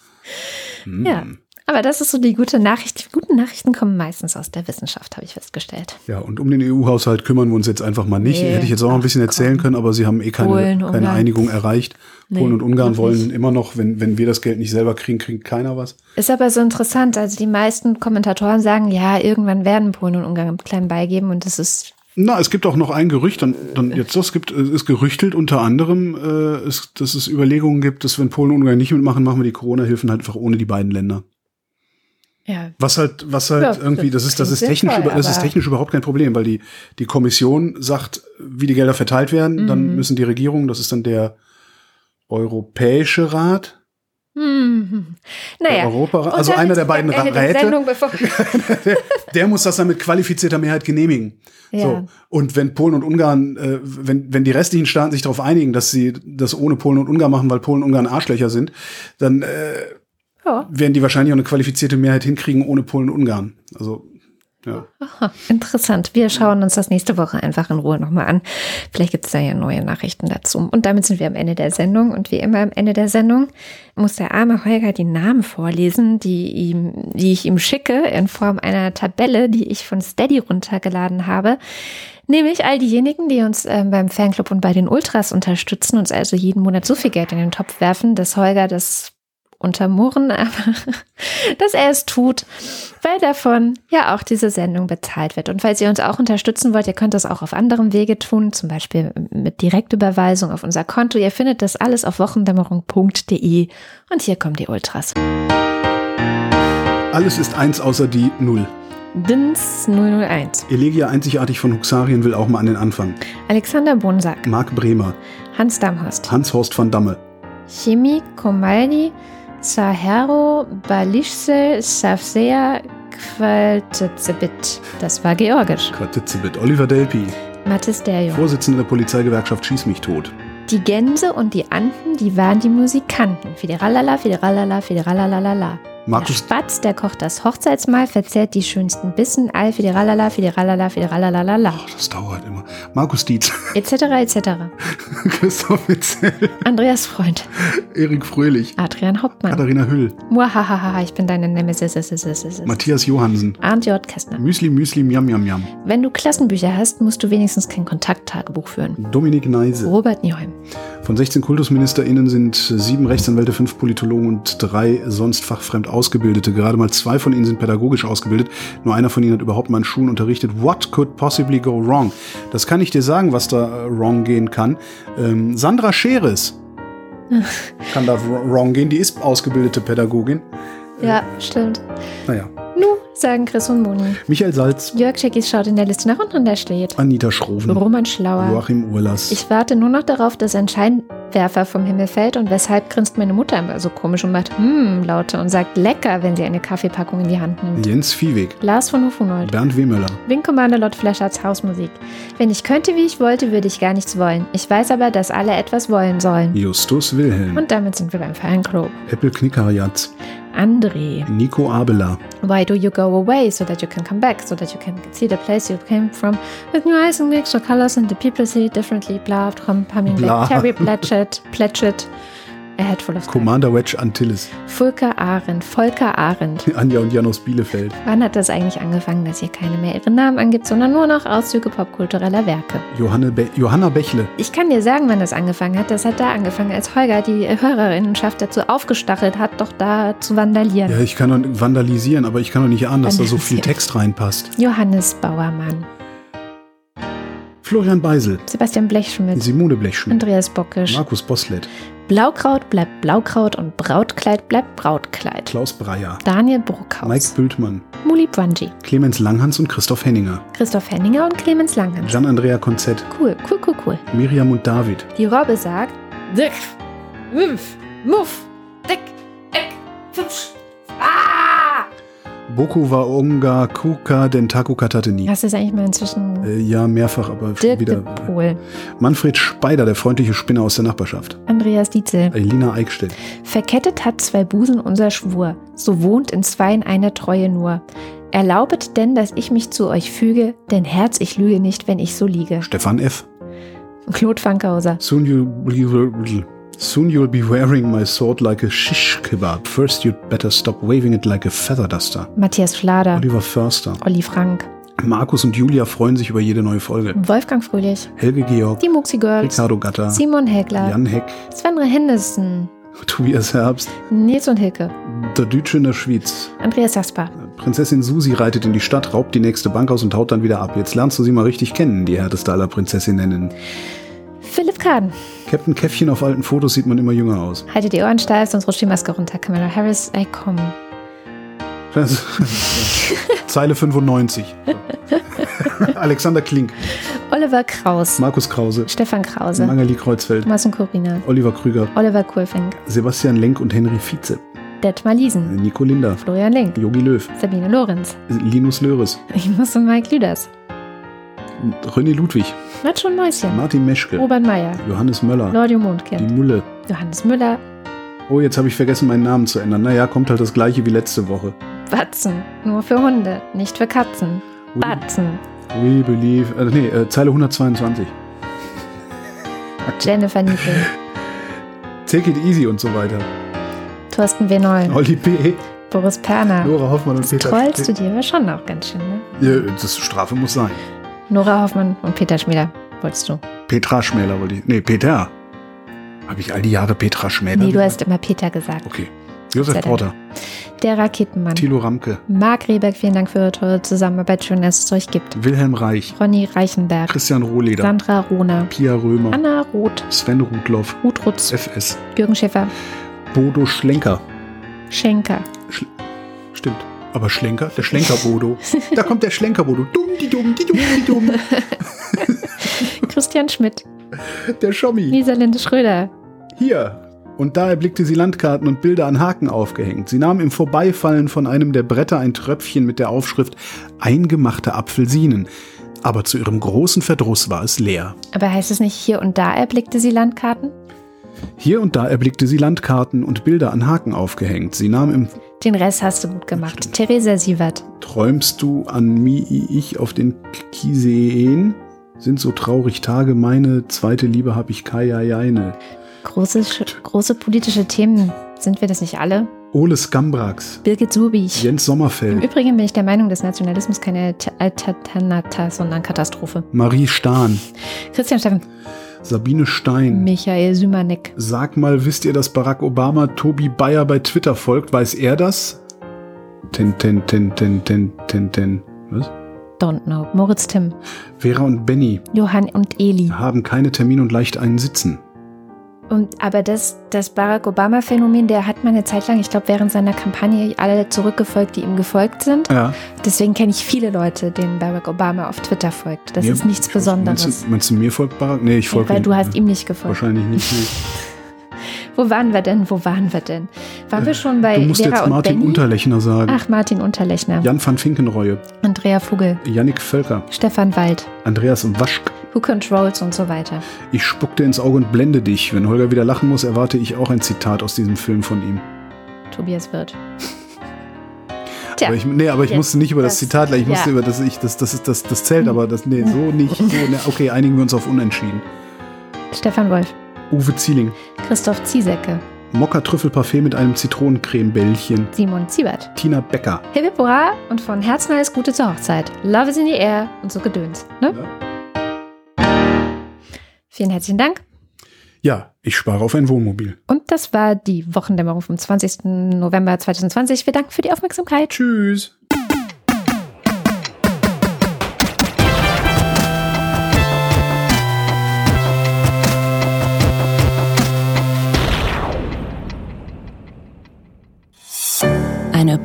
Hm. Ja, aber das ist so die gute Nachricht. Die guten Nachrichten kommen meistens aus der Wissenschaft, habe ich festgestellt. Ja, und um den EU-Haushalt kümmern wir uns jetzt einfach mal nicht. Nee, Hätte ich jetzt auch noch ein bisschen erzählen können, aber sie haben eh keine, Polen, keine. Einigung erreicht. Nee, Polen und Ungarn wollen nicht. immer noch, wenn, wenn wir das Geld nicht selber kriegen, kriegt keiner was. Ist aber so interessant. Also die meisten Kommentatoren sagen, ja, irgendwann werden Polen und Ungarn kleinen beigeben und das ist Na, es gibt auch noch ein Gerücht, dann, dann jetzt es gibt, es ist gerüchtelt unter anderem, äh, es, dass es Überlegungen gibt, dass wenn Polen und Ungarn nicht mitmachen, machen wir die Corona-Hilfen halt einfach ohne die beiden Länder. Ja Was halt, was halt Ja, irgendwie, das ist, das ist technisch, sinnvoll, über, das ist technisch überhaupt kein Problem, weil die, die Kommission sagt, wie die Gelder verteilt werden, Mhm. dann müssen die Regierungen, das ist dann der Europäische Rat, hm. der naja. Europarat, Und also einer der beiden der Räte, bevor der muss das dann mit qualifizierter Mehrheit genehmigen. Ja. So. Und wenn Polen und Ungarn, äh, wenn, wenn die restlichen Staaten sich darauf einigen, dass sie das ohne Polen und Ungarn machen, weil Polen und Ungarn Arschlöcher sind, dann äh, ja, werden die wahrscheinlich auch eine qualifizierte Mehrheit hinkriegen ohne Polen und Ungarn. Also Ja. Aha, interessant. Wir schauen uns das nächste Woche einfach in Ruhe nochmal an. Vielleicht gibt es da ja neue Nachrichten dazu. Und damit sind wir am Ende der Sendung. Und wie immer am Ende der Sendung muss der arme Holger die Namen vorlesen, die, ihm, die ich ihm schicke in Form einer Tabelle, die ich von Steady runtergeladen habe. Nämlich all diejenigen, die uns ähm, beim Fanclub und bei den Ultras unterstützen, uns also jeden Monat so viel Geld in den Topf werfen, dass Holger das untermurren, aber dass er es tut, weil davon ja auch diese Sendung bezahlt wird. Und falls ihr uns auch unterstützen wollt, ihr könnt das auch auf anderem Wege tun, zum Beispiel mit Direktüberweisung auf unser Konto. Ihr findet das alles auf wochendämmerung.de und hier kommen die Ultras. Alles ist eins außer die Null. DINS 001. Elegia einzigartig von Huxarien will auch mal an den Anfang. Alexander Bonsack. Marc Bremer. Hans Damhorst. Hans-Horst van Damme. Chemie Komaldi. Sahero Balischse Safsea Qualtezebit. Das war Georgisch. Quartitzebit. Oliver Delpi. Mathis Derjo. Vorsitzender der Polizeigewerkschaft Schieß mich tot. Die Gänse und die Anden, die waren die Musikanten. Fideralala, fideralala, fideralalalala. Markus, Spatz, der kocht das Hochzeitsmahl, verzehrt die schönsten Bissen, all fideralala, fideralala, fideralalalala. das dauert immer. Markus Dietz. Etc., etc. Christoph Witzel. Andreas Freund. Erik Fröhlich. Adrian Hauptmann. Katharina Hüll. Muahahaha, ich bin deine Nemesis. Matthias Johansen. Arndt J. Kästner. Müsli Müsli Miam Miam Miam. Wenn du Klassenbücher hast, musst du wenigstens kein Kontakttagebuch führen. Dominik Neise. Robert Nieholm. Von 16 KultusministerInnen sind sieben Rechtsanwälte, fünf Politologen und drei sonst fachfremd Ausgebildete. Gerade mal zwei von ihnen sind pädagogisch ausgebildet. Nur einer von ihnen hat überhaupt mal in Schulen unterrichtet. What could possibly go wrong? Das kann ich dir sagen, was da äh, wrong gehen kann. Ähm, Sandra Scheres kann da wr- wrong gehen. Die ist ausgebildete Pädagogin. Ja, stimmt. Naja. Nu, sagen Chris und Moni. Michael Salz, Jörg Schickis schaut in der Liste nach unten und da steht Anita Schroven, Roman Schlauer. Joachim Urlas. Ich warte nur noch darauf, dass ein Scheinwerfer vom Himmel fällt und weshalb grinst meine Mutter immer so komisch und macht hm Laute und sagt lecker, wenn sie eine Kaffeepackung in die Hand nimmt. Jens Viehweg. Lars von Hufunold. Bernd Wehmöller. Wing Commander Lord Fleschards Hausmusik. Wenn ich könnte, wie ich wollte, würde ich gar nichts wollen. Ich weiß aber, dass alle etwas wollen sollen. Justus Wilhelm. Und damit sind wir beim Fanclub. Apple Knickerjatz. André. Nico Abela. Why do you go away so that you can come back, so that you can see the place you came from with new eyes and extra colors and the people see it differently, blah, from coming Blah. back. Terry Pletchett, Pletchett, a head full of time. Commander Wedge Antilles. Volker Arendt, Volker Arendt. Anja und Jan aus Bielefeld. Wann hat das eigentlich angefangen, dass hier keine mehr ihre Namen angibt, sondern nur noch Auszüge popkultureller Werke? Johanne Be Johanna Bächle. Ich kann dir sagen, wann das angefangen hat. Das hat da angefangen, als Holger die Hörerinnenschaft dazu aufgestachelt hat, doch da zu vandalieren. Ja, ich kann vandalisieren, aber ich kann doch nicht ahnen, dass da so viel. Text reinpasst. Johannes Bauermann, Florian Beisel. Sebastian Blechschmidt, Simone Blechschmidt. Andreas Bockisch. Markus Boslett. Blaukraut bleibt Blaukraut und Brautkleid bleibt Brautkleid. Klaus Breyer. Daniel Bruckhaus. Mike Bültmann. Muli Bwanji. Clemens Langhans und Christoph Henninger. Christoph Henninger und Clemens Langhans. Gian-Andrea Konzett. Cool, cool, cool, cool. Miriam und David. Die Robbe sagt: Dick, Mümpf, Muff, Dick, Eck, Pfupsch. Ah! Boku wa Onga Kuka Dentaku Katateni. Hast du es eigentlich mal inzwischen Äh, ja, mehrfach, aber Dirk wieder. de Pohl, Manfred Speider, der freundliche Spinner aus der Nachbarschaft. Andreas Dietzel. Elina Eickstedt. Verkettet hat zwei Busen unser Schwur, so wohnt in zweien eine Treue nur. Erlaubet denn, dass ich mich zu euch füge, denn Herz, ich lüge nicht, wenn ich so liege. Stefan F. Claude Fankhauser. Soon you'll be, soon you'll be wearing my sword like a shish kebab. First you'd better stop waving it like a feather duster. Matthias Flader. Oliver Förster. Olli Frank. Markus und Julia freuen sich über jede neue Folge. Wolfgang Fröhlich. Helge Georg. Die Muxi Girls. Ricardo Gatter. Simon Hegler. Jan Heck. Svenre Henderson. Tobias Herbst. Nils und Hilke. Der Dütsche in der Schweiz. Andreas Jasper. Prinzessin Susi reitet in die Stadt, raubt die nächste Bank aus und haut dann wieder ab. Jetzt lernst du sie mal richtig kennen, die härteste aller Prinzessinnen. Philipp Kahn. Captain Käffchen auf alten Fotos sieht man immer jünger aus. Haltet die Ohren steil, sonst rutscht die Maske runter. Kamala Harris, ey komm. Das- Zeile 95. Alexander Klink, Oliver Kraus. Markus Krause, Stefan Krause. Mangali Kreuzfeld, und Corina. Oliver Krüger, Oliver Kulfink. Sebastian Lenk und Henry Vize, Detmar Liesen. Nico Linder, Florian Link. Yogi Löw, Sabine Lorenz. Linus Löres, Ich muss und Mike Lüders. René Ludwig, Matsch und Mäuschen. Martin Meschke, Robert Meyer. Johannes Möller, Claudio die Mondkind. Mulle. Johannes Müller. Oh, jetzt habe ich vergessen, meinen Namen zu ändern. Naja, kommt halt das gleiche wie letzte Woche. Watzen. Nur für Hunde, nicht für Katzen. Batzen. We believe. Äh, nee, äh, Zeile 122. Jennifer Niepel. Take it easy und so weiter. Thorsten W. Noll. Olli P. Boris Perner. Nora Hoffmann und Peter Trollst du dir aber schon auch ganz schön, ne? Ja, das Strafe muss sein. Nora Hoffmann und Peter Schmieder. Wolltest du? Petra Schmäler wollte ich. Nee, Peter. Habe ich all die Jahre Petra Schmäler? Nee, du hast immer Peter gesagt. Okay. Josef Porter. Der Raketenmann. Thilo Ramke. Marc Rehberg, vielen Dank für eure tolle Zusammenarbeit. Schön, dass es euch gibt. Wilhelm Reich. Ronny Reichenberg. Christian Rohleder. Sandra Rohner. Pia Römer. Anna Roth. Sven Rudloff. Ruth Rutz. FS. Jürgen Schäfer. Bodo Schlenker. Schenker. Stimmt. Aber Schlenker? Der Schlenker-Bodo. da kommt der Schlenker-Bodo. Dumm, die dumm, die dumm, die dumm. Christian Schmidt. Der Schommi. Lisa-Linde Schröder. Hier. Und da erblickte sie Landkarten und Bilder an Haken aufgehängt. Sie nahm im Vorbeifallen von einem der Bretter ein Tröpfchen mit der Aufschrift Eingemachte Apfelsinen. Aber zu ihrem großen Verdruss war es leer. Aber heißt es nicht, hier und da erblickte sie Landkarten? Hier und da erblickte sie Landkarten und Bilder an Haken aufgehängt. Sie nahm im Den Rest hast du gut gemacht. Theresa Sievert. Träumst du an mi ich auf den Kiseen? Sind so traurig Tage meine, zweite Liebe hab ich Kajajaine. Große, große politische Themen. Sind wir das nicht alle? Ole Skambrax, Birgit Subich. Jens Im Sommerfeld, Übrigen bin ich der Meinung, dass Nationalismus keine Alternata, sondern Katastrophe. Marie Stahn, Christian Steffen. Sabine Stein. Michael Sümanek. Sag mal, wisst ihr, dass Barack Obama Tobi Bayer bei Twitter folgt? Weiß er das? Ten, ten, ten, ten, ten, ten, ten. Was? Don't know. Moritz Timm. Vera und Benny Johann und Eli. haben keine Termine und leicht einen Sitzen. Und, aber das, das Barack Obama-Phänomen, der hat mal eine Zeit lang, ich glaube, während seiner Kampagne alle zurückgefolgt, die ihm gefolgt sind. Ja. Deswegen kenne ich viele Leute, denen Barack Obama auf Twitter folgt. Das Mir- ist nichts Meinst Besonderes. du, meinst du mir folgt Barack? Nee, ich Ja, folge weil du hast ihm nicht gefolgt. Wahrscheinlich nicht. Nee. Wo waren wir denn? Wo waren wir denn? Waren wir schon bei Du musst Vera jetzt Martin Benny? Unterlechner sagen. Ach, Martin Unterlechner. Jan van Finkenreue, Andrea Vogel. Yannick Völker, Stefan Wald. Andreas Waschk. Who Controls und so weiter. Ich spuck dir ins Auge und blende dich. Wenn Holger wieder lachen muss, erwarte ich auch ein Zitat aus diesem Film von ihm. Tobias Wirth. Tja, Aber ich, nee, aber ich musste nicht über das, das- Zitat, ich musste ja. über das, ich, das, das ist das, das zählt, aber das, nee, so nicht. So, nee, okay, einigen wir uns auf Unentschieden. Stefan Wolf. Uwe Zieling, Christoph Ziesecke. Mokka Trüffelparfait mit einem Zitronencremebällchen. Simon Ziebert. Tina Becker. Hip hip hurra und von Herzen alles Gute zur Hochzeit. Love is in the air und so Gedöns. Ne? Vielen herzlichen Dank. Ja, ich spare auf ein Wohnmobil. Und das war die Wochendämmerung vom 20. November 2020. Wir danken für die Aufmerksamkeit. Tschüss.